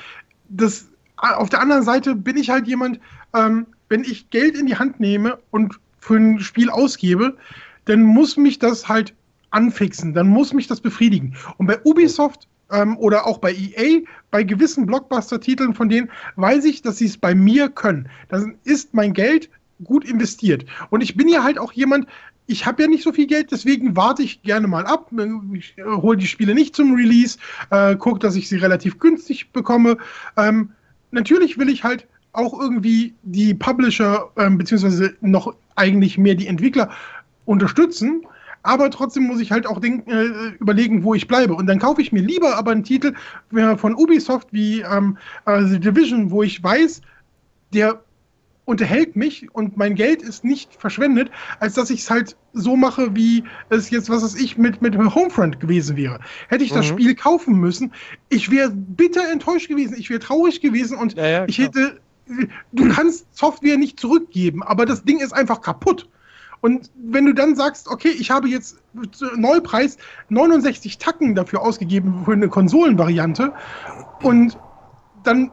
Das, äh, auf der anderen Seite bin ich halt jemand, ähm, wenn ich Geld in die Hand nehme und für ein Spiel ausgebe, dann muss mich das halt anfixen, dann muss mich das befriedigen. Und bei Ubisoft ähm, oder auch bei EA, bei gewissen Blockbuster-Titeln von denen, weiß ich, dass sie es bei mir können. Dann ist mein Geld gut investiert. Und ich bin ja halt auch jemand, ich habe ja nicht so viel Geld, deswegen warte ich gerne mal ab. Ich äh, hole die Spiele nicht zum Release, äh, gucke, dass ich sie relativ günstig bekomme. Ähm, natürlich will ich halt auch irgendwie die Publisher, ähm, beziehungsweise noch eigentlich mehr die Entwickler unterstützen aber trotzdem muss ich halt auch denk, äh, überlegen, wo ich bleibe. Und dann kaufe ich mir lieber aber einen Titel äh, von Ubisoft wie ähm, äh, The Division, wo ich weiß, der unterhält mich und mein Geld ist nicht verschwendet, als dass ich es halt so mache, wie es jetzt, was weiß ich, mit, mit Homefront gewesen wäre. Hätte ich mhm. das Spiel kaufen müssen, ich wäre bitter enttäuscht gewesen, ich wäre traurig gewesen und ja, ja, ich hätte. Du kannst Software nicht zurückgeben, aber das Ding ist einfach kaputt. Und wenn du dann sagst, okay, ich habe jetzt Neupreis 69 Tacken dafür ausgegeben für eine Konsolenvariante und dann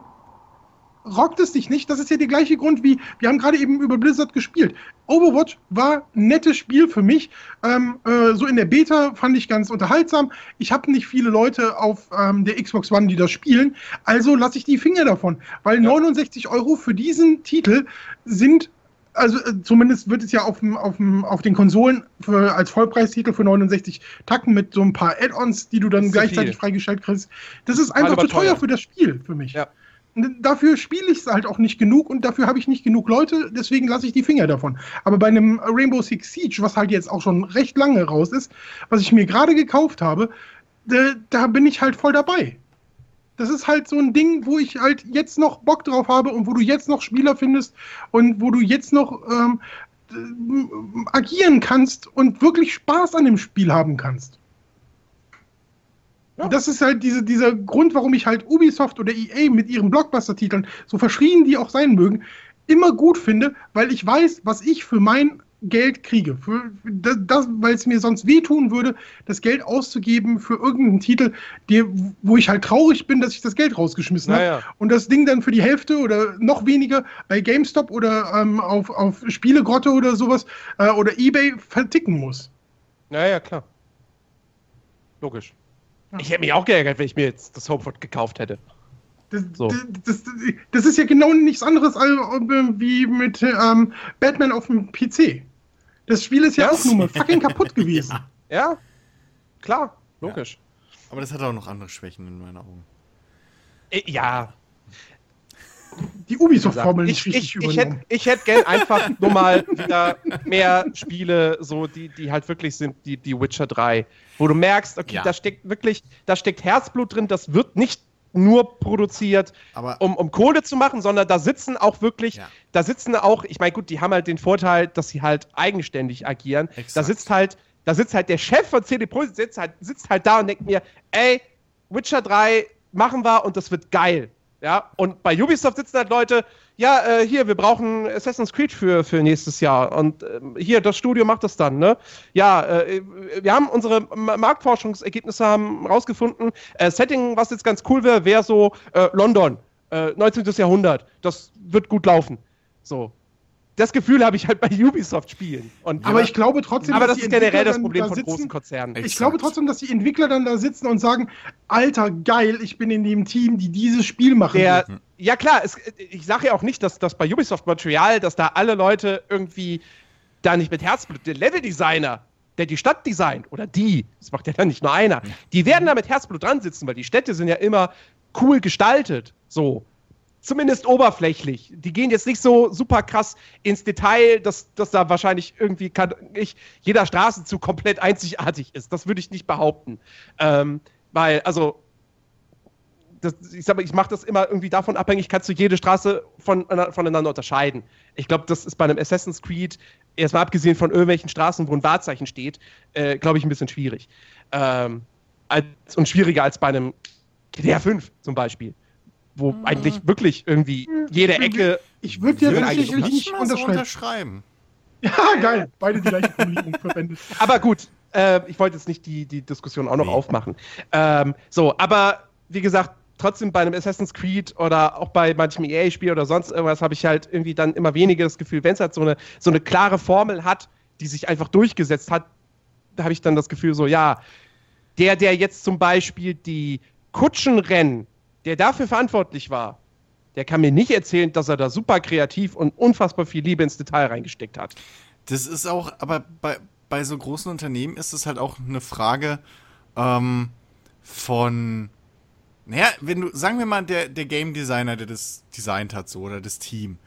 rockt es dich nicht. Das ist ja der gleiche Grund wie, wir haben gerade eben über Blizzard gespielt. Overwatch war ein nettes Spiel für mich. Ähm, äh, so in der Beta fand ich ganz unterhaltsam. Ich habe nicht viele Leute auf ähm, der Xbox One, die das spielen. Also lasse ich die Finger davon. Weil ja. 69 Euro für diesen Titel sind also äh, zumindest wird es ja auf, auf, auf den Konsolen für, als Vollpreistitel für 69 Tacken mit so ein paar Add-ons, die du dann gleichzeitig freigestellt kriegst. Das ist einfach zu teuer, teuer für das Spiel für mich. Ja. Dafür spiele ich es halt auch nicht genug und dafür habe ich nicht genug Leute, deswegen lasse ich die Finger davon. Aber bei einem Rainbow Six Siege, was halt jetzt auch schon recht lange raus ist, was ich mir gerade gekauft habe, da, da bin ich halt voll dabei. Das ist halt so ein Ding, wo ich halt jetzt noch Bock drauf habe und wo du jetzt noch Spieler findest und wo du jetzt noch ähm, äh, agieren kannst und wirklich Spaß an dem Spiel haben kannst. Ja. Das ist halt diese, dieser Grund, warum ich halt Ubisoft oder EA mit ihren Blockbuster-Titeln, so verschrien die auch sein mögen, immer gut finde, weil ich weiß, was ich für mein Geld kriege. Für das, das weil es mir sonst wehtun würde, das Geld auszugeben für irgendeinen Titel, der, wo ich halt traurig bin, dass ich das Geld rausgeschmissen Naja. habe. Und das Ding dann für die Hälfte oder noch weniger bei GameStop oder ähm, auf, auf Spielegrotte oder sowas äh, oder Ebay verticken muss. Naja, klar. Logisch. Ja. Ich hätte mich auch geärgert, wenn ich mir jetzt das Homefront gekauft hätte. Das, So. das, das, das ist ja genau nichts anderes als, äh, wie mit ähm, Batman auf dem PC. Das Spiel ist ja, Ja. auch nur mal fucking kaputt (laughs) gewesen. Ja? Klar, logisch. Aber das hat auch noch andere Schwächen in meinen Augen. Äh, Ja, Die Ubisoft-Formel ich, nicht richtig ich, ich hätte ich hätt gern einfach nur mal wieder mehr Spiele, so die, die halt wirklich sind, die, die Witcher 3, wo du merkst, okay, Ja. da steckt wirklich, da steckt Herzblut drin, das wird nicht nur produziert, Aber um, um Kohle zu machen, sondern da sitzen auch wirklich, Ja. da sitzen auch, ich meine, gut, die haben halt den Vorteil, dass sie halt eigenständig agieren. Da Exakt. sitzt halt, da sitzt halt der Chef von CD Projekt sitzt halt, sitzt halt da und denkt mir, ey, Witcher 3 machen wir und das wird geil. Ja, und bei Ubisoft sitzen halt Leute, ja, äh, hier, wir brauchen Assassin's Creed für, für nächstes Jahr. Und ähm, hier, das Studio macht das dann, ne? Ja, äh, wir haben unsere Ma- Marktforschungsergebnisse haben rausgefunden. Äh, Setting, was jetzt ganz cool wäre, wäre so äh, London, äh, 19. Jahrhundert. Das wird gut laufen. So. Das Gefühl habe ich halt bei Ubisoft-Spielen. Und Aber ich glaube trotzdem, aber dass das die ist generell Entwickler das dann Problem da von sitzen, großen Konzernen. Ich glaube Exakt. trotzdem, dass die Entwickler dann da sitzen und sagen, Alter, geil, ich bin in dem Team, die dieses Spiel machen. Der, wird." ja klar, es, ich sage ja auch nicht, dass, dass bei Ubisoft Montreal, dass da alle Leute irgendwie da nicht mit Herzblut, der Leveldesigner, der die Stadt designt, oder die, das macht ja dann nicht nur einer, die werden da mit Herzblut dran sitzen, weil die Städte sind ja immer cool gestaltet, so. Zumindest oberflächlich. Die gehen jetzt nicht so super krass ins Detail, dass, dass da wahrscheinlich irgendwie kann, ich, jeder Straßenzug komplett einzigartig ist. Das würde ich nicht behaupten. Ähm, weil, also, das, ich sag mal, ich mache das immer irgendwie davon abhängig, kannst du jede Straße von, voneinander unterscheiden. Ich glaube, das ist bei einem Assassin's Creed, erstmal abgesehen von irgendwelchen Straßen, wo ein Wahrzeichen steht, äh, glaube ich, ein bisschen schwierig. Ähm, als, und schwieriger als bei einem GTA 5 zum Beispiel. Wo eigentlich wirklich irgendwie jede Ecke. Ich würde dir tatsächlich eigentlich nicht mal so unterschreiben. unterschreiben. Ja, geil. Beide die gleiche Formulierung verwendet. (laughs) Aber gut, äh, ich wollte jetzt nicht die, die Diskussion auch noch Nee. aufmachen. Ähm, so, aber wie gesagt, trotzdem bei einem Assassin's Creed oder auch bei manchem EA-Spiel oder sonst irgendwas habe ich halt irgendwie dann immer weniger das Gefühl, wenn es halt so eine, so eine klare Formel hat, die sich einfach durchgesetzt hat, da habe ich dann das Gefühl so, ja, der, der jetzt zum Beispiel die Kutschenrennen, der dafür verantwortlich war, der kann mir nicht erzählen, dass er da super kreativ und unfassbar viel Liebe ins Detail reingesteckt hat. Das ist auch, aber bei, bei so großen Unternehmen ist es halt auch eine Frage ähm, von, naja, wenn du, sagen wir mal, der, der Game Designer, der das designt hat, so, oder das Team,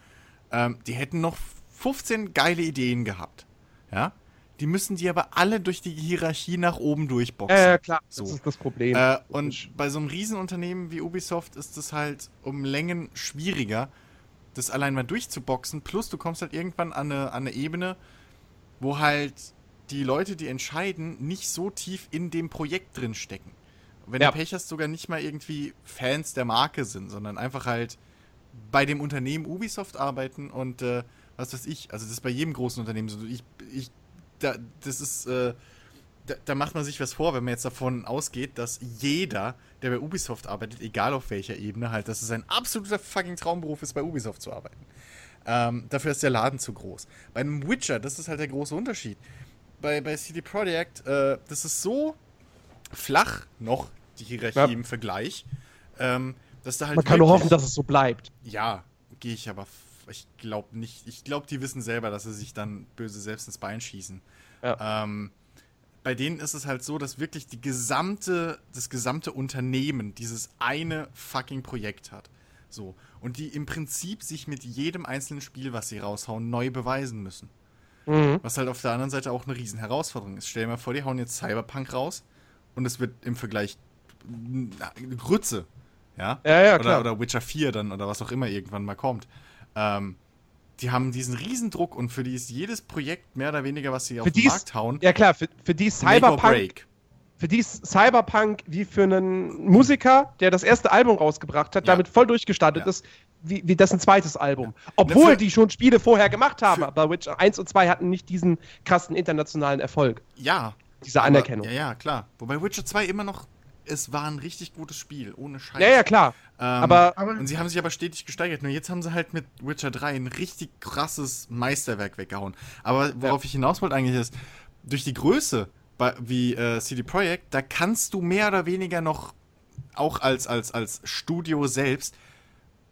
ähm, die hätten noch 15 geile Ideen gehabt. Ja? Die müssen die aber alle durch die Hierarchie nach oben durchboxen. Äh, klar, So. das ist das Problem. Äh, und bei so einem Riesenunternehmen wie Ubisoft ist es halt um Längen schwieriger, das allein mal durchzuboxen. Plus du kommst halt irgendwann an eine, an eine Ebene, wo halt die Leute, die entscheiden, nicht so tief in dem Projekt drin stecken. Wenn Ja. du Pech hast, sogar nicht mal irgendwie Fans der Marke sind, sondern einfach halt bei dem Unternehmen Ubisoft arbeiten und äh, was weiß ich, also das ist bei jedem großen Unternehmen so. Ich, ich, da, das ist, äh, da, da macht man sich was vor, wenn man jetzt davon ausgeht, dass jeder, der bei Ubisoft arbeitet, egal auf welcher Ebene, halt, dass es ein absoluter fucking Traumberuf ist, bei Ubisoft zu arbeiten. Ähm, dafür ist der Laden zu groß. Bei einem Witcher, das ist halt der große Unterschied. Bei, bei CD Projekt, äh, das ist so flach noch, die Hierarchie Ja. im Vergleich, ähm, dass da halt. Man kann nur hoffen, dass es so bleibt. ja, gehe ich aber. Ich glaube nicht. Ich glaube, die wissen selber, dass sie sich dann böse selbst ins Bein schießen. Ähm, bei denen ist es halt so, dass wirklich die gesamte, das gesamte Unternehmen dieses eine fucking Projekt hat. So. Und die im Prinzip sich mit jedem einzelnen Spiel, was sie raushauen, neu beweisen müssen. Mhm. Was halt auf der anderen Seite auch eine riesen Herausforderung ist. Stell dir mal vor, die hauen jetzt Cyberpunk raus und es wird im Vergleich na, Grütze. ja, Ja, ja, oder, klar. oder Witcher 4 dann oder was auch immer irgendwann mal kommt. Ähm, die haben diesen Riesendruck und für die ist jedes Projekt mehr oder weniger, was sie auf Für den die ist- Markt hauen, Ja klar, für, für die Cyberpunk, für die ist Cyberpunk wie für einen Musiker, der das erste Album rausgebracht hat, Ja. damit voll durchgestartet Ja. ist, wie, wie das ein zweites Album. Obwohl für- die schon Spiele vorher gemacht haben, aber Witcher 1 und 2 hatten nicht diesen krassen internationalen Erfolg, Ja. diese aber- Anerkennung. Ja, ja, klar. Wobei Witcher 2 immer noch, es war ein richtig gutes Spiel, ohne Scheiß. Ja, ja, klar. Ähm, aber Und sie haben sich aber stetig gesteigert. Nur jetzt haben sie halt mit Witcher 3 ein richtig krasses Meisterwerk weggehauen. Aber worauf ich hinaus wollte eigentlich ist, durch die Größe bei, wie äh, CD Projekt, da kannst du mehr oder weniger noch, auch als, als, als Studio selbst,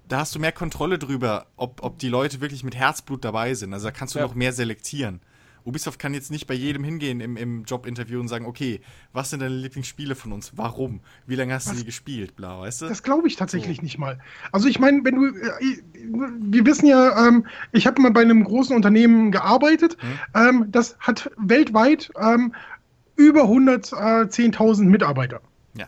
da hast du mehr Kontrolle drüber, ob, ob die Leute wirklich mit Herzblut dabei sind. Also da kannst du Ja. noch mehr selektieren. Ubisoft kann jetzt nicht bei jedem hingehen im, im Jobinterview und sagen, okay, was sind deine Lieblingsspiele von uns? Warum? Wie lange hast du Was? die gespielt? Bla, weißt du? Das glaube ich tatsächlich nicht mal. Also ich meine, wenn du, äh, wir wissen ja, ähm, ich habe mal bei einem großen Unternehmen gearbeitet, ähm, das hat weltweit ähm, über 110.000 Mitarbeiter. Ja.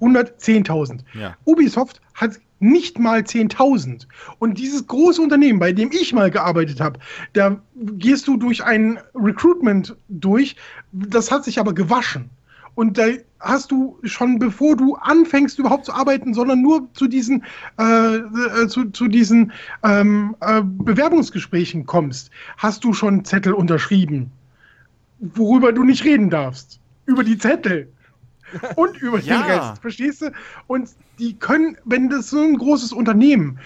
110.000. Ja. Ubisoft hat nicht mal 10.000. Und dieses große Unternehmen, bei dem ich mal gearbeitet habe, da gehst du durch ein Recruitment durch, das hat sich aber gewaschen. Und da hast du schon, bevor du anfängst überhaupt zu arbeiten, sondern nur zu diesen, äh, äh, zu, zu diesen ähm, äh, Bewerbungsgesprächen kommst, hast du schon Zettel unterschrieben, worüber du nicht reden darfst. Über die Zettel. (laughs) Und über Ja. den Rest, verstehst du? Und die können, wenn das so ein großes Unternehmen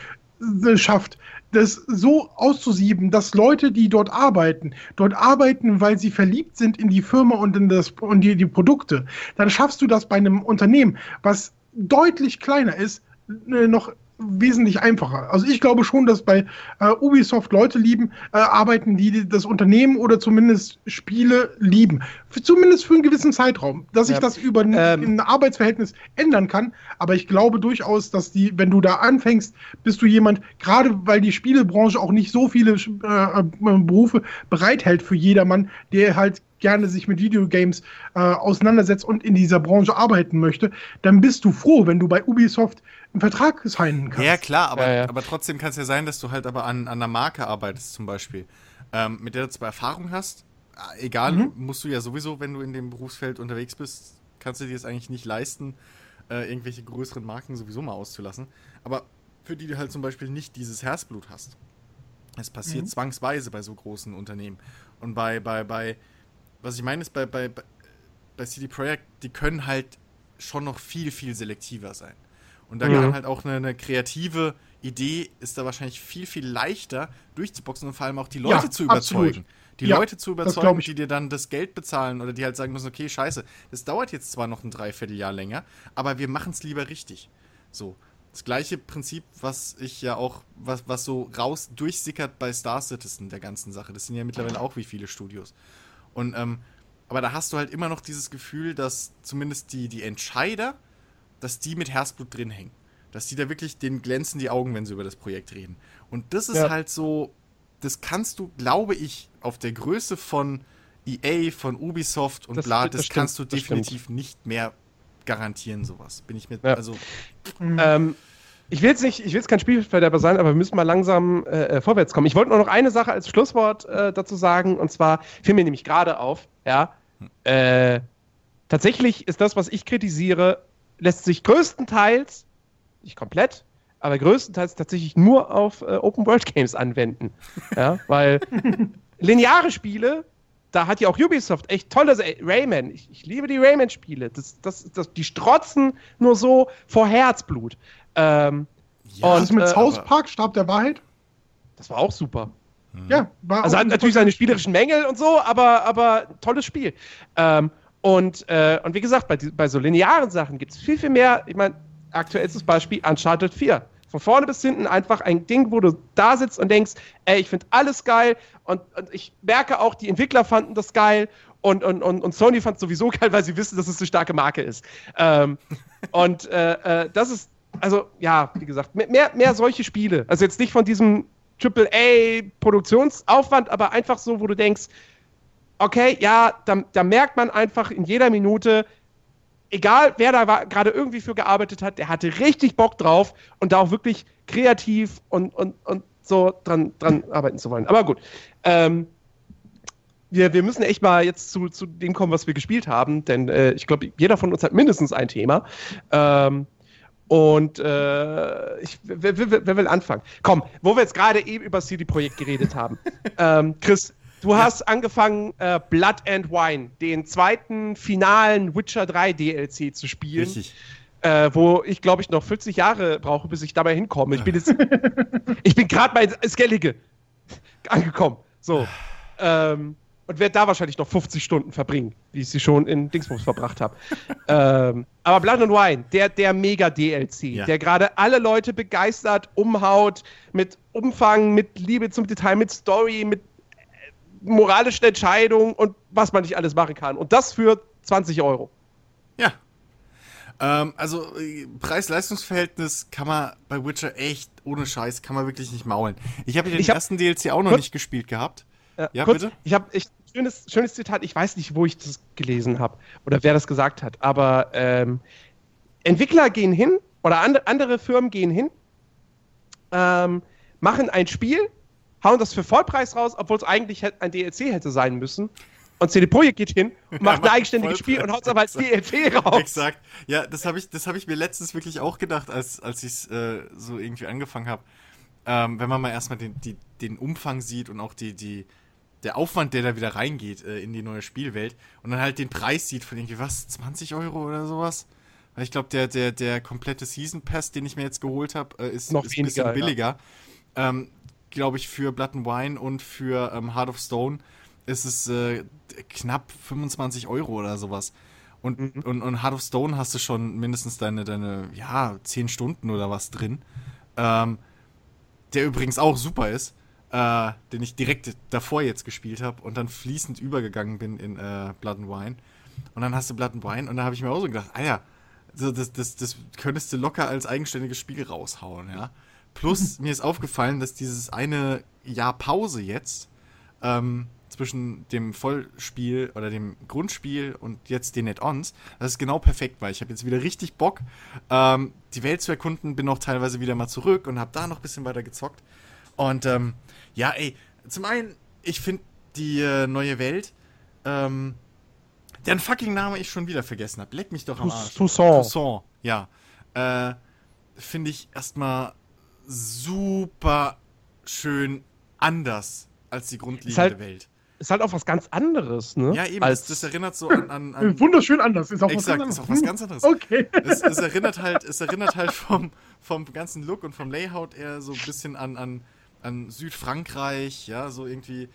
äh, schafft, das so auszusieben, dass Leute, die dort arbeiten, dort arbeiten, weil sie verliebt sind in die Firma und in das und die, die Produkte, dann schaffst du das bei einem Unternehmen, was deutlich kleiner ist, äh, noch wesentlich einfacher. Also ich glaube schon, dass bei äh, Ubisoft Leute lieben, äh, arbeiten, die das Unternehmen oder zumindest Spiele lieben. Für, zumindest für einen gewissen Zeitraum. Dass sich Ja. das über ein, Ähm. ein Arbeitsverhältnis ändern kann. Aber ich glaube durchaus, dass die, wenn du da anfängst, bist du jemand, gerade weil die Spielebranche auch nicht so viele äh, äh, Berufe bereithält für jedermann, der halt gerne sich mit Videogames äh, auseinandersetzt und in dieser Branche arbeiten möchte, dann bist du froh, wenn du bei Ubisoft einen Vertrag signen kannst. Ja, klar, aber, Ja, ja. aber trotzdem kann es ja sein, dass du halt aber an, an einer Marke arbeitest, zum Beispiel, ähm, mit der du zwar Erfahrung hast, äh, egal, Mhm. musst du ja sowieso, wenn du in dem Berufsfeld unterwegs bist, kannst du dir es eigentlich nicht leisten, äh, irgendwelche größeren Marken sowieso mal auszulassen. Aber für die du halt zum Beispiel nicht dieses Herzblut hast. Es passiert Mhm. zwangsweise bei so großen Unternehmen. Und bei, bei, bei, was ich meine ist, bei, bei, bei- bei CD Projekt, die können halt schon noch viel, viel selektiver sein. Und da Mhm. kann halt auch eine, eine kreative Idee ist da wahrscheinlich viel, viel leichter durchzuboxen und vor allem auch die Leute Ja, zu absolut. überzeugen. Die Ja, Leute zu überzeugen, die dir dann das Geld bezahlen oder die halt sagen müssen, okay, scheiße, das dauert jetzt zwar noch ein Dreivierteljahr länger, aber wir machen es lieber richtig. So. Das gleiche Prinzip, was ich ja auch, was, was so raus durchsickert bei Star Citizen, der ganzen Sache. Das sind ja mittlerweile auch wie viele Studios. Und, ähm, aber da hast du halt immer noch dieses Gefühl, dass zumindest die, die Entscheider, dass die mit Herzblut drin hängen. Dass die da wirklich, denen glänzen die Augen, wenn sie über das Projekt reden. Und das ist Ja. halt so, das kannst du, glaube ich, auf der Größe von EA, von Ubisoft und Das- bla, das das, stimmt, kannst du definitiv nicht mehr garantieren, sowas. Bin ich mit, Ja. also, Ähm, ich will jetzt nicht, ich will jetzt kein Spielverderber sein, aber wir müssen mal langsam äh, äh, vorwärts kommen. Ich wollte nur noch eine Sache als Schlusswort äh, dazu sagen, und zwar fiel mir nämlich gerade auf, ja, äh, tatsächlich ist das, was ich kritisiere, lässt sich größtenteils, nicht komplett, aber größtenteils tatsächlich nur auf äh, Open World Games anwenden. (laughs) Ja, weil lineare Spiele, da hat ja auch Ubisoft echt tolle Rayman. Ich, ich liebe die Rayman-Spiele. Das, das, das, die strotzen nur so vor Herzblut. Ähm, ja, Was ist mit äh, South Park, Stab der Wahrheit? das war auch super. Ja, war Also auch hat natürlich seine spielerischen Mängel und so, aber, aber tolles Spiel. Ähm, und, äh, und wie gesagt, bei, bei so linearen Sachen gibt es viel, viel mehr. Ich meine, aktuellstes Beispiel Uncharted 4. Von vorne bis hinten einfach ein Ding, wo du da sitzt und denkst, ey, ich finde alles geil. Und, und ich merke auch, die Entwickler fanden das geil. Und, und, und, und Sony fand es sowieso (laughs) geil, weil sie wissen, dass es eine starke Marke ist. Ähm, (laughs) und äh, äh, das ist, also ja, wie gesagt, mehr- mehr, mehr solche Spiele. Also jetzt nicht von diesem AAA-Produktionsaufwand, aber einfach so, wo du denkst, okay, ja, da, da merkt man einfach in jeder Minute, egal wer da gerade irgendwie für gearbeitet hat, der hatte richtig Bock drauf und da auch wirklich kreativ und, und, und so dran, dran arbeiten zu wollen. Aber gut. Ähm, wir, wir müssen echt mal jetzt zu, zu dem kommen, was wir gespielt haben, denn äh, ich glaube, jeder von uns hat mindestens ein Thema. Ähm, und äh, ich, wer, wer, wer, will anfangen? Komm, wo wir jetzt gerade eben über CD Projekt geredet haben. (laughs) ähm, Chris, du hast angefangen, äh, Blood and Wine, den zweiten finalen Witcher 3 DLC zu spielen. Richtig. Äh, wo ich, glaube ich, noch 40 Jahre brauche, bis ich dabei hinkomme. Ich bin jetzt, (laughs) ich bin gerade bei Skellige angekommen. So. Ähm, und werde da wahrscheinlich noch 50 Stunden verbringen, wie ich sie schon in Dingsbums verbracht habe. (laughs) ähm, aber Blood and Wine, der, der Mega-DLC, ja. der gerade alle Leute begeistert, umhaut, mit Umfang, mit Liebe zum Detail, mit Story, mit moralischen Entscheidungen und was man nicht alles machen kann. Und das für 20 Euro. Ja. Ähm, also, äh, Preis-Leistungs-Verhältnis kann man bei Witcher echt, ohne Scheiß, kann man wirklich nicht maulen. Ich habe den ich ersten hab, DLC auch noch nicht gespielt gehabt. Ja, ja kurz, bitte? Ich habe ich, schönes, schönes Zitat, ich weiß nicht, wo ich das gelesen habe oder wer das gesagt hat, aber ähm, Entwickler gehen hin oder and, andere Firmen gehen hin, ähm, machen ein Spiel, hauen das für Vollpreis raus, obwohl es eigentlich ein DLC hätte sein müssen. Und CD Projekt geht hin und macht ja, ein eigenständiges Spiel und haut es aber als DLC raus. Exakt. Ja, das habe ich, hab ich mir letztens wirklich auch gedacht, als, als ich es äh, so irgendwie angefangen habe. Ähm, wenn man mal erstmal den, die, den Umfang sieht und auch die, die, der Aufwand, der da wieder reingeht äh, in die neue Spielwelt und dann halt den Preis sieht von irgendwie, was, 20 Euro oder sowas? Weil ich glaube, der, der, der komplette Season Pass, den ich mir jetzt geholt habe, äh, ist, Noch ist ein bisschen billiger. Ja. Ähm, glaube ich, für Blood and Wine und für ähm, Heart of Stone ist es äh, knapp 25 Euro oder sowas. Und, mhm. und, und Heart of Stone hast du schon mindestens deine, deine ja, 10 Stunden oder was drin. Ähm, der übrigens auch super ist äh, den ich direkt davor jetzt gespielt habe und dann fließend übergegangen bin in äh, Blood and Wine. Und dann hast du Blood and Wine und da habe ich mir auch so gedacht, ah ja, so, das, das, das könntest du locker als eigenständiges Spiel raushauen, ja. Plus, (laughs) mir ist aufgefallen, dass dieses eine Jahr Pause jetzt ähm, zwischen dem Vollspiel oder dem Grundspiel und jetzt den Net-Ons, das ist genau perfekt, weil ich habe jetzt wieder richtig Bock, ähm, die Welt zu erkunden, bin auch teilweise wieder mal zurück und habe da noch ein bisschen weiter gezockt. Und ähm, ja, ey, zum einen, ich finde die äh, neue Welt, ähm, deren fucking Name ich schon wieder vergessen habe. Leck mich doch am Arsch. Toussaint. Toussaint, ja. Äh, finde ich erstmal super schön anders als die grundlegende halt, Welt. Ist halt auch was ganz anderes, ne? Ja, eben. Als das, erinnert so an, an, an (laughs) Wunderschön anders. Ist auch exakt, was ganz anderes. Ist auch was ganz anderes. Okay. Es, es, erinnert halt, es erinnert halt vom, vom ganzen Look und vom Layout eher so ein bisschen an, an an Südfrankreich, ja, so irgendwie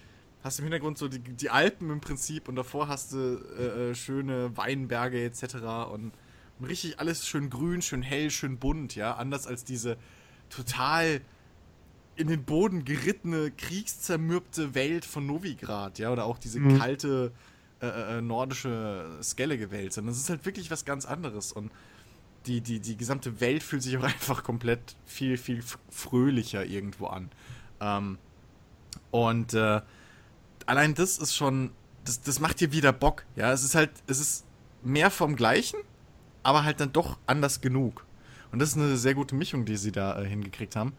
hast du im Hintergrund so die, die Alpen im Prinzip und davor hast du äh, äh schöne Weinberge etc. Und, und, richtig alles schön grün, schön hell, schön bunt, ja, anders als diese total in den Boden gerittene, kriegszermürbte Welt von Novigrad, ja, oder auch diese mhm. kalte äh, äh, äh nordische skellige Welt, sondern es ist halt wirklich was ganz anderes und die, die, die gesamte Welt fühlt sich auch (laughs) einfach komplett viel, viel fröhlicher irgendwo an. Ähm, und äh, allein das ist schon, das, das macht dir wieder Bock. Ja, es ist halt, es ist mehr vom Gleichen, aber halt dann doch anders genug. Und das ist eine sehr gute Mischung, die sie da äh, hingekriegt haben.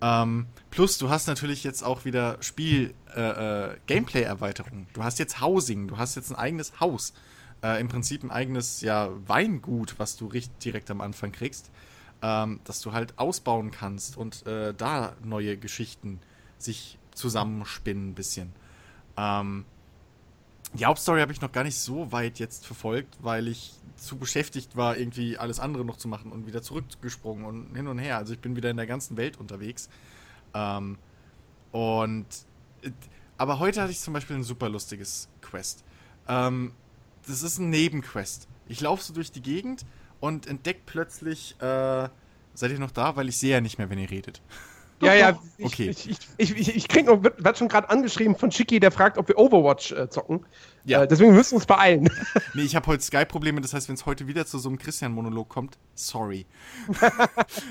Ähm, plus, du hast natürlich jetzt auch wieder Spiel-Gameplay-Erweiterung. Äh, äh du hast jetzt Housing, du hast jetzt ein eigenes Haus. Äh, Im Prinzip ein eigenes ja, Weingut, was du direkt am Anfang kriegst ähm, dass du halt ausbauen kannst und äh, da neue Geschichten sich zusammenspinnen ein bisschen. Ähm, die Hauptstory habe ich noch gar nicht so weit jetzt verfolgt, weil ich zu beschäftigt war, irgendwie alles andere noch zu machen und wieder zurückgesprungen und hin und her. Also ich bin wieder in der ganzen Welt unterwegs. Ähm, und aber heute hatte ich zum Beispiel ein super lustiges Quest. Ähm, das ist ein Nebenquest. Ich laufe so durch die Gegend und entdeckt plötzlich, äh, seid ihr noch da? Weil ich sehe ja nicht mehr, wenn ihr redet. (laughs) Ja, ja, ich, okay. Ich, ich, ich, ich, ich krieg, wird schon gerade angeschrieben von Chicky, der fragt, ob wir Overwatch äh, zocken. Ja. Äh, deswegen müssen wir uns beeilen. (laughs) Nee, ich habe heute Skype-Probleme, das heißt, wenn es heute wieder zu so einem Christian-Monolog kommt, sorry. (laughs)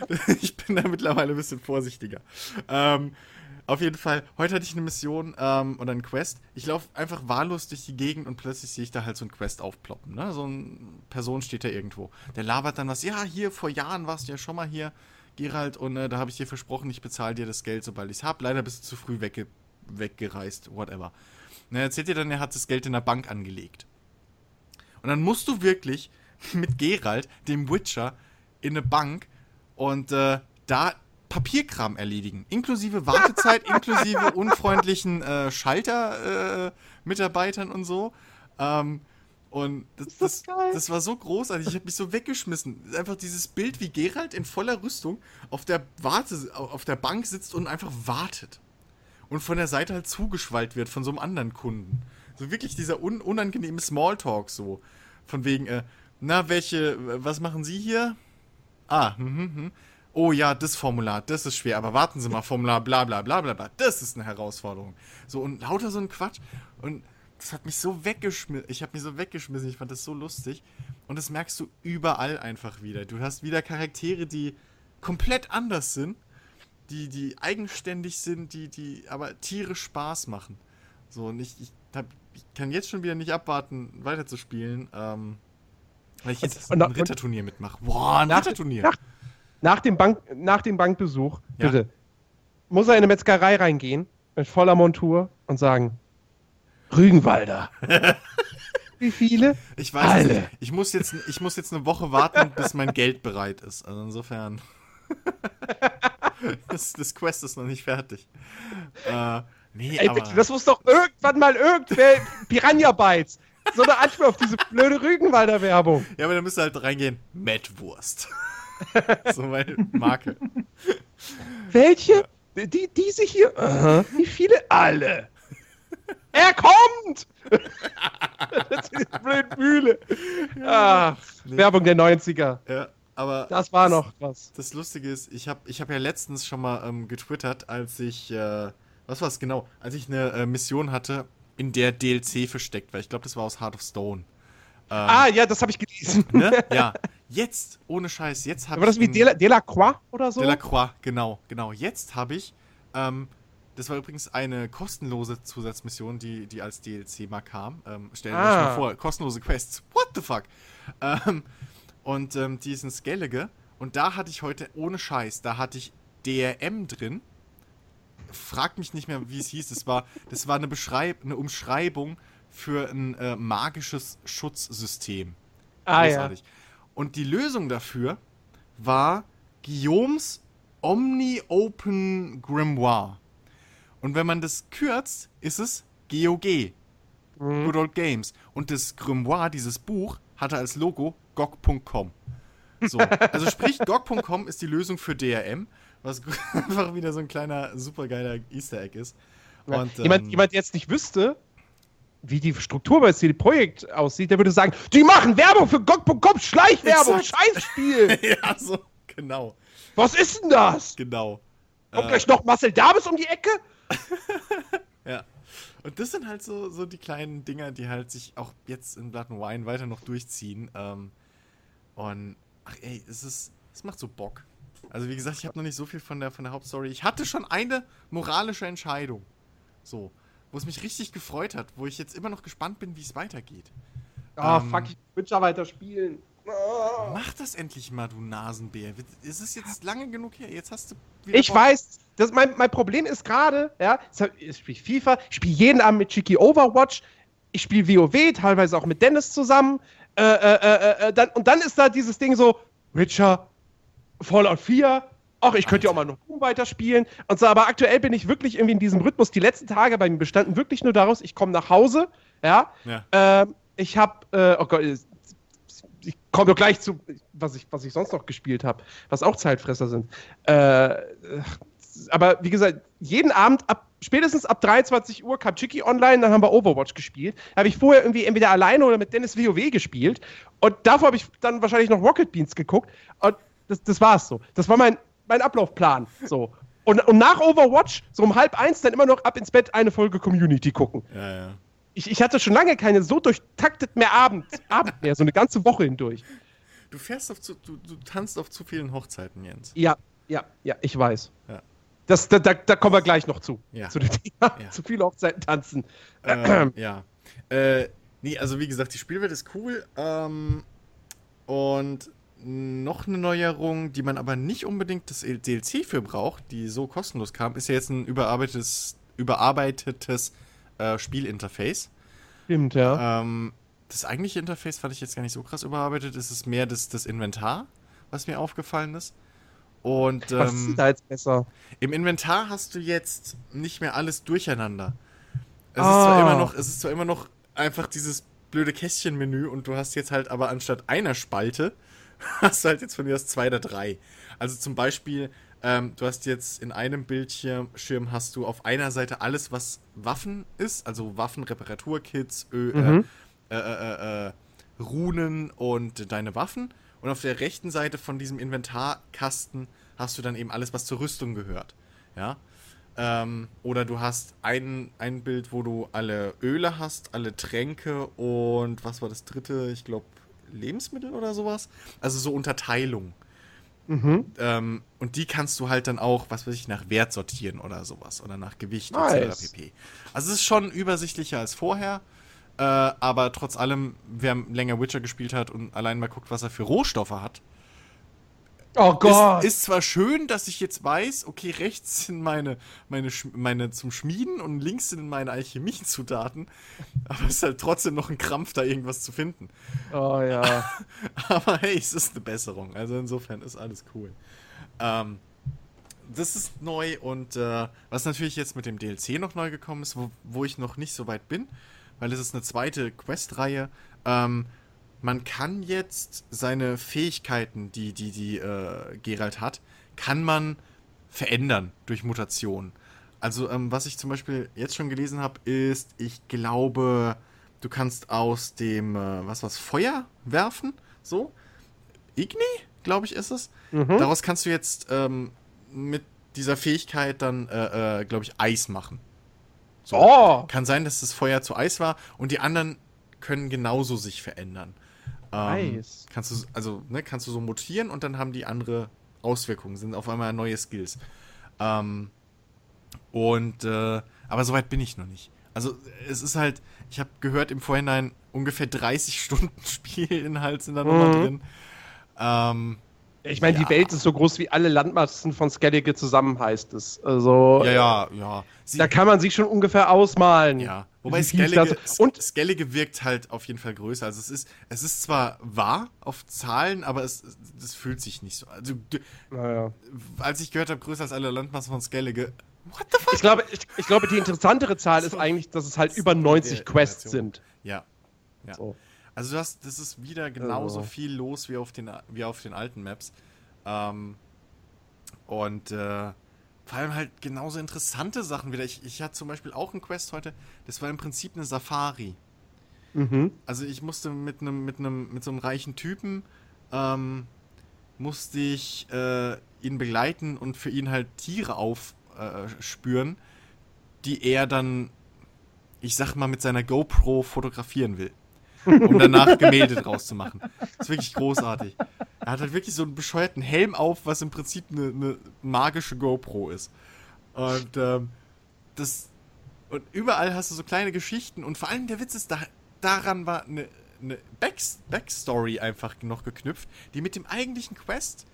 (laughs) ich bin da mittlerweile ein bisschen vorsichtiger. Ähm, Auf jeden Fall, heute hatte ich eine Mission ähm, oder einen Quest. Ich laufe einfach wahllos durch die Gegend und plötzlich sehe ich da halt so ein Quest aufploppen. Ne? So eine Person steht da irgendwo. Der labert dann was. Ja, hier, vor Jahren warst du ja schon mal hier, Gerald, und äh, da habe ich dir versprochen, ich bezahle dir das Geld, sobald ich es habe. Leider bist du zu früh wegge weggereist, whatever. Und er erzählt dir dann, er hat das Geld in der Bank angelegt. Und dann musst du wirklich (laughs) mit Gerald, dem Witcher, in eine Bank und äh, da Papierkram erledigen. Inklusive Wartezeit, (laughs) inklusive unfreundlichen äh, Schalter-Mitarbeitern äh, und so. Ähm, und das, das, das, war so großartig. Ich habe mich so weggeschmissen. Einfach dieses Bild, wie Gerald in voller Rüstung auf der, Warte, auf der Bank sitzt und einfach wartet. Und von der Seite halt zugeschwallt wird von so einem anderen Kunden. So wirklich dieser un unangenehme Smalltalk so. Von wegen, äh, na, welche, was machen Sie hier? Ah, hm, hm, hm oh ja, das Formular, das ist schwer, aber warten Sie mal, Formular bla bla bla bla bla, das ist eine Herausforderung. So und lauter so ein Quatsch. Und das hat mich so weggeschmissen. Ich habe mich so weggeschmissen, ich fand das so lustig. Und das merkst du überall einfach wieder. Du hast wieder Charaktere, die komplett anders sind, die, die eigenständig sind, die, die aber Tiere Spaß machen. So, und ich, ich, hab, ich kann jetzt schon wieder nicht abwarten, weiterzuspielen. Ähm, weil ich jetzt und, ein Ritterturnier mitmache. Boah, ein Ritterturnier. Nach, nach dem, Bank, nach dem Bankbesuch, ja. bitte, muss er in eine Metzgerei reingehen, mit voller Montur und sagen, Rügenwalder. (laughs) Wie viele? Ich weiß Alle. Nicht. Ich muss, jetzt, ich muss jetzt eine Woche warten, bis mein Geld bereit ist. Also insofern. (laughs) das, das Quest ist noch nicht fertig. Äh, nee, Ey, aber... das muss doch irgendwann mal irgendwer Piranha Bytes. So eine Antwort auf diese blöde Rügenwalder Werbung. Ja, aber da müsst ihr halt reingehen. Mettwurst. (laughs) so meine Marke. Welche? Die, diese hier? Uh Wie viele? Alle. Er kommt! das (laughs) ist die blöde Mühle. Ach, nee. Werbung der 90er. Ja, aber. Das war noch was. Das Lustige ist, ich habe ich hab ja letztens schon mal ähm, getwittert, als ich. Äh, was war es genau? Als ich eine äh, Mission hatte, in der DLC versteckt war. Ich glaube, das war aus Heart of Stone. Ähm, ah, ja, das habe ich gelesen. Ne? (laughs) Ja, jetzt, ohne Scheiß, jetzt habe ich. War das wie Delacroix oder so? Delacroix, genau, genau. Jetzt habe ich, ähm, das war übrigens eine kostenlose Zusatzmission, die, die als DLC mal kam. Ähm, stellen wir ah. euch mal vor, kostenlose Quests. What the fuck? Ähm, und ähm, die ist in Skellige. Und da hatte ich heute, ohne Scheiß, da hatte ich DRM drin. Frag mich nicht mehr, wie es hieß. Das war, das war eine, Beschreib eine Umschreibung für ein äh, magisches Schutzsystem. Ah, Großartig. Ja. Und die Lösung dafür war Guillaumes Omni-Open Grimoire. Und wenn man das kürzt, ist es GOG. Mhm. Good Old Games. Und das Grimoire, dieses Buch, hatte als Logo GOG.com. So, (laughs) also sprich, GOG.com ist die Lösung für DRM, was (laughs) einfach wieder so ein kleiner, supergeiler Easter Egg ist. Und, jemand, ähm, jemand jetzt nicht wüsste, wie die Struktur bei CD Projekt aussieht, der würde sagen, die machen Werbung für GOG.com, Schleichwerbung, Scheißspiel. (laughs) ja, so, genau. Was ist denn das? Genau. Kommt äh, gleich noch Marcel Davis um die Ecke? (laughs) ja. Und das sind halt so, so die kleinen Dinger, die halt sich auch jetzt in Blood and Wine weiter noch durchziehen. Ähm, und, ach ey, es ist, es macht so Bock. Also wie gesagt, ich habe noch nicht so viel von der, von der Hauptstory. Ich hatte schon eine moralische Entscheidung. So wo es mich richtig gefreut hat, wo ich jetzt immer noch gespannt bin, wie es weitergeht. Ah, oh, ähm, fuck, ich will ja weiter spielen. Oh. Mach das endlich mal, du Nasenbär. Es ist jetzt lange genug her. Jetzt hast du. Ich Bock. weiß, das, mein, mein Problem ist gerade, ja, ich spiele FIFA, ich spiele jeden Abend mit Chicky Overwatch, ich spiele WoW, teilweise auch mit Dennis zusammen. Äh, äh, äh, äh, dann, und dann ist da dieses Ding so: Witcher, Fallout 4, ach, ich könnte ja auch mal noch Doom weiterspielen. Und so, aber aktuell bin ich wirklich irgendwie in diesem Rhythmus. Die letzten Tage bei mir bestanden wirklich nur daraus, ich komme nach Hause, ja. ja. Ähm, ich habe, äh, oh Gott, ich komme doch gleich zu, was ich, was ich sonst noch gespielt habe, was auch Zeitfresser sind. Äh, aber wie gesagt, jeden Abend ab spätestens ab 23 Uhr kam Chicky online, dann haben wir Overwatch gespielt. Habe ich vorher irgendwie entweder alleine oder mit Dennis WoW gespielt. Und davor habe ich dann wahrscheinlich noch Rocket Beans geguckt. Und das, das war's so. Das war mein mein Ablaufplan. So. Und, und nach Overwatch, so um halb eins, dann immer noch ab ins Bett eine Folge Community gucken. Ja, ja. Ich, ich hatte schon lange keine so durchtaktet mehr Abend, Abend mehr, so eine ganze Woche hindurch. Du fährst auf zu, du, du tanzt auf zu vielen Hochzeiten, Jens. Ja, ja, ja, ich weiß. Ja. Das, da, da, da kommen wir gleich noch zu. Ja. Zu. Ja. Zu viele Hochzeiten tanzen. ähm, ja. Äh, nee, also wie gesagt, die Spielwelt ist cool. Ähm, und noch eine Neuerung, die man aber nicht unbedingt das DLC für braucht, die so kostenlos kam, ist ja jetzt ein überarbeitetes, überarbeitetes äh, Spielinterface. Stimmt, ja. Ähm, das eigentliche Interface fand ich jetzt gar nicht so krass überarbeitet. Es ist mehr das, das Inventar, was mir aufgefallen ist. Und Was ist ähm, denn da jetzt besser? im Inventar hast du jetzt nicht mehr alles durcheinander. Es, Ah. ist zwar immer noch, es ist zwar immer noch einfach dieses blöde Kästchenmenü und du hast jetzt halt aber anstatt einer Spalte, (laughs) hast du halt jetzt von mir aus zwei oder drei. Also zum Beispiel, ähm, du hast jetzt in einem Bildschirm Schirm hast du auf einer Seite alles, was Waffen ist, also Waffen, Reparaturkits, Ö, Mhm. äh, äh, äh, äh, Runen und deine Waffen. Und auf der rechten Seite von diesem Inventarkasten hast du dann eben alles, was zur Rüstung gehört. Ja. Ähm, oder du hast ein, ein Bild, wo du alle Öle hast, alle Tränke und was war das dritte? Ich glaube, Lebensmittel oder sowas. Also so Unterteilung. Mhm. Ähm, und die kannst du halt dann auch, was weiß ich, nach Wert sortieren oder sowas. Oder nach Gewicht Nice. etc. pp. Also es ist schon übersichtlicher als vorher. Äh, aber trotz allem, wer länger Witcher gespielt hat und allein mal guckt, was er für Rohstoffe hat, Oh Gott. ist, ist zwar schön, dass ich jetzt weiß, okay, rechts sind meine, meine, meine zum Schmieden und links sind meine Alchemiezutaten, (laughs) aber es ist halt trotzdem noch ein Krampf, da irgendwas zu finden. oh ja. (laughs) Aber hey, es ist eine Besserung. Also insofern ist alles cool. Ähm, das ist neu und äh, was natürlich jetzt mit dem DLC noch neu gekommen ist, wo, wo ich noch nicht so weit bin, weil es ist eine zweite Quest-Reihe. Ähm, man kann jetzt seine Fähigkeiten, die, die, die äh, Geralt hat, kann man verändern durch Mutation. Also, ähm, was ich zum Beispiel jetzt schon gelesen habe, ist, ich glaube, du kannst aus dem, äh, was was, Feuer werfen, so. Igni, glaube ich, ist es. Mhm. Daraus kannst du jetzt ähm, mit dieser Fähigkeit dann, äh, äh, glaube ich, Eis machen. So. Oh. Kann sein, dass das Feuer zu Eis war und die anderen können genauso sich verändern. Ähm, Nice. Kannst du, also, ne, kannst du so mutieren und dann haben die andere Auswirkungen, sind auf einmal neue Skills. Ähm, und, äh, aber soweit bin ich noch nicht. Also, es ist halt, ich habe gehört im Vorhinein, ungefähr 30 (laughs) Stunden Spielinhalt sind da nochmal Mhm. drin. Ähm, Ich meine, Ja. die Welt ist so groß wie alle Landmassen von Skellige zusammen, heißt es. Also, ja, ja, ja. Sie, da kann man sich schon ungefähr ausmalen. Ja, wobei Skellige, und- Skellige wirkt halt auf jeden Fall größer. Also es ist, es ist zwar wahr auf Zahlen, aber es, das fühlt sich nicht so. Also Naja. als ich gehört habe, größer als alle Landmassen von Skellige, what the fuck? Ich glaube, ich, ich glaube, die interessantere Zahl ist eigentlich, dass es halt über 90 der Quests sind. Ja. Ja. So. Also du hast, das ist wieder genauso Also. viel los wie auf den, wie auf den alten Maps. Ähm, und äh, vor allem halt genauso interessante Sachen wieder. Ich, ich hatte zum Beispiel auch einen Quest heute, das war im Prinzip eine Safari. Mhm. Also ich musste mit einem mit einem mit so einem reichen Typen ähm, musste ich äh, ihn begleiten und für ihn halt Tiere aufspüren, äh, die er dann, ich sag mal, mit seiner GoPro fotografieren will. Um danach Gemälde draus zu machen. Das ist wirklich großartig. Er hat halt wirklich so einen bescheuerten Helm auf, was im Prinzip eine, eine magische GoPro ist. Und ähm, das. Und überall hast du so kleine Geschichten und vor allem der Witz ist, da, daran war eine, eine Backs Backstory einfach noch geknüpft, die mit dem eigentlichen Quest,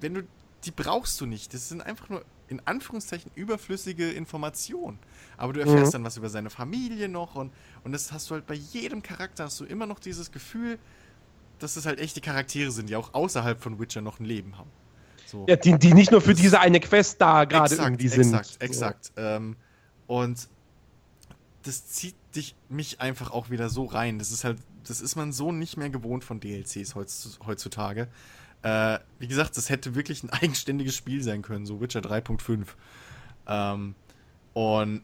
wenn du, die brauchst du nicht. Das sind einfach nur in Anführungszeichen überflüssige Informationen. Aber du erfährst dann was über seine Familie noch und, und das hast du halt bei jedem Charakter, hast du immer noch dieses Gefühl, dass das halt echte Charaktere sind, die auch außerhalb von Witcher noch ein Leben haben. So. Ja, die, die nicht nur für diese eine Quest da gerade irgendwie sind. Exakt, exakt. Ähm, und das zieht dich, mich einfach auch wieder so rein. Das ist halt, das ist man so nicht mehr gewohnt von DLCs heutz, heutzutage. Äh, wie gesagt, das hätte wirklich ein (laughs) eigenständiges Spiel sein können, so Witcher 3.5. Ähm, und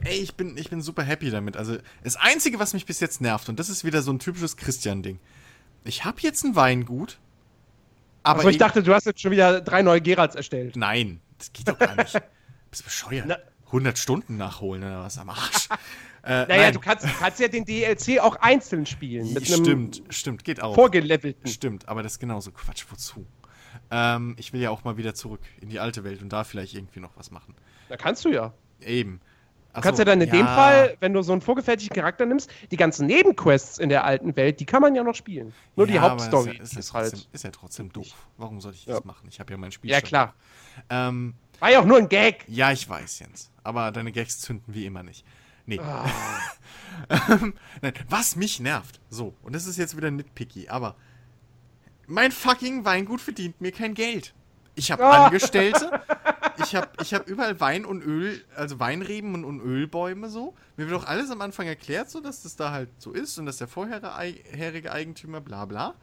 ey, ich bin, ich bin super happy damit. Also, das Einzige, was mich bis jetzt nervt, und das ist wieder so ein typisches Christian-Ding. Ich habe jetzt ein Weingut, aber Aber ich dachte, du hast jetzt schon wieder drei neue Geralds erstellt. Nein, das geht doch gar nicht. (laughs) Bist du bescheuert? Na- 100 Stunden nachholen oder was am Arsch? (laughs) Äh, Naja, nein. du kannst, kannst ja den DLC auch einzeln spielen. Mit Stimmt, stimmt, geht auch. vorgelevelten. Stimmt, aber das ist genauso Quatsch. Wozu? Ähm, ich will ja auch mal wieder zurück in die alte Welt und da vielleicht irgendwie noch was machen. Da kannst du ja. Eben. Du kannst ja dann in dem Fall, wenn du so einen vorgefertigten Charakter nimmst, die ganzen Nebenquests in der alten Welt, die kann man ja noch spielen. Nur die Ja, aber Hauptstory Ist, ist, ist ja halt. trotzdem, ist ja trotzdem doof. Warum soll ich Ja. das machen? Ich habe ja mein Spiel. Ja, klar. Ähm, War ja auch nur ein Gag. ja, ich weiß, Jens. Aber deine Gags zünden wie immer nicht. Nee. Ah. (laughs) Nein, was mich nervt. So, und das ist jetzt wieder nitpicky, aber mein fucking Weingut verdient mir kein Geld. Ich habe Ah. Angestellte. Ich habe ich hab überall Wein und Öl, also Weinreben und, und Ölbäume so. Mir wird auch alles am Anfang erklärt, so dass das da halt so ist und dass der vorherige Eigentümer bla bla.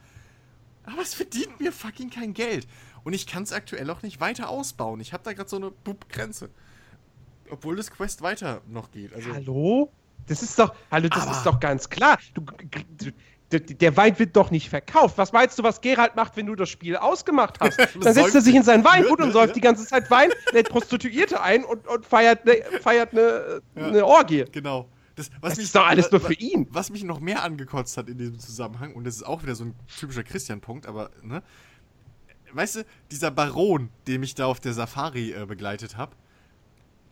Aber es verdient mir fucking kein Geld. Und ich kann es aktuell auch nicht weiter ausbauen. Ich habe da gerade so eine Bub-Grenze. Obwohl das Quest weiter noch geht. Also, Hallo? Das ist doch, hallo, das ist doch ganz klar. Du, du, der, Wein wird doch nicht verkauft. Was meinst du, was Gerald macht, wenn du das Spiel ausgemacht hast? (laughs) Dann setzt er sich in sein Weingut und säuft die ganze Zeit Wein, lädt Prostituierte ein und, und feiert eine feiert ne, Ja. ne Orgie. Genau. Das, was Das mich, ist doch alles nur für ihn. Was mich noch mehr angekotzt hat in diesem Zusammenhang, und das ist auch wieder so ein typischer Christian-Punkt, aber, ne? Weißt du, dieser Baron, den ich da auf der Safari äh, begleitet habe,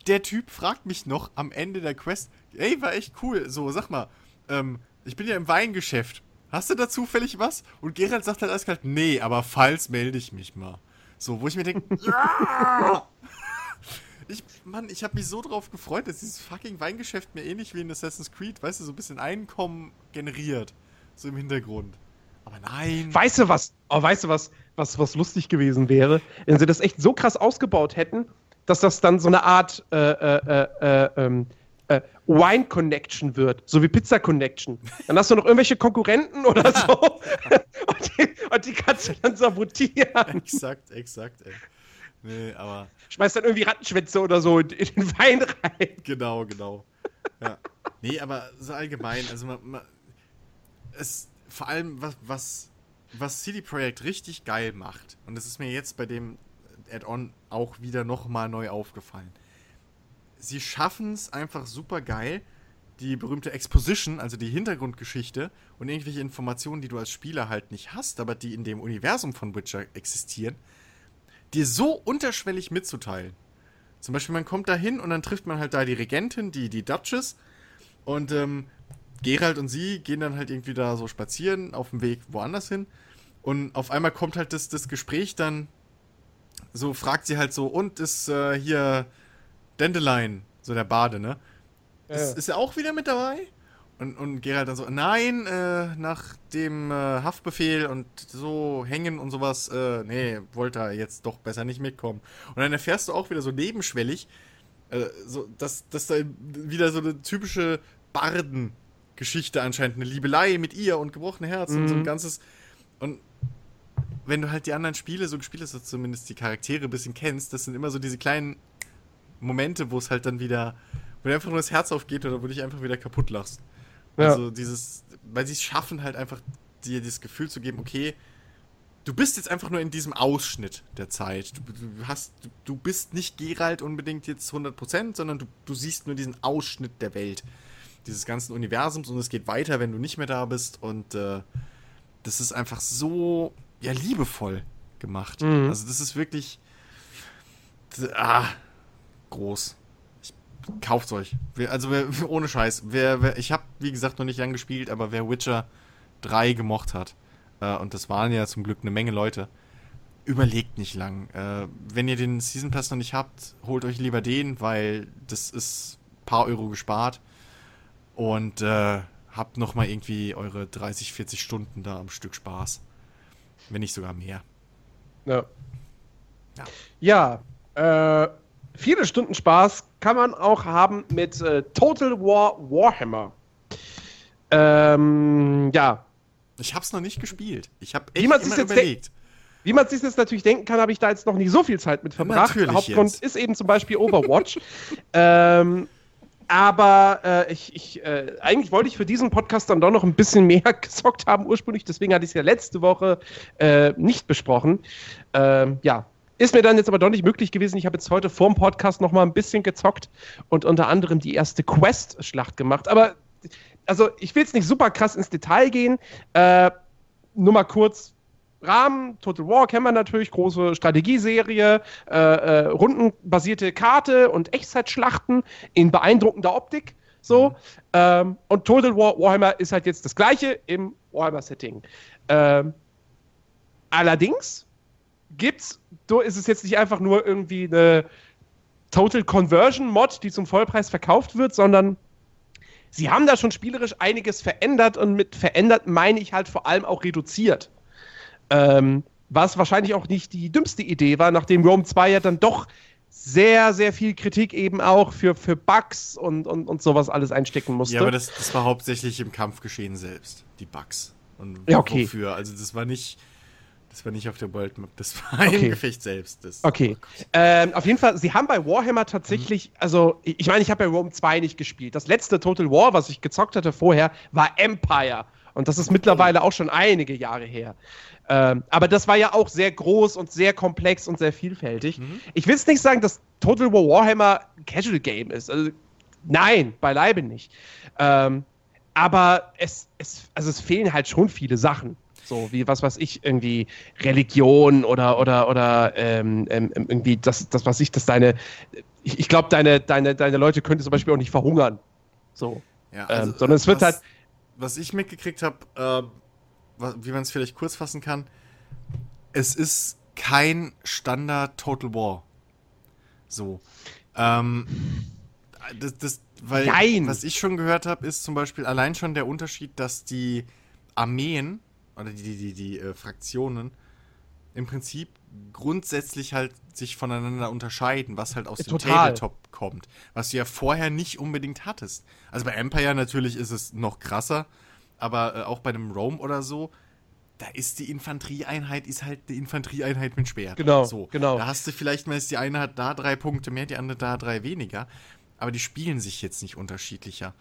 der Typ fragt mich noch am Ende der Quest, ey, war echt cool, so, sag mal, ähm, ich bin ja im Weingeschäft. Hast du da zufällig was? Und Gerald sagt halt eiskalt, nee, aber falls melde ich mich mal. So, wo ich mir denke, (laughs) ja! Ich, Mann, ich habe mich so drauf gefreut, dass dieses fucking Weingeschäft mir ähnlich wie in Assassin's Creed, weißt du, so ein bisschen Einkommen generiert. So im Hintergrund. Aber nein. Weißt du was? Oh, weißt du was, was, was lustig gewesen wäre, wenn sie das echt so krass ausgebaut hätten, dass das dann so eine Art äh, äh, äh, ähm, äh, Wine Connection wird, so wie Pizza Connection. Dann hast du noch irgendwelche Konkurrenten oder so (laughs) (laughs) und, die, und die kannst du dann sabotieren. exakt, exakt, ey. Nee, aber Schmeißt dann irgendwie Rattenschwänze oder so in, in den Wein rein. genau, genau. Ja. Nee, aber so allgemein, also man, man, es, vor allem, was, was, was CD Projekt richtig geil macht, und das ist mir jetzt bei dem Add-on auch wieder nochmal neu aufgefallen. Sie schaffen es einfach super geil, die berühmte Exposition, also die Hintergrundgeschichte und irgendwelche Informationen, die du als Spieler halt nicht hast, aber die in dem Universum von Witcher existieren, dir so unterschwellig mitzuteilen. Zum Beispiel, man kommt da hin und dann trifft man halt da die Regentin, die, die Duchess. Und ähm, Gerald und sie gehen dann halt irgendwie da so spazieren auf dem Weg woanders hin. Und auf einmal kommt halt das, das Gespräch dann, so fragt sie halt so, und ist äh, hier Dandelion, so der Bade, ne? Ist, ist er auch wieder mit dabei? Und, und Gerald dann so, nein, äh, nach dem äh, Haftbefehl und so hängen und sowas, äh, nee, wollte er jetzt doch besser nicht mitkommen. Und dann erfährst du auch wieder so nebenschwellig, äh, so, dass, dass da wieder so eine typische Barden-Geschichte anscheinend, eine Liebelei mit ihr und gebrochene Herzen und so ein Mhm. ganzes. Und wenn du halt die anderen Spiele so gespielt hast, oder zumindest die Charaktere ein bisschen kennst, das sind immer so diese kleinen Momente, wo es halt dann wieder, wo dir einfach nur das Herz aufgeht oder wo dich einfach wieder kaputt lachst. Ja. Also dieses, weil sie es schaffen halt einfach dir das Gefühl zu geben, okay, du bist jetzt einfach nur in diesem Ausschnitt der Zeit. Du, du hast, du, du bist nicht Geralt unbedingt jetzt 100%, sondern du, du siehst nur diesen Ausschnitt der Welt, dieses ganzen Universums und es geht weiter, wenn du nicht mehr da bist und äh, das ist einfach so, ja, liebevoll gemacht. Mhm. Also das ist wirklich, ah, groß. Ich, kauft's euch. Also wer, (laughs) ohne Scheiß. Wer, wer, ich habe wie gesagt noch nicht lang gespielt, aber wer Witcher 3 gemocht hat, äh, und das waren ja zum Glück eine Menge Leute, überlegt nicht lang. Äh, wenn ihr den Season Pass noch nicht habt, holt euch lieber den, weil das ist ein paar Euro gespart und äh, habt noch mal irgendwie eure 30, 40 Stunden da am Stück Spaß. Wenn nicht sogar mehr. Ja. Ja. Ja, äh, viele Stunden Spaß kann man auch haben mit äh, Total War Warhammer. Ähm, ja, Ich hab's noch nicht gespielt. Ich habe Wie echt immer jetzt überlegt. wie man sich das natürlich denken kann, habe ich da jetzt noch nicht so viel Zeit mit verbracht. Natürlich, Hauptgrund Jens. ist eben zum Beispiel Overwatch. (laughs) ähm, aber äh, ich, ich, äh, eigentlich wollte ich für diesen Podcast dann doch noch ein bisschen mehr (laughs) gezockt haben ursprünglich. Deswegen hatte ich es ja letzte Woche äh, nicht besprochen. Ähm, ja, ist mir dann jetzt aber doch nicht möglich gewesen. Ich habe jetzt heute vorm Podcast noch mal ein bisschen gezockt und unter anderem die erste Quest-Schlacht gemacht. Aber also ich will jetzt nicht super krass ins Detail gehen. Äh, nur mal kurz Rahmen, Total War kennen wir natürlich, große Strategieserie, äh, äh, rundenbasierte Karte und Echtzeitschlachten in beeindruckender Optik. So. Mhm. Ähm, und Total War Warhammer ist halt jetzt das gleiche im Warhammer-Setting. Ähm, allerdings gibt's, so ist es jetzt nicht einfach nur irgendwie eine Total Conversion Mod, die zum Vollpreis verkauft wird, sondern sie haben da schon spielerisch einiges verändert und mit verändert meine ich halt vor allem auch reduziert. Ähm, was wahrscheinlich auch nicht die dümmste Idee war, nachdem Rome 2 ja dann doch sehr, sehr viel Kritik eben auch für, für Bugs und, und, und sowas alles einstecken musste. Ja, aber das, das war hauptsächlich im Kampfgeschehen selbst, die Bugs. Und ja, okay. wofür? Also das war nicht, das war nicht auf der World Map, das war okay. im Gefecht selbst. Das, okay. Oh ähm, auf jeden Fall, sie haben bei Warhammer tatsächlich, mhm. also ich meine, ich habe bei Rome 2 nicht gespielt. Das letzte Total War, was ich gezockt hatte vorher, war Empire. Und das ist mittlerweile auch schon einige Jahre her. Ähm, aber das war ja auch sehr groß und sehr komplex und sehr vielfältig. Mhm. Ich will es nicht sagen, dass Total War Warhammer ein Casual Game ist. Also, nein, beileibe nicht. Ähm, aber es, es, also es fehlen halt schon viele Sachen. So wie was weiß ich, irgendwie Religion oder oder oder ähm, ähm, irgendwie das, das was ich, dass deine, ich, ich glaube, deine, deine, deine Leute könnten zum Beispiel auch nicht verhungern. So. Ja, ähm, also, ähm, sondern es wird was, halt. Was ich mitgekriegt habe, äh, wie man es vielleicht kurz fassen kann, es ist kein Standard Total War. So. Ähm, das, das, weil, Nein. was ich schon gehört habe, ist zum Beispiel allein schon der Unterschied, dass die Armeen oder die, die, die, die äh, Fraktionen im Prinzip grundsätzlich halt sich voneinander unterscheiden, was halt aus ja, dem Tabletop kommt, was du ja vorher nicht unbedingt hattest. Also bei Empire natürlich ist es noch krasser, aber äh, auch bei einem Rome oder so, da ist die Infanterieeinheit, ist halt die Infanterieeinheit mit Schwert. Genau, so. genau. Da hast du vielleicht mal, die eine hat da drei Punkte mehr, die andere da drei weniger, aber die spielen sich jetzt nicht unterschiedlicher.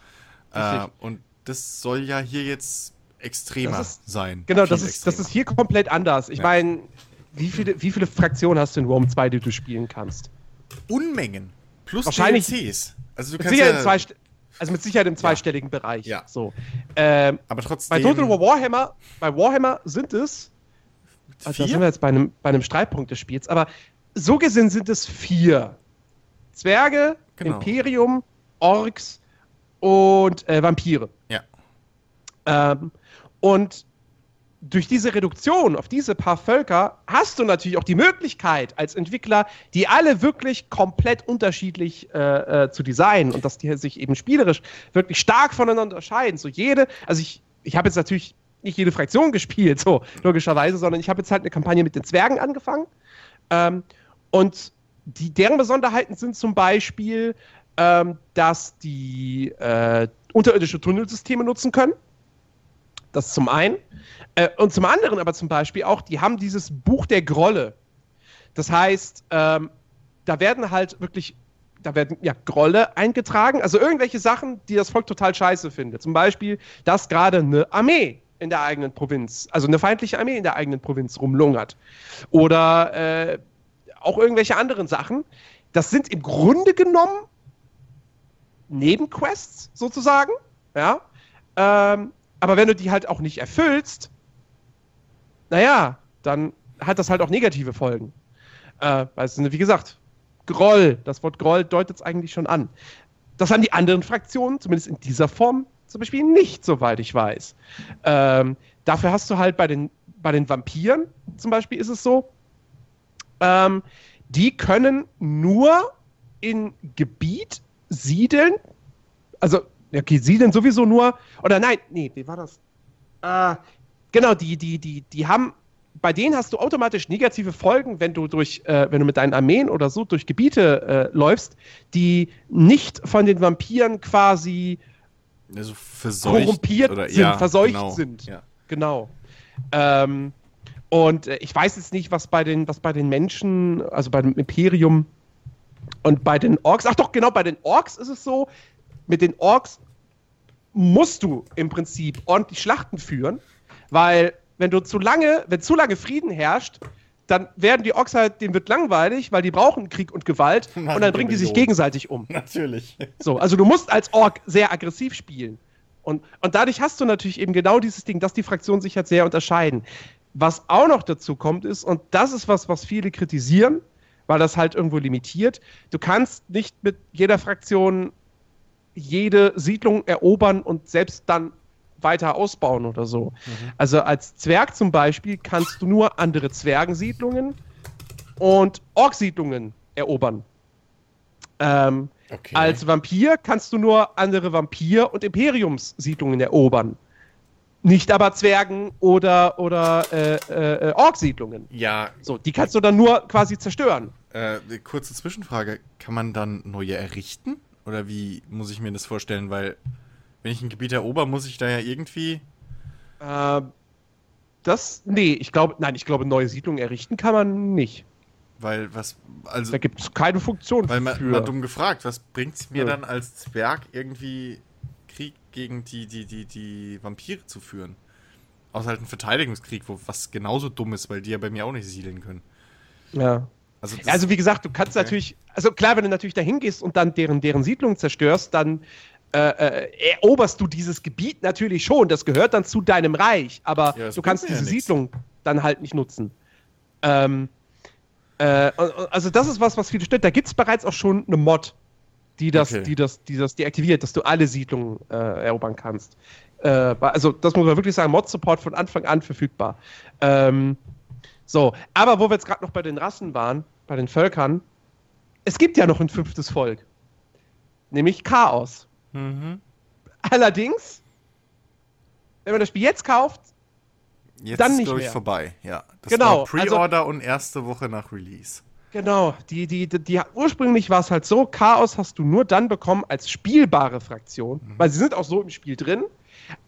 Äh, und das soll ja hier jetzt extremer ist, sein. Genau, das ist, das ist hier komplett anders. Ich ja. meine, wie viele, wie viele Fraktionen hast du in Rome 2, die du spielen kannst? Unmengen. Plus Wahrscheinlich, DLCs. Also du kannst ja, zwei, also mit Sicherheit im zweistelligen ja. Bereich. Ja. So. Ähm, Aber trotzdem. Bei Total War Warhammer, bei Warhammer sind es. Also da sind wir jetzt bei einem, bei einem Streitpunkt des Spiels. Aber so gesehen sind es vier: Zwerge, genau. Imperium, Orks und äh, Vampire. Ja. Ähm, und durch diese Reduktion auf diese paar Völker hast du natürlich auch die Möglichkeit als Entwickler, die alle wirklich komplett unterschiedlich äh, äh, zu designen und dass die sich eben spielerisch wirklich stark voneinander unterscheiden. So jede, also ich, ich habe jetzt natürlich nicht jede Fraktion gespielt, so logischerweise, sondern ich habe jetzt halt eine Kampagne mit den Zwergen angefangen. Ähm, und die, deren Besonderheiten sind zum Beispiel, ähm, dass die äh, unterirdische Tunnelsysteme nutzen können. Das zum einen. Äh, und zum anderen aber zum Beispiel auch, die haben dieses Buch der Grolle. Das heißt, ähm, da werden halt wirklich, da werden ja Grolle eingetragen, also irgendwelche Sachen, die das Volk total scheiße findet. Zum Beispiel, dass gerade eine Armee in der eigenen Provinz, also eine feindliche Armee in der eigenen Provinz rumlungert. Oder äh, auch irgendwelche anderen Sachen. Das sind im Grunde genommen Nebenquests sozusagen, ja. Ähm, aber wenn du die halt auch nicht erfüllst, naja, dann hat das halt auch negative Folgen. Äh, weißt du, wie gesagt, Groll, das Wort Groll deutet es eigentlich schon an. Das haben die anderen Fraktionen, zumindest in dieser Form, zum Beispiel nicht, soweit ich weiß. Ähm, dafür hast du halt bei den, bei den Vampiren, zum Beispiel ist es so, ähm, die können nur in Gebiet siedeln, also, okay, siedeln sowieso nur, oder nein, nee, wie war das? Äh, Genau, die, die, die, die haben, bei denen hast du automatisch negative Folgen, wenn du durch, äh, wenn du mit deinen Armeen oder so durch Gebiete äh, läufst, die nicht von den Vampiren quasi also verseucht korrumpiert oder, sind, ja, verseucht genau, sind. Ja. Genau. Ähm, und äh, ich weiß jetzt nicht, was bei den, was bei den Menschen, also bei dem Imperium und bei den Orks, ach doch, genau, bei den Orks ist es so, mit den Orks musst du im Prinzip ordentlich Schlachten führen weil, wenn du zu lange, wenn zu lange Frieden herrscht, dann werden die Orks halt, denen wird langweilig, weil die brauchen Krieg und Gewalt Nein, (laughs) und dann bringen die sich gegenseitig um. Natürlich. So, also du musst als Ork sehr aggressiv spielen. Und, und dadurch hast du natürlich eben genau dieses Ding, dass die Fraktionen sich halt sehr unterscheiden. was auch noch dazu kommt, ist, und das ist was, was viele kritisieren, weil das halt irgendwo limitiert, du kannst nicht mit jeder Fraktion jede Siedlung erobern und selbst dann weiter ausbauen oder so. Mhm. Also als Zwerg zum Beispiel kannst du nur andere Zwergensiedlungen und Orksiedlungen erobern. Ähm, okay. Als Vampir kannst du nur andere Vampir- und Imperiumssiedlungen erobern. Nicht aber Zwergen oder, oder äh, äh, äh Orksiedlungen. Ja. So, die kannst du dann nur quasi zerstören. Äh, kurze Zwischenfrage. Kann man dann neue errichten? Oder wie muss ich mir das vorstellen? Weil, wenn ich ein Gebiet erober, muss ich da ja irgendwie. Äh, das. Nee, ich glaube. Nein, ich glaube, neue Siedlungen errichten kann man nicht. Weil was, also. Da gibt es keine Funktion weil man, für. Mal dumm gefragt, was bringt es mir ja. dann als Zwerg irgendwie Krieg gegen die, die, die, die Vampire zu führen? Außer halt ein Verteidigungskrieg, wo was genauso dumm ist, weil die ja bei mir auch nicht siedeln können. Ja. Also, also wie gesagt, du kannst okay. natürlich, also klar, wenn du natürlich dahin gehst und dann deren, deren Siedlung zerstörst, dann äh, äh, eroberst du dieses Gebiet natürlich schon. Das gehört dann zu deinem Reich, aber ja, du kannst diese ja Siedlung dann halt nicht nutzen. Ähm, äh, also das ist was, was viele stört. Da gibt es bereits auch schon eine Mod, die das, okay. die das, die das deaktiviert, dass du alle Siedlungen äh, erobern kannst. Äh, also das muss man wirklich sagen, Mod-Support von Anfang an verfügbar. Ähm, so, aber wo wir jetzt gerade noch bei den Rassen waren, bei den Völkern, es gibt ja noch ein fünftes Volk. Nämlich Chaos. Mhm. Allerdings, wenn man das Spiel jetzt kauft, jetzt dann nicht ist, mehr. ich, vorbei. Ja, das genau, war Pre-Order also, und erste Woche nach Release. Genau, die, die, die, die ursprünglich war es halt so, Chaos hast du nur dann bekommen als spielbare Fraktion, mhm. weil sie sind auch so im Spiel drin,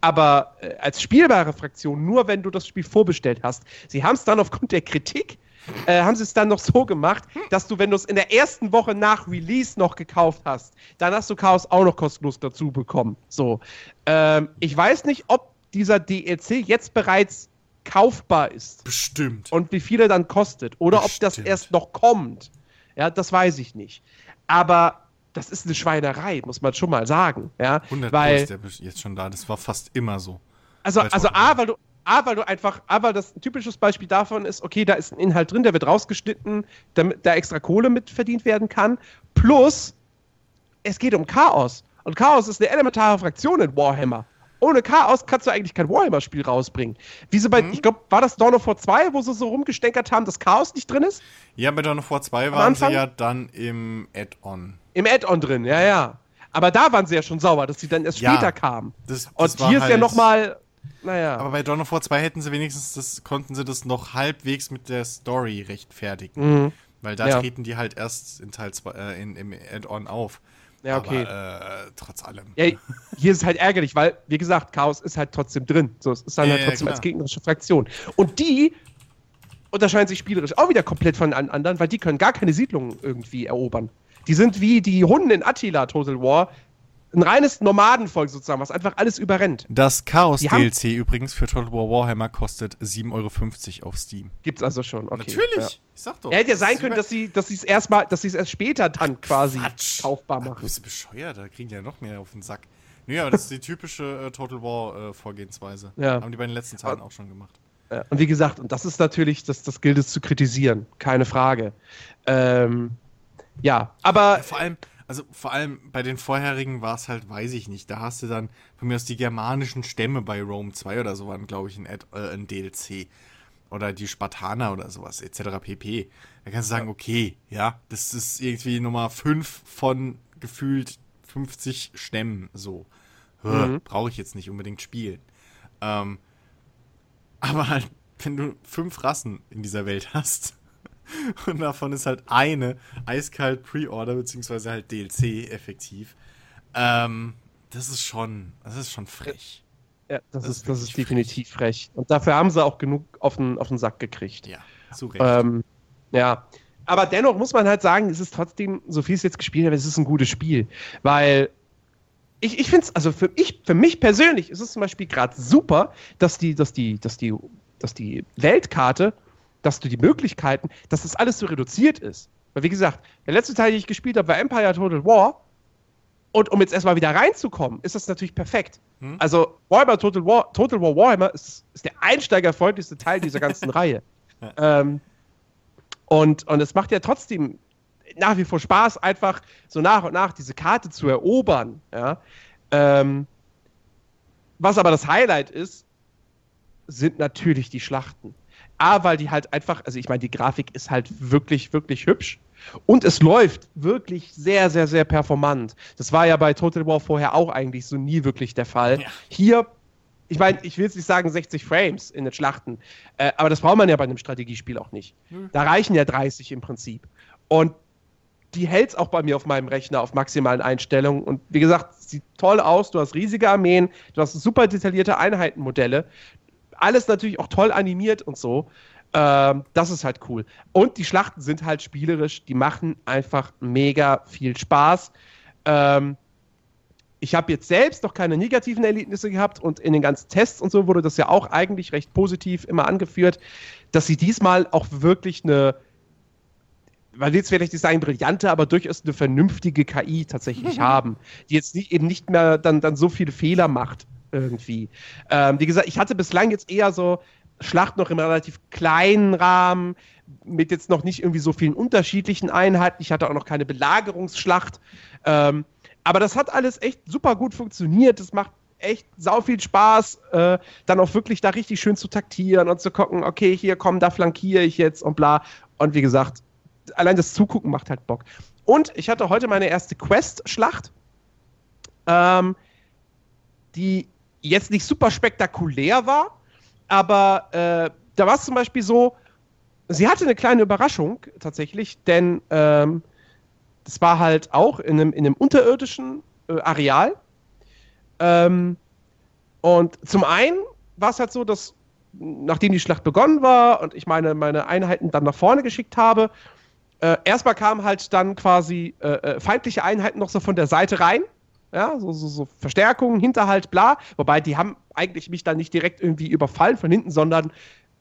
aber äh, als spielbare Fraktion nur, wenn du das Spiel vorbestellt hast. Sie haben es dann aufgrund der Kritik, äh, haben sie es dann noch so gemacht, dass du, wenn du es in der ersten Woche nach Release noch gekauft hast, dann hast du Chaos auch noch kostenlos dazu bekommen. So, ähm, ich weiß nicht, ob dieser DLC jetzt bereits kaufbar ist. Bestimmt. Und wie viel er dann kostet. Oder Bestimmt. ob das erst noch kommt. Ja, das weiß ich nicht. Aber das ist eine Schweinerei, muss man schon mal sagen. Ja, 100 weil, ist der jetzt schon da. Das war fast immer so. Also, also A, weil du, A, weil du einfach, A, weil das ein typisches Beispiel davon ist, okay, da ist ein Inhalt drin, der wird rausgeschnitten, damit da extra Kohle mit verdient werden kann. Plus, es geht um Chaos. Und Chaos ist eine elementare Fraktion in Warhammer. Ohne Chaos kannst du eigentlich kein Warhammer-Spiel rausbringen. Wie so bei, mhm. ich glaube, war das Dawn of War 2, wo sie so rumgestenkert haben, dass Chaos nicht drin ist? Ja, bei Dawn of War 2 waren sie ja dann im Add-on. Im Add-on drin, ja, ja. Aber da waren sie ja schon sauber, dass sie dann erst ja, später kamen. Das, das Und hier halt ist ja nochmal, naja. Aber bei Dawn of War 2 hätten sie wenigstens, das, konnten sie das noch halbwegs mit der Story rechtfertigen. Mhm. Weil da ja. treten die halt erst in Teil 2, äh, in, im Add-on auf. Ja, okay. Aber, äh, trotz allem. Ja, hier ist es halt ärgerlich, weil, wie gesagt, Chaos ist halt trotzdem drin. So, es ist dann ja, halt trotzdem als gegnerische Fraktion. Und die unterscheiden sich spielerisch auch wieder komplett von den anderen, weil die können gar keine Siedlungen irgendwie erobern. Die sind wie die Hunden in Attila Total War. Ein reines Nomadenvolk sozusagen, was einfach alles überrennt. Das Chaos-DLC übrigens für Total War Warhammer kostet 7,50 Euro auf Steam. Gibt's also schon, okay. Natürlich, ja. ich sag doch. Ja, hätte ja sein können, dass sie dass es erstmal, dass sie es erst später dann quasi Quatsch. kaufbar machen. Ach, bist du bescheuert, da kriegen die ja noch mehr auf den Sack. Naja, aber das ist die typische äh, Total War äh, Vorgehensweise. Ja. Haben die bei den letzten Teilen auch schon gemacht. Und wie gesagt, und das ist natürlich, das, das gilt es zu kritisieren, keine Frage. Ähm, ja, aber. Vor allem, also vor allem bei den vorherigen war es halt, weiß ich nicht. Da hast du dann von mir aus die germanischen Stämme bei Rome 2 oder so waren, glaube ich, ein, Ad, äh, ein DLC. Oder die Spartaner oder sowas, etc. pp. Da kannst du sagen, okay, ja, das ist irgendwie Nummer 5 von gefühlt 50 Stämmen so. Mhm. Brauche ich jetzt nicht unbedingt spielen. Ähm, aber halt, wenn du fünf Rassen in dieser Welt (laughs) hast, (laughs) Und davon ist halt eine eiskalt Pre-Order, beziehungsweise halt DLC effektiv. Ähm, das ist schon, das ist schon frech. Ja, das, das ist, ist das ist definitiv frech. frech. Und dafür haben sie auch genug auf den, auf den Sack gekriegt. Ja, zu Recht. Ähm, ja. Aber dennoch muss man halt sagen, es ist trotzdem, so viel es jetzt gespielt hat, es ist ein gutes Spiel. Weil ich, ich finde es, also für, ich, für mich persönlich ist es zum Beispiel gerade super, dass die, dass die, dass die, dass die Weltkarte dass du die Möglichkeiten, dass das alles so reduziert ist. Weil wie gesagt, der letzte Teil, den ich gespielt habe, war Empire Total War. Und um jetzt erstmal wieder reinzukommen, ist das natürlich perfekt. Hm? Also Warhammer Total War, Total War Warhammer ist, ist der einsteigerfreundlichste Teil dieser ganzen (laughs) Reihe. Ähm, und, und es macht ja trotzdem nach wie vor Spaß, einfach so nach und nach diese Karte zu erobern. Ja? Ähm, was aber das Highlight ist, sind natürlich die Schlachten. A, weil die halt einfach, also ich meine, die Grafik ist halt wirklich, wirklich hübsch. Und es läuft wirklich sehr, sehr, sehr performant. Das war ja bei Total War vorher auch eigentlich so nie wirklich der Fall. Ja. Hier, ich meine, ich will jetzt nicht sagen 60 Frames in den Schlachten, äh, aber das braucht man ja bei einem Strategiespiel auch nicht. Mhm. Da reichen ja 30 im Prinzip. Und die hält es auch bei mir auf meinem Rechner auf maximalen Einstellungen. Und wie gesagt, sieht toll aus. Du hast riesige Armeen, du hast super detaillierte Einheitenmodelle. Alles natürlich auch toll animiert und so. Ähm, das ist halt cool. Und die Schlachten sind halt spielerisch, die machen einfach mega viel Spaß. Ähm, ich habe jetzt selbst noch keine negativen Erlebnisse gehabt und in den ganzen Tests und so wurde das ja auch eigentlich recht positiv immer angeführt, dass sie diesmal auch wirklich eine, weil jetzt vielleicht nicht sagen brillante, aber durchaus eine vernünftige KI tatsächlich (laughs) haben, die jetzt nicht, eben nicht mehr dann, dann so viele Fehler macht irgendwie. Ähm, wie gesagt, ich hatte bislang jetzt eher so Schlacht noch im relativ kleinen Rahmen, mit jetzt noch nicht irgendwie so vielen unterschiedlichen Einheiten. Ich hatte auch noch keine Belagerungsschlacht. Ähm, aber das hat alles echt super gut funktioniert. Das macht echt sau viel Spaß, äh, dann auch wirklich da richtig schön zu taktieren und zu gucken, okay, hier komm, da flankiere ich jetzt und bla. Und wie gesagt, allein das Zugucken macht halt Bock. Und ich hatte heute meine erste Quest-Schlacht, ähm, die jetzt nicht super spektakulär war, aber äh, da war es zum Beispiel so, sie hatte eine kleine Überraschung tatsächlich, denn ähm, das war halt auch in einem, in einem unterirdischen äh, Areal. Ähm, und zum einen war es halt so, dass nachdem die Schlacht begonnen war und ich meine, meine Einheiten dann nach vorne geschickt habe, äh, erstmal kamen halt dann quasi äh, äh feindliche Einheiten noch so von der Seite rein ja, so, so, so Verstärkungen, Hinterhalt, bla. Wobei die haben eigentlich mich dann nicht direkt irgendwie überfallen von hinten, sondern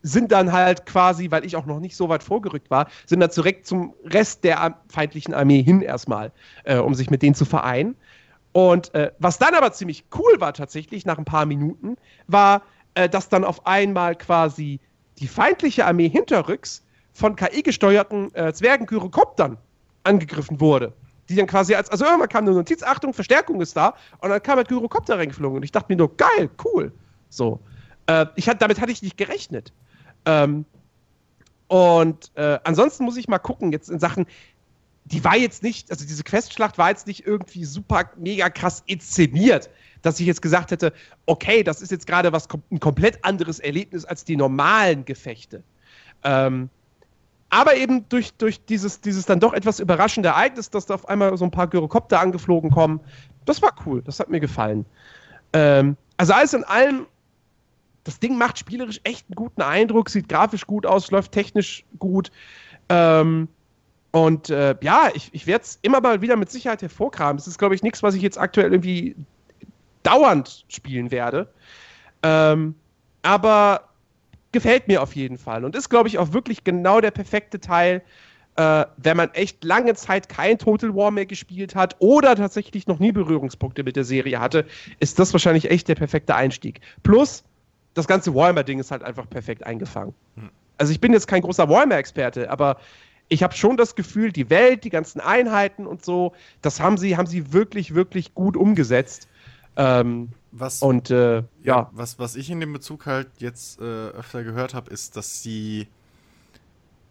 sind dann halt quasi, weil ich auch noch nicht so weit vorgerückt war, sind dann direkt zum Rest der feindlichen Armee hin erstmal, äh, um sich mit denen zu vereinen. Und äh, was dann aber ziemlich cool war tatsächlich, nach ein paar Minuten, war, äh, dass dann auf einmal quasi die feindliche Armee hinterrücks von KI-gesteuerten äh, Zwergengyrokoptern angegriffen wurde die dann quasi als, also irgendwann kam eine Notiz, Achtung, Verstärkung ist da, und dann kam halt Gyrocopter reingeflogen und ich dachte mir nur, geil, cool. So. Äh, ich hat, damit hatte ich nicht gerechnet. Ähm, und äh, ansonsten muss ich mal gucken, jetzt in Sachen, die war jetzt nicht, also diese Questschlacht war jetzt nicht irgendwie super mega krass inszeniert, dass ich jetzt gesagt hätte, okay, das ist jetzt gerade was ein komplett anderes Erlebnis als die normalen Gefechte. Ähm, aber eben durch, durch dieses, dieses dann doch etwas überraschende Ereignis, dass da auf einmal so ein paar Gyrokopter angeflogen kommen, das war cool, das hat mir gefallen. Ähm, also alles in allem, das Ding macht spielerisch echt einen guten Eindruck, sieht grafisch gut aus, läuft technisch gut. Ähm, und äh, ja, ich, ich werde es immer mal wieder mit Sicherheit hervorkramen. Es ist, glaube ich, nichts, was ich jetzt aktuell irgendwie dauernd spielen werde. Ähm, aber gefällt mir auf jeden Fall und ist, glaube ich, auch wirklich genau der perfekte Teil, äh, wenn man echt lange Zeit kein Total War mehr gespielt hat oder tatsächlich noch nie Berührungspunkte mit der Serie hatte, ist das wahrscheinlich echt der perfekte Einstieg. Plus, das ganze Warhammer-Ding ist halt einfach perfekt eingefangen. Hm. Also ich bin jetzt kein großer Warhammer-Experte, aber ich habe schon das Gefühl, die Welt, die ganzen Einheiten und so, das haben sie, haben sie wirklich, wirklich gut umgesetzt. Ähm, was, und äh, ja. ja. Was, was ich in dem Bezug halt jetzt äh, öfter gehört habe, ist, dass sie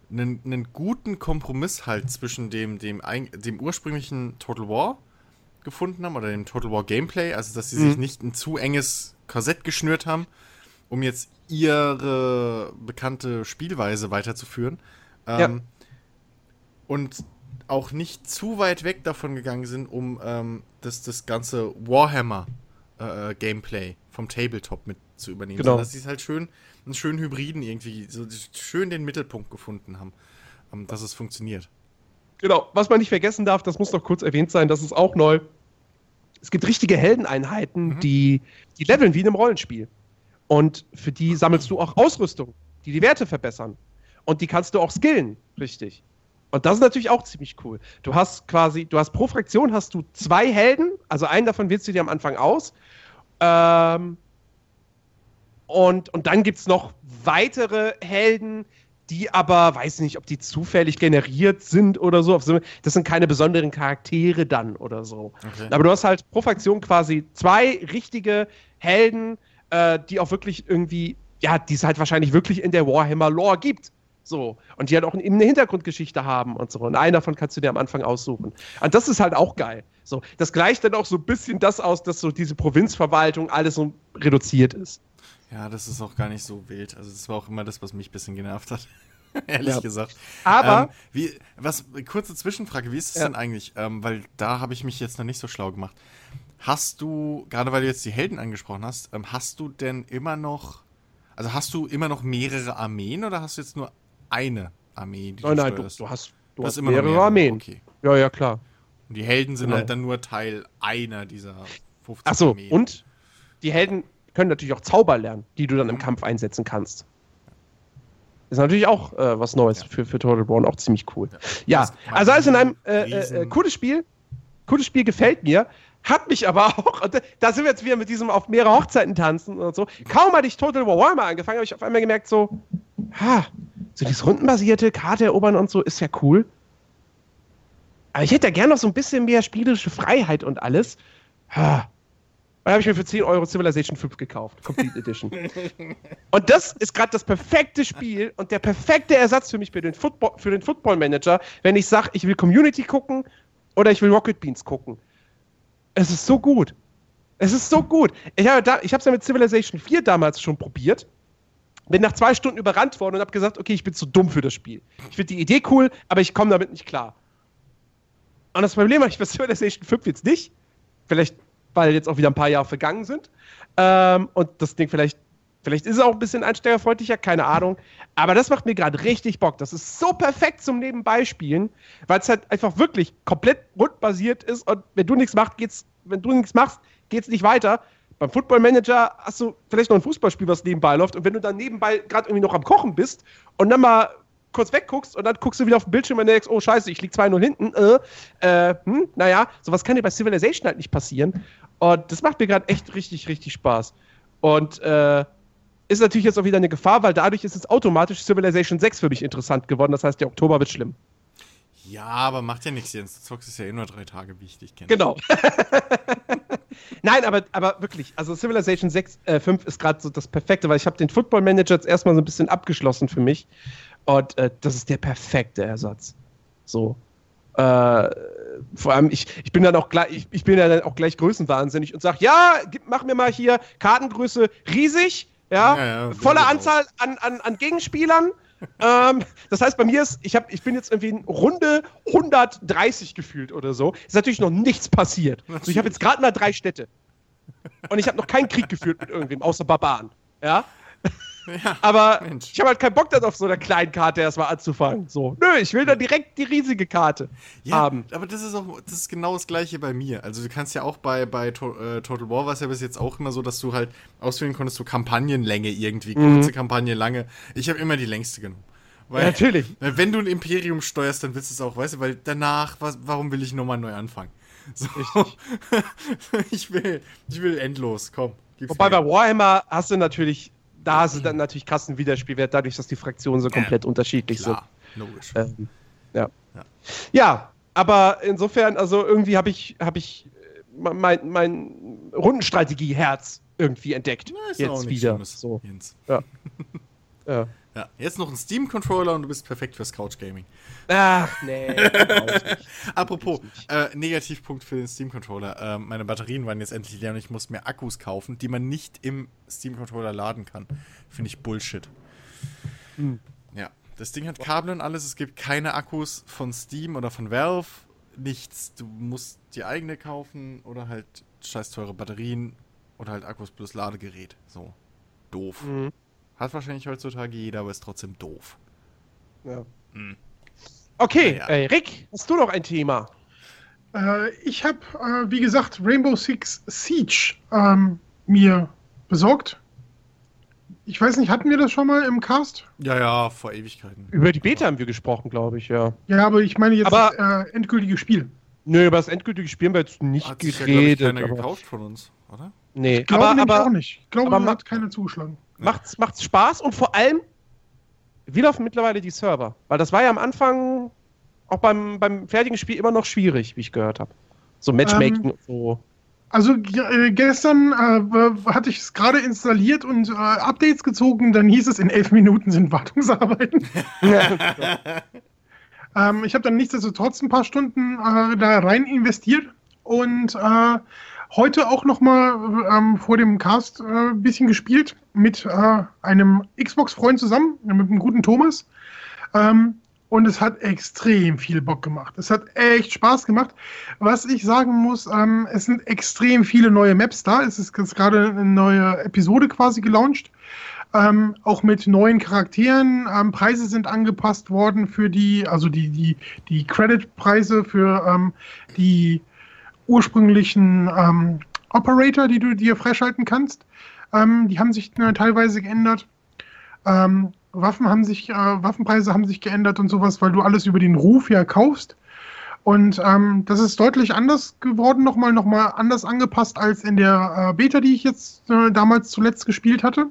einen, einen guten Kompromiss halt zwischen dem, dem, dem ursprünglichen Total War gefunden haben oder dem Total War Gameplay, also dass sie mhm. sich nicht ein zu enges Korsett geschnürt haben, um jetzt ihre bekannte Spielweise weiterzuführen. Ähm, ja. Und auch nicht zu weit weg davon gegangen sind, um ähm, das, das ganze Warhammer äh, äh, Gameplay vom Tabletop mit zu übernehmen. Genau. dass sie es halt schön, einen schönen Hybriden irgendwie, so schön den Mittelpunkt gefunden haben, ähm, dass es funktioniert. Genau, was man nicht vergessen darf, das muss noch kurz erwähnt sein, das ist auch neu. Es gibt richtige Heldeneinheiten, mhm. die, die leveln wie in einem Rollenspiel. Und für die sammelst du auch Ausrüstung, die die Werte verbessern. Und die kannst du auch skillen, richtig. Und das ist natürlich auch ziemlich cool. Du hast quasi, du hast pro Fraktion hast du zwei Helden, also einen davon wählst du dir am Anfang aus. Ähm, und, und dann gibt es noch weitere Helden, die aber, weiß nicht, ob die zufällig generiert sind oder so. Das sind keine besonderen Charaktere dann oder so. Okay. Aber du hast halt pro Fraktion quasi zwei richtige Helden, äh, die auch wirklich irgendwie, ja, die es halt wahrscheinlich wirklich in der Warhammer-Lore gibt. So. Und die halt auch eine Hintergrundgeschichte haben und so. Und einen davon kannst du dir am Anfang aussuchen. Und das ist halt auch geil. So. Das gleicht dann auch so ein bisschen das aus, dass so diese Provinzverwaltung alles so reduziert ist. Ja, das ist auch gar nicht so wild. Also, das war auch immer das, was mich ein bisschen genervt hat. (laughs) Ehrlich ja. gesagt. Aber. Ähm, wie, was, kurze Zwischenfrage, wie ist es ja. denn eigentlich? Ähm, weil da habe ich mich jetzt noch nicht so schlau gemacht. Hast du, gerade weil du jetzt die Helden angesprochen hast, ähm, hast du denn immer noch, also hast du immer noch mehrere Armeen oder hast du jetzt nur eine Armee, die nein, du nein, du, du, hast, du hast immer mehrere, mehrere, Armeen. Okay. Ja, ja, klar. Und die Helden sind genau. halt dann nur Teil einer dieser 50 Ach so, Armeen. und die Helden können natürlich auch Zauber lernen, die du dann im mhm. Kampf einsetzen kannst. Ist natürlich auch äh, was Neues ja. für, für Total War und auch ziemlich cool. Ja, ja also alles in einem äh, äh, äh, cooles Spiel. Cooles Spiel gefällt mir. Hat mich aber (laughs) auch, da sind wir jetzt wieder mit diesem auf mehrere Hochzeiten tanzen und so. Kaum hatte ich Total War Warhammer angefangen, habe ich auf einmal gemerkt, so, ha, so dieses rundenbasierte Karte erobern und so ist ja cool. Aber ich hätte ja gerne noch so ein bisschen mehr spielerische Freiheit und alles. Ha, dann habe ich mir für 10 Euro Civilization 5 gekauft. Complete Edition. (laughs) und das ist gerade das perfekte Spiel und der perfekte Ersatz für mich für den Football, für den Football Manager, wenn ich sage, ich will Community gucken oder ich will Rocket Beans gucken. Es ist so gut. Es ist so gut. Ich habe es ja mit Civilization 4 damals schon probiert. Bin nach zwei Stunden überrannt worden und habe gesagt, okay, ich bin zu dumm für das Spiel. Ich finde die Idee cool, aber ich komme damit nicht klar. Und das Problem habe ich bei Civilization 5 jetzt nicht. Vielleicht weil jetzt auch wieder ein paar Jahre vergangen sind. Ähm, und das Ding vielleicht, vielleicht ist es auch ein bisschen einsteigerfreundlicher, keine Ahnung. Aber das macht mir gerade richtig Bock. Das ist so perfekt zum Nebenbeispielen, weil es halt einfach wirklich komplett rundbasiert ist und wenn du nichts machst, geht's, wenn du nichts machst, geht's nicht weiter. Beim Football Manager hast du vielleicht noch ein Fußballspiel, was nebenbei läuft. Und wenn du dann nebenbei gerade irgendwie noch am Kochen bist und dann mal kurz wegguckst und dann guckst du wieder auf den Bildschirm und denkst, oh scheiße, ich lieg 2-0 hinten. Äh, äh, hm, naja, sowas kann dir bei Civilization halt nicht passieren. Und das macht mir gerade echt richtig, richtig Spaß. Und äh, ist natürlich jetzt auch wieder eine Gefahr, weil dadurch ist es automatisch Civilization 6 für mich interessant geworden. Das heißt, der Oktober wird schlimm. Ja, aber macht ja nichts, Jens. Du zockst es ja eh nur drei Tage, wie ich dich kenne. Genau. (laughs) Nein, aber, aber wirklich, also Civilization 6, äh, 5 ist gerade so das Perfekte, weil ich habe den Football Manager jetzt erstmal so ein bisschen abgeschlossen für mich. Und äh, das ist der perfekte Ersatz. So. Äh, vor allem, ich, ich bin dann auch gleich, ich, ich bin dann auch gleich größenwahnsinnig und sage, ja, mach mir mal hier Kartengröße riesig, ja, ja, ja volle Anzahl an, an, an Gegenspielern. Ähm, das heißt, bei mir ist, ich, hab, ich bin jetzt irgendwie in Runde 130 gefühlt oder so. Ist natürlich noch nichts passiert. Also ich habe jetzt gerade mal drei Städte. Und ich habe noch keinen Krieg geführt mit irgendwem, außer Barbaren. Ja. Ja, aber Mensch. ich habe halt keinen Bock, das auf so einer kleinen Karte erstmal anzufangen. So, nö, ich will da direkt die riesige Karte ja, haben. Aber das ist auch, das ist genau das gleiche bei mir. Also du kannst ja auch bei, bei to äh, Total War war es ja bis jetzt auch immer so, dass du halt auswählen konntest, so Kampagnenlänge irgendwie, mhm. kurze Kampagne, lange. Ich habe immer die längste genommen. Weil, ja, natürlich. Wenn du ein Imperium steuerst, dann willst du es auch, weißt du, weil danach, was, warum will ich nochmal neu anfangen? So. (laughs) ich will, ich will endlos, komm. Wobei mir. bei Warhammer hast du natürlich da hast du dann natürlich krassen Widerspielwert, dadurch, dass die Fraktionen so komplett ja, unterschiedlich klar, sind. Logisch. Ähm, ja. ja. ja. aber insofern, also irgendwie habe ich, hab ich äh, mein, mein Rundenstrategie-Herz irgendwie entdeckt. Na, ist jetzt auch wieder. Schlimmes, so. Jens. Ja. (laughs) ja. Ja, jetzt noch ein Steam-Controller und du bist perfekt fürs Couch-Gaming. Ach, nee. (laughs) Apropos, äh, Negativpunkt für den Steam-Controller. Äh, meine Batterien waren jetzt endlich leer und ich muss mir Akkus kaufen, die man nicht im Steam-Controller laden kann. Finde ich Bullshit. Hm. Ja, das Ding hat Kabel und alles. Es gibt keine Akkus von Steam oder von Valve. Nichts. Du musst die eigene kaufen oder halt scheiß teure Batterien oder halt Akkus plus Ladegerät. So. Doof. Mhm. Hat wahrscheinlich heutzutage jeder, aber ist trotzdem doof. Ja. Hm. Okay, ja. äh, Rick, hast du noch ein Thema? Äh, ich habe, äh, wie gesagt, Rainbow Six Siege ähm, mir besorgt. ich weiß nicht, hatten wir das schon mal im Cast? Ja, ja, vor Ewigkeiten. Über die Beta haben wir gesprochen, glaube ich, ja. Ja, aber ich meine jetzt Aber- das äh, endgültige Spiel. Nö, über das endgültige Spiel haben wir jetzt nicht Hat sich ja, glaub ich, geredet. keiner aber, gekauft von uns, oder? nee, Ich glaube aber, aber auch nicht. Ich glaube, aber da ma- hat keiner zugeschlagen. Macht's, macht's Spaß und vor allem, wie laufen mittlerweile die Server? Weil das war ja am Anfang auch beim, beim fertigen Spiel immer noch schwierig, wie ich gehört habe. So Matchmaking Ähm, und so. Also äh, gestern äh, hatte ich es gerade installiert und äh, Updates gezogen, dann hieß es, in elf Minuten sind Wartungsarbeiten. (laughs) (laughs) ähm, ich habe dann nichtsdestotrotz ein paar Stunden äh, da rein investiert und äh, heute auch noch mal ähm, vor dem Cast äh, ein bisschen gespielt mit äh, einem Xbox-Freund zusammen, mit dem guten Thomas. Ähm, und es hat extrem viel Bock gemacht. Es hat echt Spaß gemacht. Was ich sagen muss, ähm, es sind extrem viele neue Maps da. Es ist gerade eine neue Episode quasi gelauncht. Ähm, auch mit neuen Charakteren. Ähm, Preise sind angepasst worden für die, also die, die, die Credit-Preise für ähm, die ursprünglichen ähm, Operator, die du dir freischalten kannst. Ähm, die haben sich äh, teilweise geändert. Ähm, Waffen haben sich, äh, Waffenpreise haben sich geändert und sowas, weil du alles über den Ruf ja kaufst. Und ähm, das ist deutlich anders geworden, nochmal noch mal anders angepasst als in der äh, Beta, die ich jetzt äh, damals zuletzt gespielt hatte.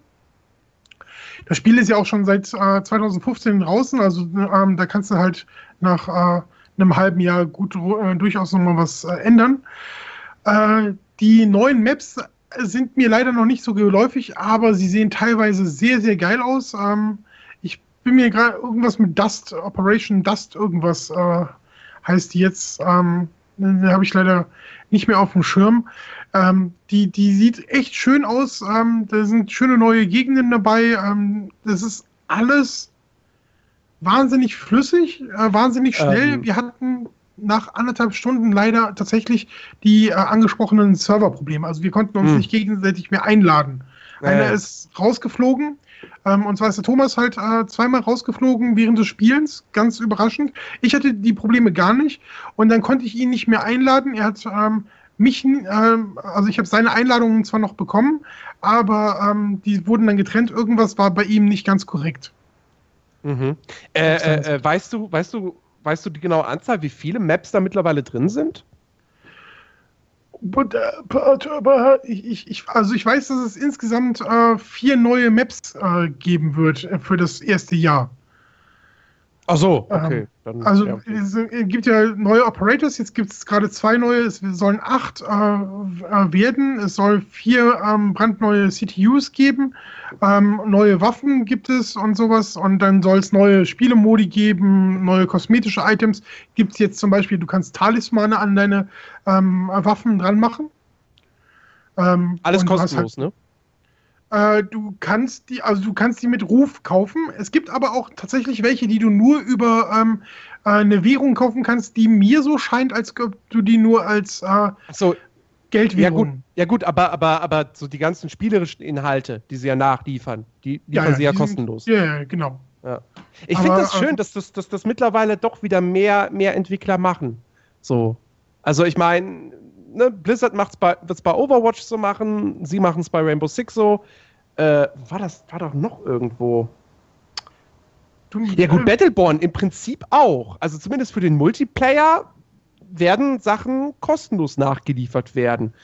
Das Spiel ist ja auch schon seit äh, 2015 draußen, also ähm, da kannst du halt nach äh, einem halben Jahr gut äh, durchaus nochmal was äh, ändern. Äh, die neuen Maps sind mir leider noch nicht so geläufig, aber sie sehen teilweise sehr, sehr geil aus. Ähm, ich bin mir gerade irgendwas mit Dust, Operation Dust, irgendwas äh, heißt die jetzt. Ähm, habe ich leider nicht mehr auf dem Schirm. Ähm, die, die sieht echt schön aus. Ähm, da sind schöne neue Gegenden dabei. Ähm, das ist alles wahnsinnig flüssig, äh, wahnsinnig schnell. Ähm. Wir hatten nach anderthalb Stunden leider tatsächlich die äh, angesprochenen Serverprobleme. Also wir konnten uns Hm. nicht gegenseitig mehr einladen. Einer ist rausgeflogen. Ähm, und zwar ist der Thomas halt äh, zweimal rausgeflogen während des Spielens, ganz überraschend. Ich hatte die Probleme gar nicht und dann konnte ich ihn nicht mehr einladen. Er hat ähm, mich, ähm, also ich habe seine Einladungen zwar noch bekommen, aber ähm, die wurden dann getrennt. Irgendwas war bei ihm nicht ganz korrekt. Mhm. Äh, äh, äh, weißt du, weißt du, weißt du die genaue Anzahl, wie viele Maps da mittlerweile drin sind? Ich, ich, also ich weiß, dass es insgesamt äh, vier neue Maps äh, geben wird äh, für das erste Jahr. Ach so, Ähm, okay. Dann, Also ja, okay. es gibt ja neue Operators, jetzt gibt es gerade zwei neue, es sollen acht äh, äh, werden, es soll vier ähm, brandneue CTUs geben, ähm, neue Waffen gibt es und sowas und dann soll es neue Spielemodi geben, neue kosmetische Items. Gibt es jetzt zum Beispiel, du kannst Talismane an deine ähm, Waffen dran machen. Ähm, Alles kostenlos, ne? Äh, du kannst die, also du kannst die mit Ruf kaufen. Es gibt aber auch tatsächlich welche, die du nur über ähm, äh, eine Währung kaufen kannst, die mir so scheint, als ob du die nur als äh, ja Geldwährung. gut, ja gut, aber, aber, aber so die ganzen spielerischen Inhalte, die sie ja nachliefern, die liefern Ja, ja, sie ja sind- kostenlos. Ja, ja, genau. Ich Aber, finde das schön, ähm, dass das, dass das mittlerweile doch wieder mehr, mehr Entwickler machen. So. Also ich meine, ne, Blizzard macht's bei, wird's bei Overwatch so machen, sie machen es bei Rainbow Six so. Äh, war das, war doch noch irgendwo. Ja gut, Battleborn im Prinzip auch. Also zumindest für den Multiplayer werden Sachen kostenlos nachgeliefert werden.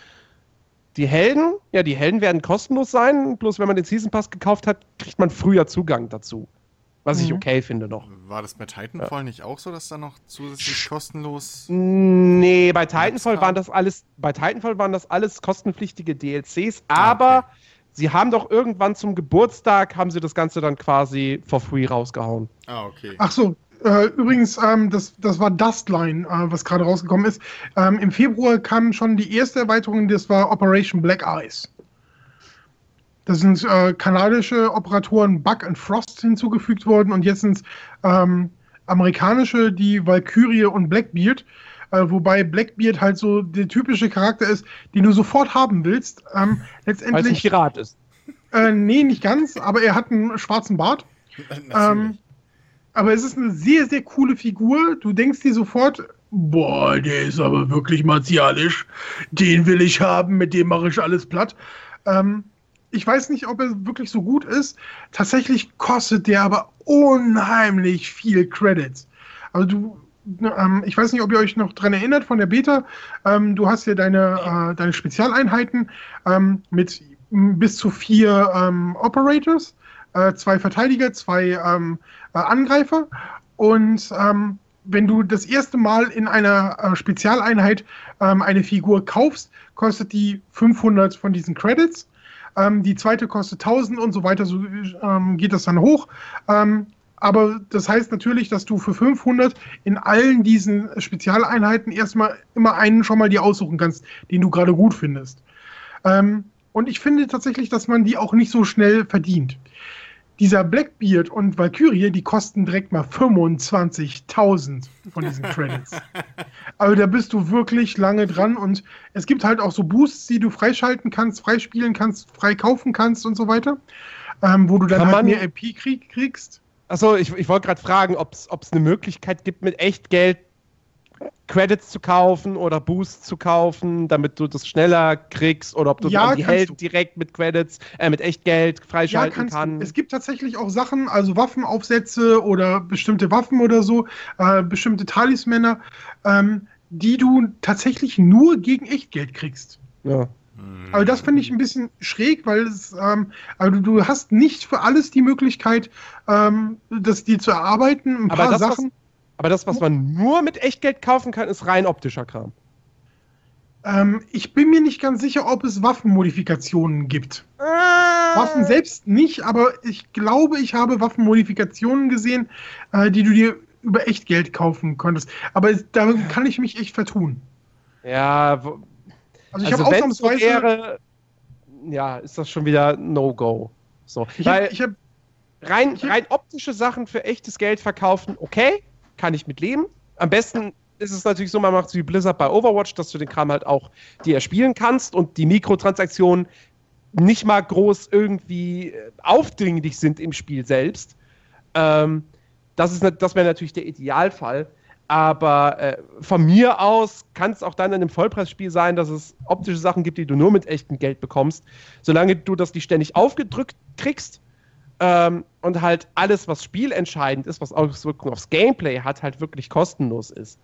Die Helden, ja, die Helden werden kostenlos sein, bloß wenn man den Season Pass gekauft hat, kriegt man früher Zugang dazu. Was ich Mhm. okay finde noch. War das bei Titanfall nicht auch so, dass da noch zusätzlich kostenlos. Nee, bei Titanfall waren das alles, bei Titanfall waren das alles kostenpflichtige DLCs, aber Ah, okay. sie haben doch irgendwann zum Geburtstag, haben sie das Ganze dann quasi for free rausgehauen. Ah, okay. Ach so, äh, übrigens, ähm, das, das war Dustline, äh, was gerade rausgekommen ist. Ähm, Im Februar kam schon die erste Erweiterung, das war Operation Black Eyes. Das sind äh, kanadische Operatoren Buck und Frost hinzugefügt worden und jetzt sind ähm, amerikanische, die Valkyrie und Blackbeard. Äh, wobei Blackbeard halt so der typische Charakter ist, den du sofort haben willst. Ähm, Weil es ein letztendlich, Pirat ist. äh, nee, nicht ganz, aber er hat einen schwarzen Bart. Ähm, aber es ist eine sehr, sehr coole Figur. Du denkst dir sofort, boah, der ist aber wirklich martialisch. Den will ich haben, mit dem mache ich alles platt. Ähm, ich weiß nicht, ob er wirklich so gut ist. Tatsächlich kostet der aber unheimlich viel Credits. Also du, ähm, ich weiß nicht, ob ihr euch noch dran erinnert von der Beta. Ähm, du hast ja deine, äh, deine Spezialeinheiten ähm, mit bis zu vier ähm, Operators, äh, zwei Verteidiger, zwei ähm, äh, Angreifer. Und ähm, wenn du das erste Mal in einer äh, Spezialeinheit eine Figur kaufst, kostet die 500 von diesen Credits. Ähm, die zweite kostet 1000 und so weiter, so ähm, geht das dann hoch. Ähm, aber das heißt natürlich, dass du für 500 in allen diesen Spezialeinheiten erstmal immer einen schon mal dir aussuchen kannst, den du gerade gut findest. Ähm, und ich finde tatsächlich, dass man die auch nicht so schnell verdient dieser Blackbeard und Valkyrie, die kosten direkt mal 25.000 von diesen (laughs) Credits. also da bist du wirklich lange dran und es gibt halt auch so Boosts, die du freischalten kannst, freispielen kannst, frei kaufen kannst und so weiter, ähm, wo du dann Kann halt mehr LP krieg kriegst. Achso, ich, ich wollte gerade fragen, ob es eine Möglichkeit gibt, mit Echtgeld Credits zu kaufen oder Boosts zu kaufen, damit du das schneller kriegst oder ob du ja, die Helden direkt mit Credits, äh, mit Echtgeld freischalten ja, kannst. Es gibt tatsächlich auch Sachen, also Waffenaufsätze oder bestimmte Waffen oder so, äh, bestimmte Talismänner, ähm, die du tatsächlich nur gegen Echtgeld kriegst. Ja. Aber das finde ich ein bisschen schräg, weil es, ähm, also du hast nicht für alles die Möglichkeit, ähm, das dir zu erarbeiten. Ein Aber paar Sachen. Aber das, was man nur mit Echtgeld kaufen kann, ist rein optischer Kram. Ähm, ich bin mir nicht ganz sicher, ob es Waffenmodifikationen gibt. Äh. Waffen selbst nicht, aber ich glaube, ich habe Waffenmodifikationen gesehen, äh, die du dir über Echtgeld kaufen konntest. Aber da kann ich mich echt vertun. Ja, wo, also ich also habe ausnahmsweise. So wäre, ja, ist das schon wieder No-Go. So. Ich Weil hab, ich hab, rein, rein optische Sachen für echtes Geld verkaufen, okay kann ich mit leben. Am besten ist es natürlich so, man macht es wie Blizzard bei Overwatch, dass du den Kram halt auch dir erspielen kannst und die Mikrotransaktionen nicht mal groß irgendwie äh, aufdringlich sind im Spiel selbst. Ähm, das das wäre natürlich der Idealfall. Aber äh, von mir aus kann es auch dann in einem Vollpreisspiel sein, dass es optische Sachen gibt, die du nur mit echtem Geld bekommst. Solange du das nicht ständig aufgedrückt kriegst, ähm, und halt alles, was spielentscheidend ist, was Auswirkungen aufs Gameplay hat, halt wirklich kostenlos ist.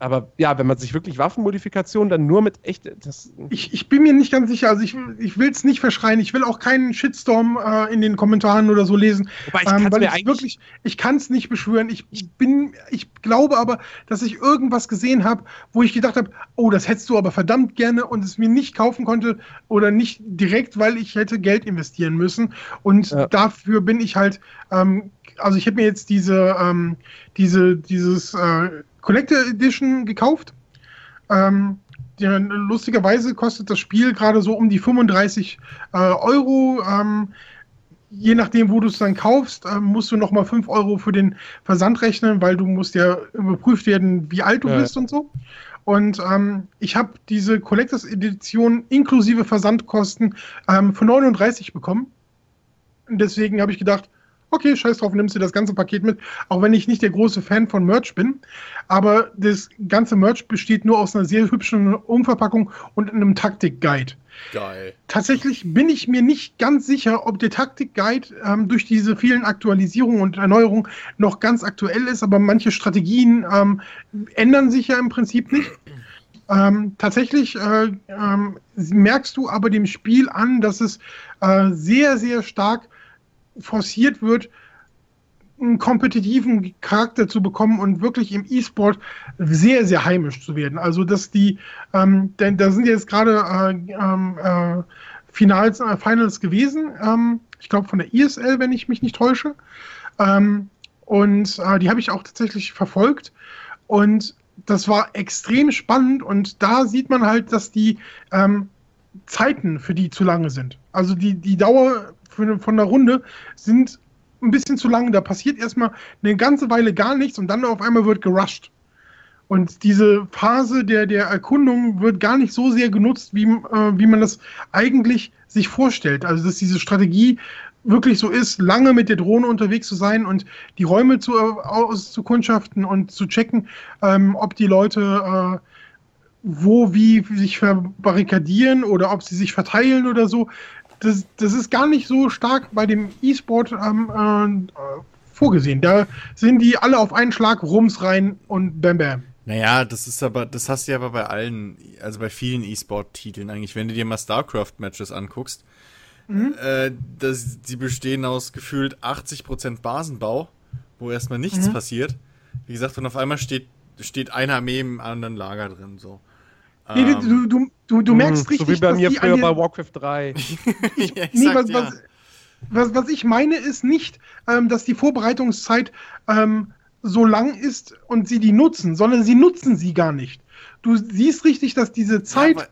Aber ja, wenn man sich wirklich Waffenmodifikationen dann nur mit echt. Das ich, ich bin mir nicht ganz sicher. Also ich, ich will es nicht verschreien. Ich will auch keinen Shitstorm äh, in den Kommentaren oder so lesen. Wobei ich ähm, weil ich wirklich, ich kann es nicht beschwören. Ich bin, ich glaube aber, dass ich irgendwas gesehen habe, wo ich gedacht habe, oh, das hättest du aber verdammt gerne und es mir nicht kaufen konnte oder nicht direkt, weil ich hätte Geld investieren müssen. Und ja. dafür bin ich halt, ähm, also ich habe mir jetzt diese, ähm, diese, dieses äh, Collector Edition gekauft. Ähm, die, lustigerweise kostet das Spiel gerade so um die 35 äh, Euro. Ähm, je nachdem, wo du es dann kaufst, äh, musst du nochmal 5 Euro für den Versand rechnen, weil du musst ja überprüft werden, wie alt du ja. bist und so. Und ähm, ich habe diese Collectors Edition inklusive Versandkosten ähm, für 39 bekommen. Und deswegen habe ich gedacht, okay, scheiß drauf, nimmst du das ganze Paket mit, auch wenn ich nicht der große Fan von Merch bin. Aber das ganze Merch besteht nur aus einer sehr hübschen Umverpackung und einem Taktik-Guide. Geil. Tatsächlich bin ich mir nicht ganz sicher, ob der Taktik-Guide ähm, durch diese vielen Aktualisierungen und Erneuerungen noch ganz aktuell ist, aber manche Strategien ähm, ändern sich ja im Prinzip nicht. Ähm, tatsächlich äh, ähm, merkst du aber dem Spiel an, dass es äh, sehr, sehr stark forciert wird, einen kompetitiven Charakter zu bekommen und wirklich im E-Sport sehr, sehr heimisch zu werden. Also, dass die, ähm, denn da sind jetzt gerade äh, äh, Finals, äh, Finals gewesen, ähm, ich glaube von der ESL, wenn ich mich nicht täusche. Ähm, und äh, die habe ich auch tatsächlich verfolgt. Und das war extrem spannend und da sieht man halt, dass die ähm, Zeiten für die zu lange sind. Also die, die Dauer von der Runde sind ein bisschen zu lang. Da passiert erstmal eine ganze Weile gar nichts und dann auf einmal wird gerusht. Und diese Phase der, der Erkundung wird gar nicht so sehr genutzt, wie, äh, wie man das eigentlich sich vorstellt. Also, dass diese Strategie wirklich so ist, lange mit der Drohne unterwegs zu sein und die Räume zu, äh, auszukundschaften und zu checken, ähm, ob die Leute äh, wo wie sich verbarrikadieren oder ob sie sich verteilen oder so das, das ist gar nicht so stark bei dem E-Sport ähm, äh, vorgesehen. Da sind die alle auf einen Schlag rums rein und bam bam. Naja, das ist aber, das hast du ja aber bei allen, also bei vielen E-Sport-Titeln eigentlich. Wenn du dir mal StarCraft-Matches anguckst, mhm. äh, das, die bestehen aus gefühlt 80% Basenbau, wo erstmal nichts mhm. passiert. Wie gesagt, und auf einmal steht, steht eine Armee im anderen Lager drin, so. Nee, ähm, du, du, du, du merkst richtig. So wie bei mir früher bei Warcraft 3. (laughs) ja, nee, was, ja. was, was, was, ich meine, ist nicht, ähm, dass die Vorbereitungszeit ähm, so lang ist und sie die nutzen, sondern sie nutzen sie gar nicht. Du siehst richtig, dass diese Zeit. Ja,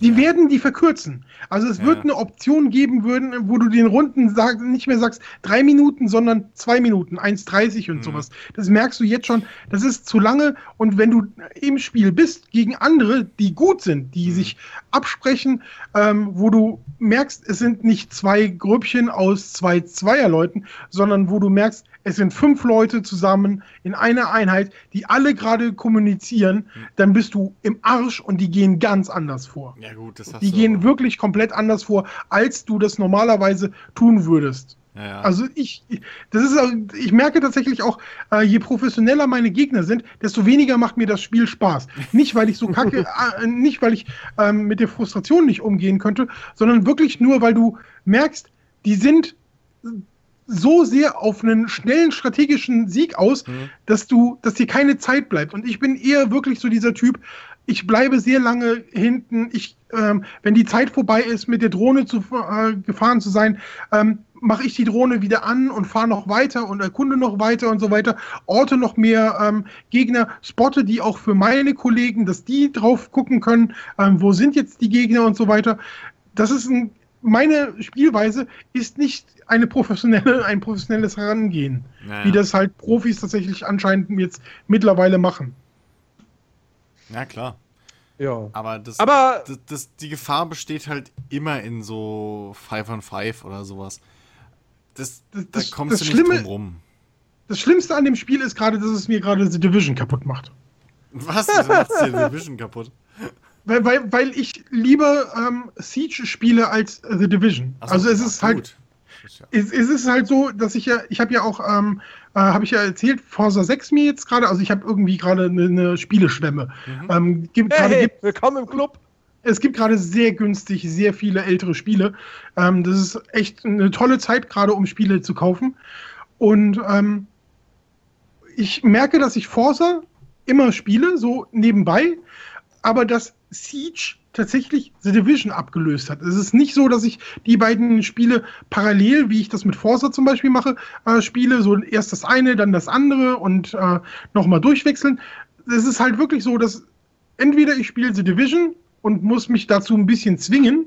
die ja. werden die verkürzen. Also es ja. wird eine Option geben würden, wo du den Runden sag, nicht mehr sagst drei Minuten, sondern zwei Minuten, 1,30 und mhm. sowas. Das merkst du jetzt schon, das ist zu lange. Und wenn du im Spiel bist gegen andere, die gut sind, die mhm. sich absprechen, ähm, wo du merkst, es sind nicht zwei Grüppchen aus zwei Zweierleuten, sondern wo du merkst, es sind fünf Leute zusammen in einer Einheit, die alle gerade kommunizieren, hm. dann bist du im Arsch und die gehen ganz anders vor. Ja, gut, das hast Die gehen wirklich komplett anders vor, als du das normalerweise tun würdest. Ja, ja. Also ich, das ist, ich merke tatsächlich auch, äh, je professioneller meine Gegner sind, desto weniger macht mir das Spiel Spaß. Nicht, weil ich so kacke, (laughs) äh, nicht, weil ich ähm, mit der Frustration nicht umgehen könnte, sondern wirklich nur, weil du merkst, die sind so sehr auf einen schnellen strategischen Sieg aus, mhm. dass du, dass dir keine Zeit bleibt. Und ich bin eher wirklich so dieser Typ, ich bleibe sehr lange hinten. Ich, ähm, wenn die Zeit vorbei ist, mit der Drohne zu, äh, gefahren zu sein, ähm, mache ich die Drohne wieder an und fahre noch weiter und erkunde noch weiter und so weiter, orte noch mehr ähm, Gegner, spotte die auch für meine Kollegen, dass die drauf gucken können, ähm, wo sind jetzt die Gegner und so weiter. Das ist ein, meine Spielweise ist nicht eine professionelle, (laughs) ein professionelles Herangehen, naja. wie das halt Profis tatsächlich anscheinend jetzt mittlerweile machen. Ja, klar. Ja. Aber, das, Aber das, das, die Gefahr besteht halt immer in so Five on Five oder sowas. Das, das da kommst du nicht Schlimme, drum rum. Das Schlimmste an dem Spiel ist gerade, dass es mir gerade The Division kaputt macht. Was? Du machst The Division (laughs) kaputt? Weil, weil, weil ich lieber ähm, Siege spiele als The Division. So, also es ist halt. Es, es, ist halt so, dass ich ja, ich habe ja auch, ähm, äh, habe ich ja erzählt, Forza 6 mir jetzt gerade, also ich habe irgendwie gerade eine, eine Spieleschwemme. Mhm. Ähm, gibt, hey, hey, gibt, willkommen im Club. Es gibt gerade sehr günstig sehr viele ältere Spiele. Ähm, das ist echt eine tolle Zeit gerade, um Spiele zu kaufen. Und ähm, ich merke, dass ich Forza immer spiele, so nebenbei, aber dass Siege tatsächlich The Division abgelöst hat. Es ist nicht so, dass ich die beiden Spiele parallel, wie ich das mit Forza zum Beispiel mache, äh, spiele, so erst das eine, dann das andere und äh, nochmal durchwechseln. Es ist halt wirklich so, dass entweder ich spiele The Division und muss mich dazu ein bisschen zwingen,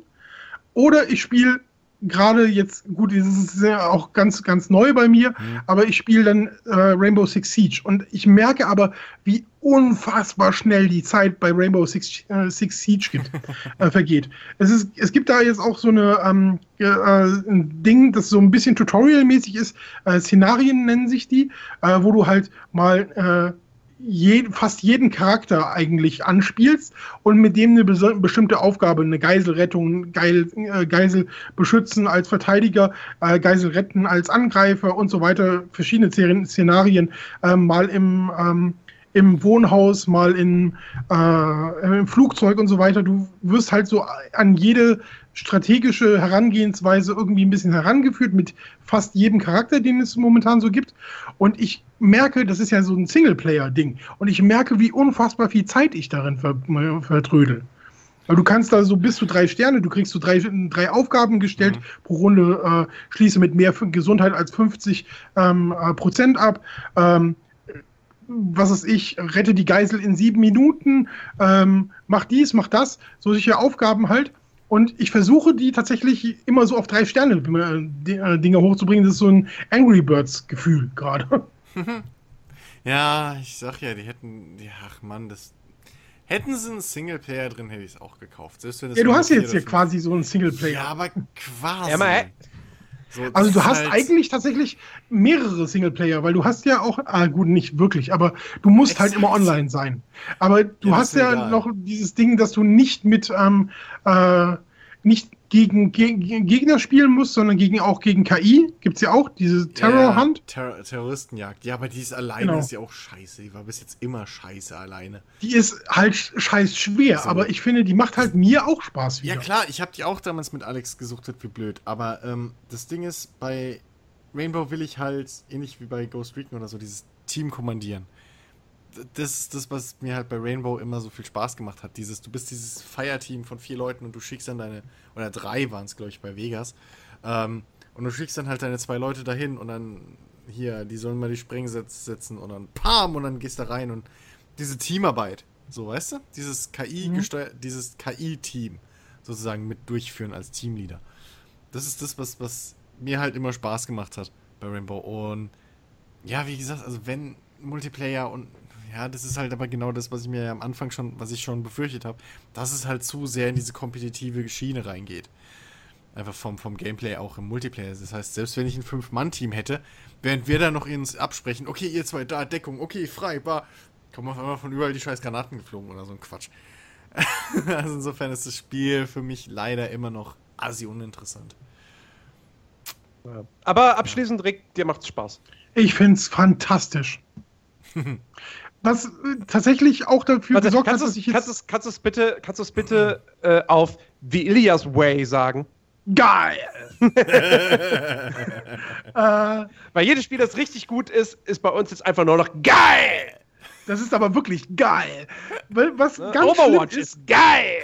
oder ich spiele gerade jetzt, gut, das ist ja auch ganz, ganz neu bei mir, mhm. aber ich spiele dann äh, Rainbow Six Siege und ich merke aber, wie unfassbar schnell die Zeit bei Rainbow Six, äh, Six Siege (laughs) gibt, äh, vergeht. Es, ist, es gibt da jetzt auch so eine, ähm, äh, ein Ding, das so ein bisschen tutorialmäßig ist, äh, Szenarien nennen sich die, äh, wo du halt mal je, fast jeden Charakter eigentlich anspielst und mit dem eine bestimmte Aufgabe, eine Geiselrettung, Geil, äh, Geisel beschützen als Verteidiger, äh, Geisel retten als Angreifer und so weiter, verschiedene Szenarien, äh, mal im, ähm, im Wohnhaus, mal in, äh, im Flugzeug und so weiter. Du wirst halt so an jede strategische Herangehensweise irgendwie ein bisschen herangeführt mit fast jedem Charakter, den es momentan so gibt. Und ich merke, das ist ja so ein Singleplayer-Ding. Und ich merke, wie unfassbar viel Zeit ich darin vertrödel. Weil du kannst da so bis zu drei Sterne, du kriegst so drei, drei Aufgaben gestellt mhm. pro Runde, äh, schließe mit mehr Gesundheit als 50 ähm, äh, Prozent ab. Ähm, was weiß ich, rette die Geisel in sieben Minuten, ähm, mach dies, mach das, solche Aufgaben halt. Und ich versuche die tatsächlich immer so auf drei Sterne äh, äh, Dinge hochzubringen. Das ist so ein Angry Birds Gefühl gerade. (laughs) ja, ich sag ja, die hätten, ja, ach Mann, das hätten sie einen Singleplayer drin, hätte ich es auch gekauft. Selbst wenn ja, du hast jetzt hier quasi so einen Singleplayer. Ja, aber quasi. Ja, mal, so, also du hast halt eigentlich tatsächlich mehrere Singleplayer, weil du hast ja auch, ah gut, nicht wirklich, aber du musst Exakt. halt immer online sein. Aber du ja, hast ja egal. noch dieses Ding, dass du nicht mit, ähm, äh, nicht gegen, gegen Gegner spielen musst, sondern gegen, auch gegen KI. Gibt es ja auch, diese Terror Hunt. Ja, Terror Terroristenjagd. Ja, aber die ist alleine Genau. ist ja auch scheiße. Die war bis jetzt immer scheiße alleine. Die ist halt scheiß schwer, So. aber ich finde, die macht halt mir auch Spaß wieder. Ja klar, ich habe die auch damals mit Alex gesuchtet, wie blöd. Aber ähm, das Ding ist, bei Rainbow will ich halt, ähnlich wie bei Ghost Recon oder so, dieses Team kommandieren. Das ist das, was mir halt bei Rainbow immer so viel Spaß gemacht hat. Dieses, du bist dieses Feierteam von vier Leuten und du schickst dann deine, oder drei waren es, glaube ich, bei Vegas. Ähm, und du schickst dann halt deine zwei Leute dahin und dann hier, die sollen mal die Sprengsätze setzen und dann pam und dann gehst du da rein und diese Teamarbeit, so weißt du? Dieses KI gesteuert, dieses KI-Team sozusagen mit durchführen als Teamleader. Das ist das, was, was mir halt immer Spaß gemacht hat bei Rainbow. Und ja, wie gesagt, also wenn Multiplayer und ja, das ist halt aber genau das, was ich mir ja am Anfang schon, was ich schon befürchtet habe, dass es halt zu sehr in diese kompetitive Schiene reingeht. Einfach vom, vom Gameplay auch im Multiplayer. Das heißt, selbst wenn ich ein Fünf-Mann-Team hätte, während wir da noch uns absprechen, okay, ihr zwei da, Deckung, okay, frei, bar, kommen auf einmal von überall die scheiß Granaten geflogen oder so ein Quatsch. (laughs) also insofern ist das Spiel für mich leider immer noch assi uninteressant. Ja. Aber abschließend, Rick, dir macht's Spaß. Ich finde es fantastisch. (laughs) Was äh, tatsächlich auch dafür Warte, gesorgt hat, kannst dass du ich es kannst jetzt. kannst du's bitte, kannst du's bitte äh, auf The Ilias Way sagen? Geil! (laughs) äh, Weil jedes Spiel, das richtig gut ist, ist bei uns jetzt einfach nur noch geil! das ist aber wirklich geil. Weil Was Ne? ganz Overwatch ist, ist geil!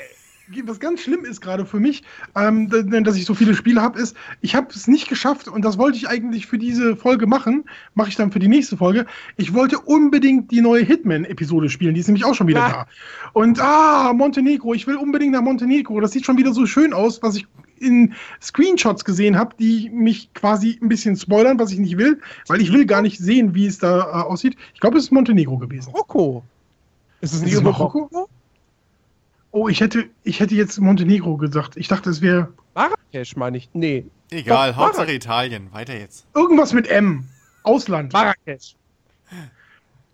Was ganz schlimm ist gerade für mich, ähm, dass ich so viele Spiele habe, ist, ich habe es nicht geschafft und das wollte ich eigentlich für diese Folge machen, mache ich dann für die nächste Folge. Ich wollte unbedingt die neue Hitman-Episode spielen, die ist nämlich auch schon wieder Ah. da. Und ah, Montenegro, ich will unbedingt nach Montenegro. Das sieht schon wieder so schön aus, was ich in Screenshots gesehen habe, die mich quasi ein bisschen spoilern, was ich nicht will, weil ich will gar nicht sehen, wie es da äh, aussieht. Ich glaube, es ist Montenegro gewesen. Marokko. Ist es nicht Marokko? Marokko? Oh, ich hätte, ich hätte jetzt Montenegro gesagt. Ich dachte, es wäre Marrakesch, meine ich. Nee. Egal, Doch, Hauptsache Marrak- Italien. Weiter jetzt. irgendwas mit M. Ausland. Marrakesch.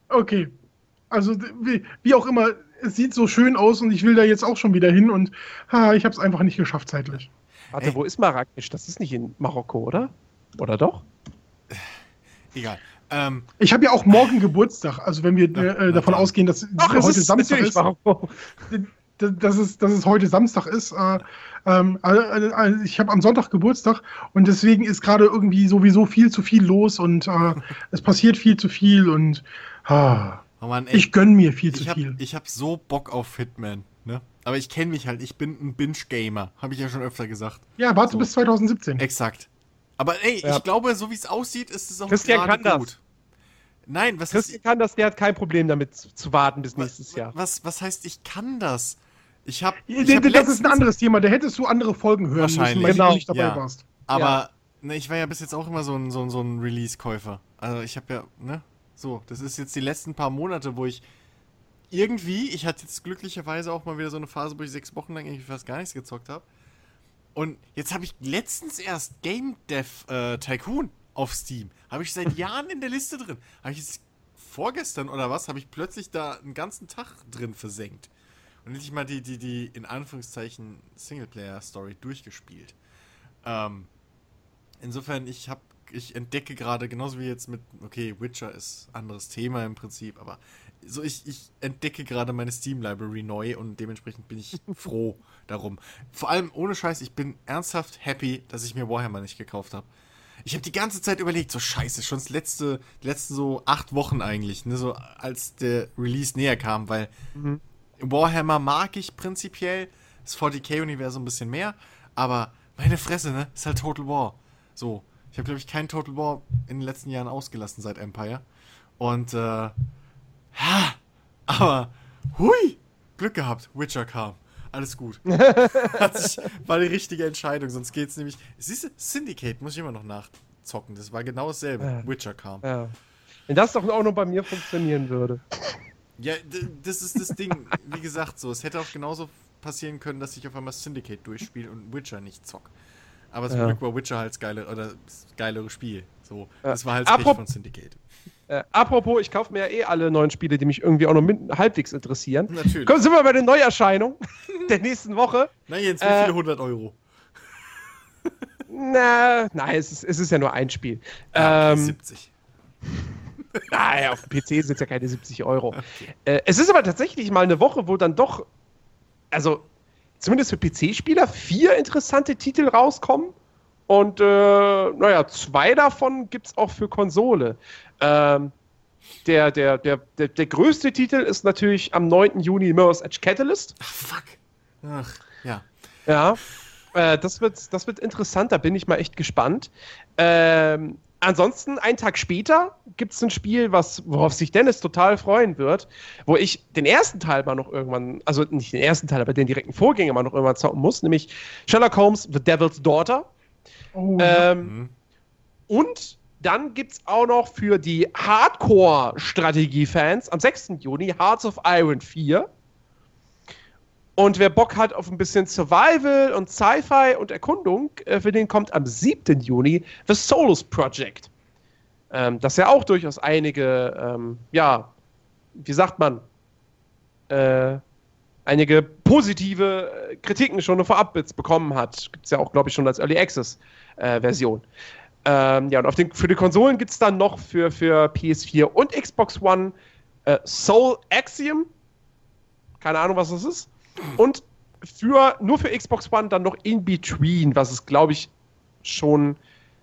Okay. Also wie, wie auch immer, es sieht so schön aus und ich will da jetzt auch schon wieder hin und ha, ich habe es einfach nicht geschafft zeitlich. Warte, Ey. wo ist Marrakesch? Das ist nicht in Marokko, oder? Oder doch? (sighs) Egal. Ähm, Ich habe ja auch morgen Geburtstag, also wenn wir äh, na davon dann. ausgehen, dass Ach, es heute ist Samstag ist, Marokko. Dass es, dass es heute Samstag ist. Äh, ähm, äh, äh, ich habe am Sonntag Geburtstag und deswegen ist gerade irgendwie sowieso viel zu viel los und äh, (laughs) es passiert viel zu viel und ah, oh Mann, ey, ich gönn mir viel zu hab, viel. ich hab so Bock auf Hitman, ne? Aber ich kenne mich halt, ich bin ein Binge-Gamer. Habe ich ja schon öfter gesagt. Ja, warte So. bis 2017. Exakt. Aber ey, Ja. ich glaube, so wie es aussieht, ist es auch Christian kann das. gut. Nein, was Christian ist, kann das, der hat kein Problem damit zu, zu warten bis nächstes was, Jahr. was, was heißt, ich kann das? Ich habe Ja, das ist ein anderes Thema. Da hättest du andere Folgen hören müssen, weil Genau. du nicht dabei Ja. warst. Aber Ja. ne, ich war ja bis jetzt auch immer so ein, so ein, so ein Release-Käufer. Also ich habe ja, ne? So, das ist jetzt die letzten paar Monate, wo ich irgendwie, ich hatte jetzt glücklicherweise auch mal wieder so eine Phase, wo ich sechs Wochen lang irgendwie fast gar nichts gezockt habe. Und jetzt habe ich letztens erst Game Dev äh, Tycoon auf Steam. Habe ich seit (laughs) Jahren in der Liste drin. Habe ich jetzt vorgestern oder was, habe ich plötzlich da einen ganzen Tag drin versenkt. Und endlich mal die, die, die, in Anführungszeichen, Singleplayer-Story durchgespielt. Ähm, insofern, ich habe, ich entdecke gerade, genauso wie jetzt mit, okay, Witcher ist anderes Thema im Prinzip, aber so ich, ich entdecke gerade meine Steam-Library neu und dementsprechend bin ich (laughs) froh darum. Vor allem, ohne Scheiß, ich bin ernsthaft happy, dass ich mir Warhammer nicht gekauft habe. Ich habe die ganze Zeit überlegt, so scheiße, schon das letzte, die letzten so acht Wochen eigentlich, ne, so als der Release näher kam, weil Mhm. Warhammer mag ich prinzipiell, das 40k-Universum ein bisschen mehr, aber meine Fresse, ne, ist halt Total War. So, ich habe, glaube ich, kein Total War in den letzten Jahren ausgelassen seit Empire. Und, äh, ha, aber, hui, Glück gehabt, Witcher kam. Alles gut. (laughs) Hat sich, war die richtige Entscheidung, sonst geht's nämlich. Siehst du, Syndicate muss ich immer noch nachzocken. Das war genau dasselbe. Ja. Witcher kam. Ja. Wenn das doch auch nur bei mir funktionieren würde. Ja, das ist das Ding. Wie gesagt, so, es hätte auch genauso passieren können, dass ich auf einmal Syndicate durchspiele und Witcher nicht zock. Aber zum Ja. Glück war Witcher halt das geile, oder das geilere Spiel. So, Ja. das war halt das Pech Apro- von Syndicate. Äh, apropos, ich kaufe mir ja eh alle neuen Spiele, die mich irgendwie auch noch min- halbwegs interessieren. Natürlich. Kommen sind wir bei der Neuerscheinung (laughs) der nächsten Woche. Na Jens, wie Äh, viele 100 Euro? Na, nein, es ist, es ist ja nur ein Spiel. Ja, ähm, 70. Nein, auf dem PC sind es ja keine 70 Euro. Äh, es ist aber tatsächlich mal eine Woche, wo dann doch, also zumindest für PC-Spieler, vier interessante Titel rauskommen. Und äh, naja, zwei davon gibt es auch für Konsole. Ähm, der, der, der, der, der größte Titel ist natürlich am 9. Juni Mirror's Edge Catalyst. Ach, fuck. Ach, ja. Ja, äh, das, wird, das wird interessant, da bin ich mal echt gespannt. Ähm, ansonsten, einen Tag später gibt es ein Spiel, was, worauf sich Dennis total freuen wird, wo ich den ersten Teil mal noch irgendwann, also nicht den ersten Teil, aber den direkten Vorgänger mal noch irgendwann zocken muss, nämlich Sherlock Holmes, The Devil's Daughter. Oh, ja. Ähm, Mhm. und dann gibt es auch noch für die Hardcore-Strategie-Fans am 6. Juni Hearts of Iron 4. Und wer Bock hat auf ein bisschen Survival und Sci-Fi und Erkundung, äh, für den kommt am 7. Juni The Solus Project. Ähm, das ja auch durchaus einige, ähm, ja, wie sagt man, äh, einige positive äh, Kritiken schon vorab jetzt bekommen hat. Gibt es ja auch, glaube ich, schon als Early Access-Version. ähm, ja, und auf den, für die Konsolen gibt es dann noch für, für PS4 und Xbox One äh, Soul Axiom. Keine Ahnung, was das ist. Und für, nur für Xbox One dann noch In Between, was es, glaube ich, schon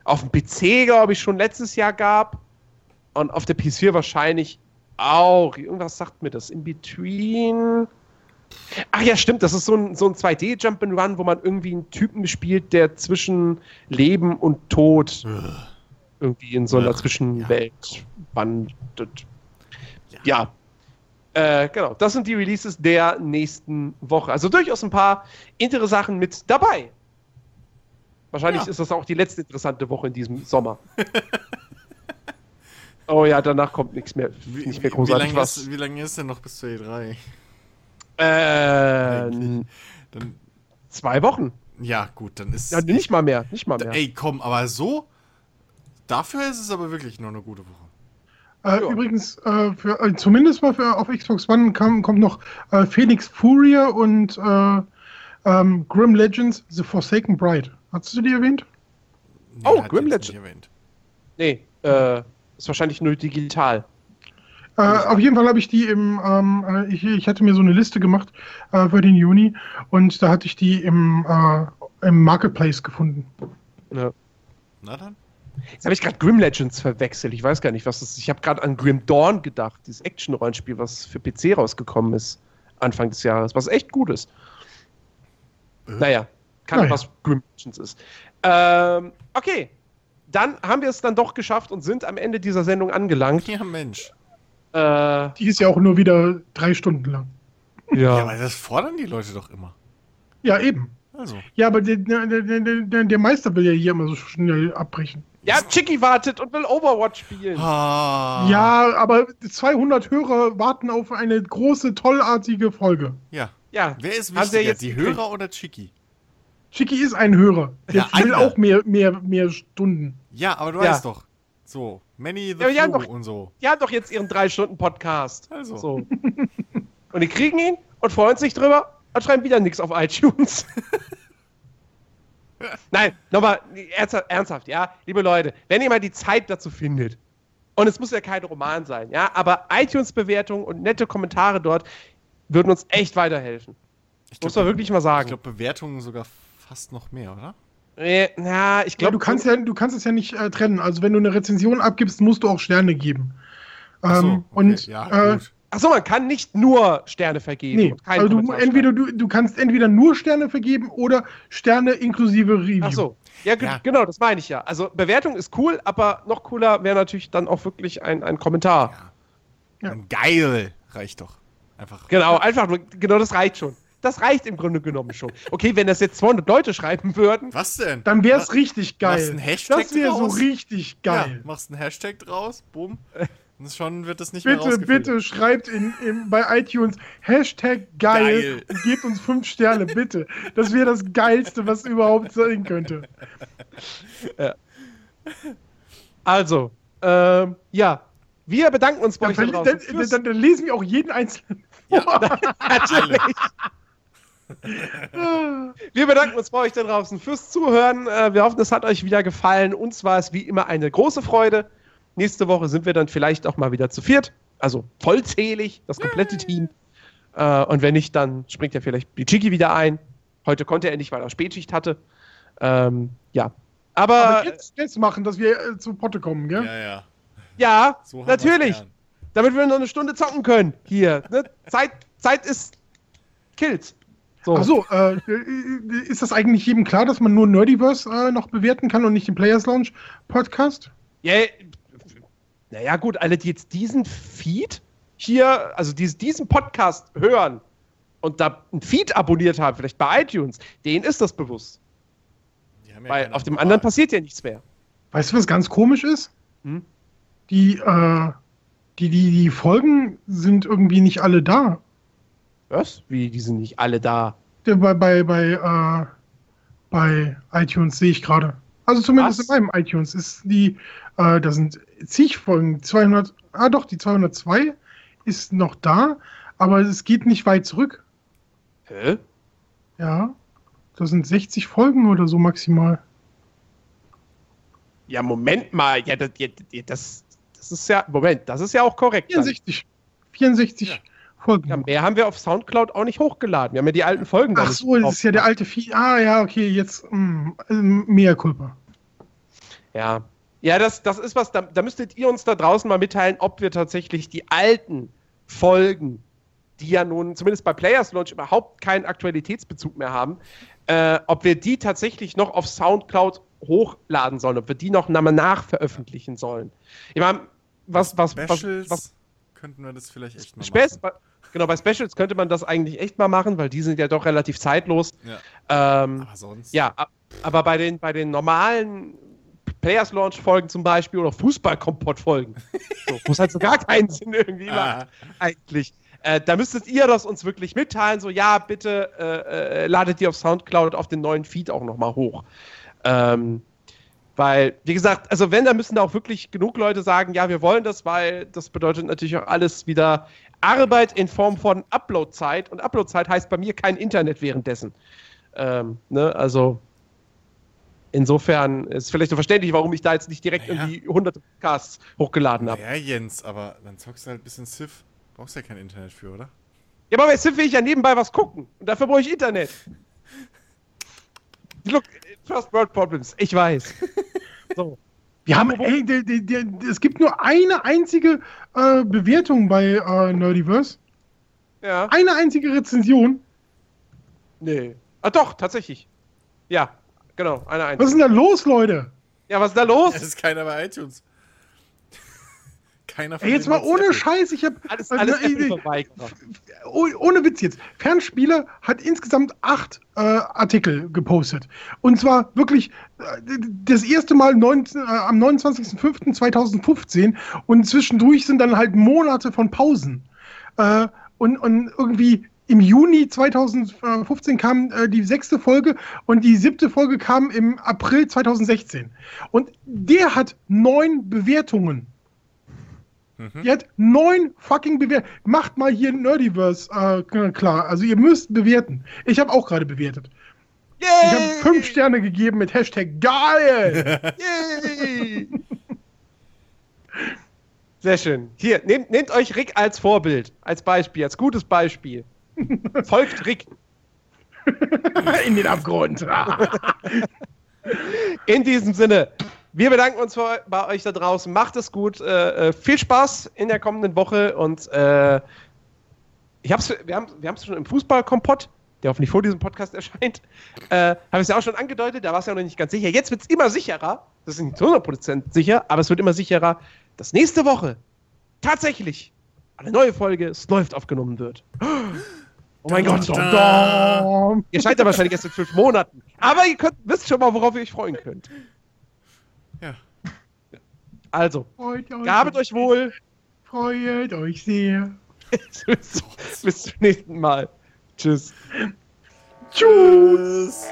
auf dem PC, glaube ich, schon letztes Jahr gab. Und auf der PS4 wahrscheinlich auch. Irgendwas sagt mir das. In Between. Ach ja, stimmt. Das ist so ein, so ein 2D-Jump'n'Run, wo man irgendwie einen Typen spielt, der zwischen Leben und Tod irgendwie in so einer Zwischenwelt wandert. Ja. Äh, genau, das sind die Releases der nächsten Woche. Also durchaus ein paar interessante Sachen mit dabei. Wahrscheinlich Ja. ist das auch die letzte interessante Woche in diesem Sommer. (laughs) oh ja, danach kommt nichts mehr, Wie, nicht wie, mehr wie, großartig lange was. ist, wie lange ist denn noch bis zur E3? Äh. Dann, zwei Wochen. ja, gut, dann ist. Ja, nicht mal mehr, nicht mal mehr. Ey, komm, aber so. Dafür ist es aber wirklich nur eine gute Woche. Äh, Ja. Übrigens, äh, für, äh, zumindest mal für, auf Xbox One kam, kommt noch äh, Phoenix Furia und äh, ähm, Grim Legends The Forsaken Bride. Hast du die erwähnt? Nee, Oh, Grim jetzt Legend. nicht erwähnt. Nee, äh, ist wahrscheinlich nur digital. Äh, auf jeden Fall habe ich die im, ähm, äh, ich, ich hatte mir so eine Liste gemacht äh, für den Juni und da hatte ich die im, äh, im Marketplace gefunden. Ja. Na dann? Jetzt habe ich gerade Grim Legends verwechselt. Ich weiß gar nicht, was das ist. Ich habe gerade an Grim Dawn gedacht, dieses Action-Rollenspiel, was für PC rausgekommen ist Anfang des Jahres, was echt gut ist. Äh? Naja, kann Naja. was Grim Legends ist. Ähm, okay, dann haben wir es dann doch geschafft und sind am Ende dieser Sendung angelangt. Ja, Mensch. Äh, Die ist ja auch nur wieder drei Stunden lang. Ja, aber das fordern die Leute doch immer. Ja, eben. Also. Ja, aber der, der, der, der Meister will ja hier immer so schnell abbrechen. Ja, Chicky wartet und will Overwatch spielen. Ah. Ja, aber 200 Hörer warten auf eine große, tollartige Folge. Ja. Ja, Wer ist wichtiger, jetzt die gekriegt. Hörer oder Chicky? Chicky ist ein Hörer. Der Ja, will auch mehr, mehr, mehr Stunden. Ja, aber du Ja. weißt doch. So, Many the Ja, doch- und so. Die haben doch jetzt ihren 3-Stunden-Podcast. Also. So. und die kriegen ihn und freuen sich drüber und schreiben wieder nichts auf iTunes. (laughs) Nein, nochmal ernsthaft, ja, liebe Leute, wenn ihr mal die Zeit dazu findet, und es muss ja kein Roman sein, ja, aber iTunes-Bewertungen und nette Kommentare dort würden uns echt weiterhelfen. Ich Muss man wirklich mal Ich sagen. glaube, Bewertungen sogar fast noch mehr, oder? Ja, ich Ja, glaube, du kannst ja, du kannst es ja nicht äh, trennen. Also wenn du eine Rezension abgibst, musst du auch Sterne geben. Ach so, Ähm, okay, und ja, äh, gut. Achso, man kann nicht nur Sterne vergeben. nee, also du, Kommentar entweder du, du kannst entweder nur Sterne vergeben oder Sterne inklusive Review. Ach so. Ja, Ja. genau, das meine ich ja. Also Bewertung ist cool, aber noch cooler wäre natürlich dann auch wirklich ein, ein Kommentar. Ja. Und geil reicht doch. Einfach. Genau, einfach nur, genau das reicht schon. Das reicht im Grunde genommen schon. Okay, wenn das jetzt 200 Leute schreiben würden, Was denn? Dann wäre es richtig geil. machst einen Hashtag das wäre so richtig Ja, geil. machst einen Hashtag draus, bumm. (laughs) Und schon wird das nicht mehr Bitte, bitte schreibt in, in, bei iTunes Hashtag geil, Geil. und gebt uns fünf Sterne, bitte. Das wäre das Geilste, was überhaupt sein könnte. also, ähm, ja. Wir bedanken uns bei Dann, euch dann, fürs- dann, dann lesen wir auch jeden einzelnen vor. (laughs) Natürlich. Wir bedanken uns bei euch da draußen fürs Zuhören. Äh, Wir hoffen, es hat euch wieder gefallen. Uns war es wie immer eine große Freude. Nächste Woche sind wir dann vielleicht auch mal wieder zu viert. Also vollzählig, das komplette Team. Äh, Und wenn nicht, dann springt ja vielleicht Bichiki wieder ein. Heute konnte er nicht, weil er Spätschicht hatte. Ähm, ja. Aber, Aber jetzt, jetzt machen, dass wir äh, zu Potte kommen, gell? Ja, ja. ja, So natürlich. Damit wir noch eine Stunde zocken können. Hier. Ne? Zeit, Zeit ist killt. So. Achso, äh, ist das eigentlich jedem klar, dass man nur Nerdiverse äh, noch bewerten kann und nicht den Players Lounge Podcast? Ja, naja, gut, alle, die jetzt diesen Feed hier, also dies, diesen Podcast hören und da einen Feed abonniert haben, vielleicht bei iTunes, denen ist das bewusst. Die haben ja Weil auf dem Wahl. anderen passiert ja nichts mehr. Weißt du, was ganz komisch ist? Hm? Die, äh, die, die, die Folgen sind irgendwie nicht alle da. Was? Wie, die sind nicht alle da. Bei, bei, bei, äh, bei iTunes sehe ich gerade. Also zumindest Was? in meinem iTunes ist die, äh, da sind zig Folgen, 200, ah doch, die 202 ist noch da, aber es geht nicht weit zurück. Hä? Ja, das sind 60 Folgen oder so maximal. Ja, Moment mal. Ja, das, das, das ist ja, Moment, das ist ja auch korrekt. dann. 64, 64 Ja. Folgen. Ja, mehr haben wir auf Soundcloud auch nicht hochgeladen. Wir haben ja die alten Folgen Ach so, das ist ja der alte Vieh. Ah ja, okay, jetzt mh, mehr Culpa. Ja. Ja, das, das ist was, da, da müsstet ihr uns da draußen mal mitteilen, ob wir tatsächlich die alten Folgen, die ja nun zumindest bei Players Launch überhaupt keinen Aktualitätsbezug mehr haben, äh, ob wir die tatsächlich noch auf Soundcloud hochladen sollen, ob wir die noch nachveröffentlichen sollen. Ich meine, was, was, was, Specials was, könnten wir das vielleicht echt mal Spec machen. genau, bei Specials könnte man das eigentlich echt mal machen, weil die sind ja doch relativ zeitlos. Ja. Ähm, Aber sonst. ja, ab- aber bei den, bei den normalen Players Launch Folgen zum Beispiel oder Fußball-Kompott Folgen, so, wo es halt so gar keinen Sinn irgendwie Ah, macht, eigentlich. Äh, da müsstet ihr das uns wirklich mitteilen, so ja, bitte äh, äh, ladet die auf Soundcloud auf den neuen Feed auch nochmal hoch. Ähm, weil, wie gesagt, also wenn, dann müssen da auch wirklich genug Leute sagen, ja, wir wollen das, weil das bedeutet natürlich auch alles wieder Arbeit in Form von Uploadzeit. Und Uploadzeit heißt bei mir kein Internet währenddessen. Ähm, ne, also insofern ist vielleicht so verständlich, warum ich da jetzt nicht direkt Naja. irgendwie hunderte Podcasts hochgeladen habe. ja, Jens, aber dann zockst du halt ein bisschen Civ. Brauchst ja kein Internet für, oder? Ja, aber bei Civ will ich ja nebenbei was gucken. Und dafür brauche ich Internet. (laughs) Look, First World Problems. Ich weiß. (laughs) So. Wir haben, ey, der, der, der, es gibt nur eine einzige äh, Bewertung bei äh, Nerdiverse. Ja. Eine einzige Rezension. Nee. Ah, doch, tatsächlich. Ja, genau. Eine Was ist denn da los, Leute? Ja, was ist da los? Es ist keiner bei iTunes. (laughs) Keiner von Ey, jetzt mal ohne Apple. Scheiß, ich habe Alles, also, alles ey, ey, Apple-Verweigerer. oh, ohne Witz jetzt. Fernspieler hat insgesamt acht äh, Artikel gepostet. Und zwar wirklich äh, das erste Mal 19, äh, am 29.05.2015 und zwischendurch sind dann halt Monate von Pausen. Äh, und, und irgendwie im Juni 2015 kam äh, die sechste Folge und die siebte Folge kam im April 2016. Und der hat neun Bewertungen. Mhm. Die hat neun fucking Bewertungen. Macht mal hier Nerdiverse äh, klar. Also ihr müsst bewerten. Ich habe auch gerade bewertet. Ich habe Yay! fünf Sterne gegeben mit Hashtag geil. (laughs) Yay! Sehr schön. Hier, nehmt, nehmt euch Rick als Vorbild, als Beispiel, als gutes Beispiel. Folgt Rick. (laughs) In den Abgrund. (laughs) In diesem Sinne, wir bedanken uns für, bei euch da draußen. Macht es gut. Äh, äh, viel Spaß in der kommenden Woche und äh, ich hab's, wir haben wir es schon im Fußballkompott, der hoffentlich vor diesem Podcast erscheint, äh, habe ich es ja auch schon angedeutet, da war es ja noch nicht ganz sicher. Jetzt wird es immer sicherer. Das ist nicht zu 100% sicher, aber es wird immer sicherer, dass nächste Woche tatsächlich eine neue Folge Es läuft aufgenommen wird. (gasps) Oh mein Gott. Dom. Ihr scheint ja wahrscheinlich erst in fünf Monaten. Aber ihr könnt, wisst schon mal, worauf ihr euch freuen könnt. Ja. Also, Freut euch, gehabet euch wohl. Freut euch sehr. (laughs) bis, bis zum nächsten Mal. Tschüss. Tschüss.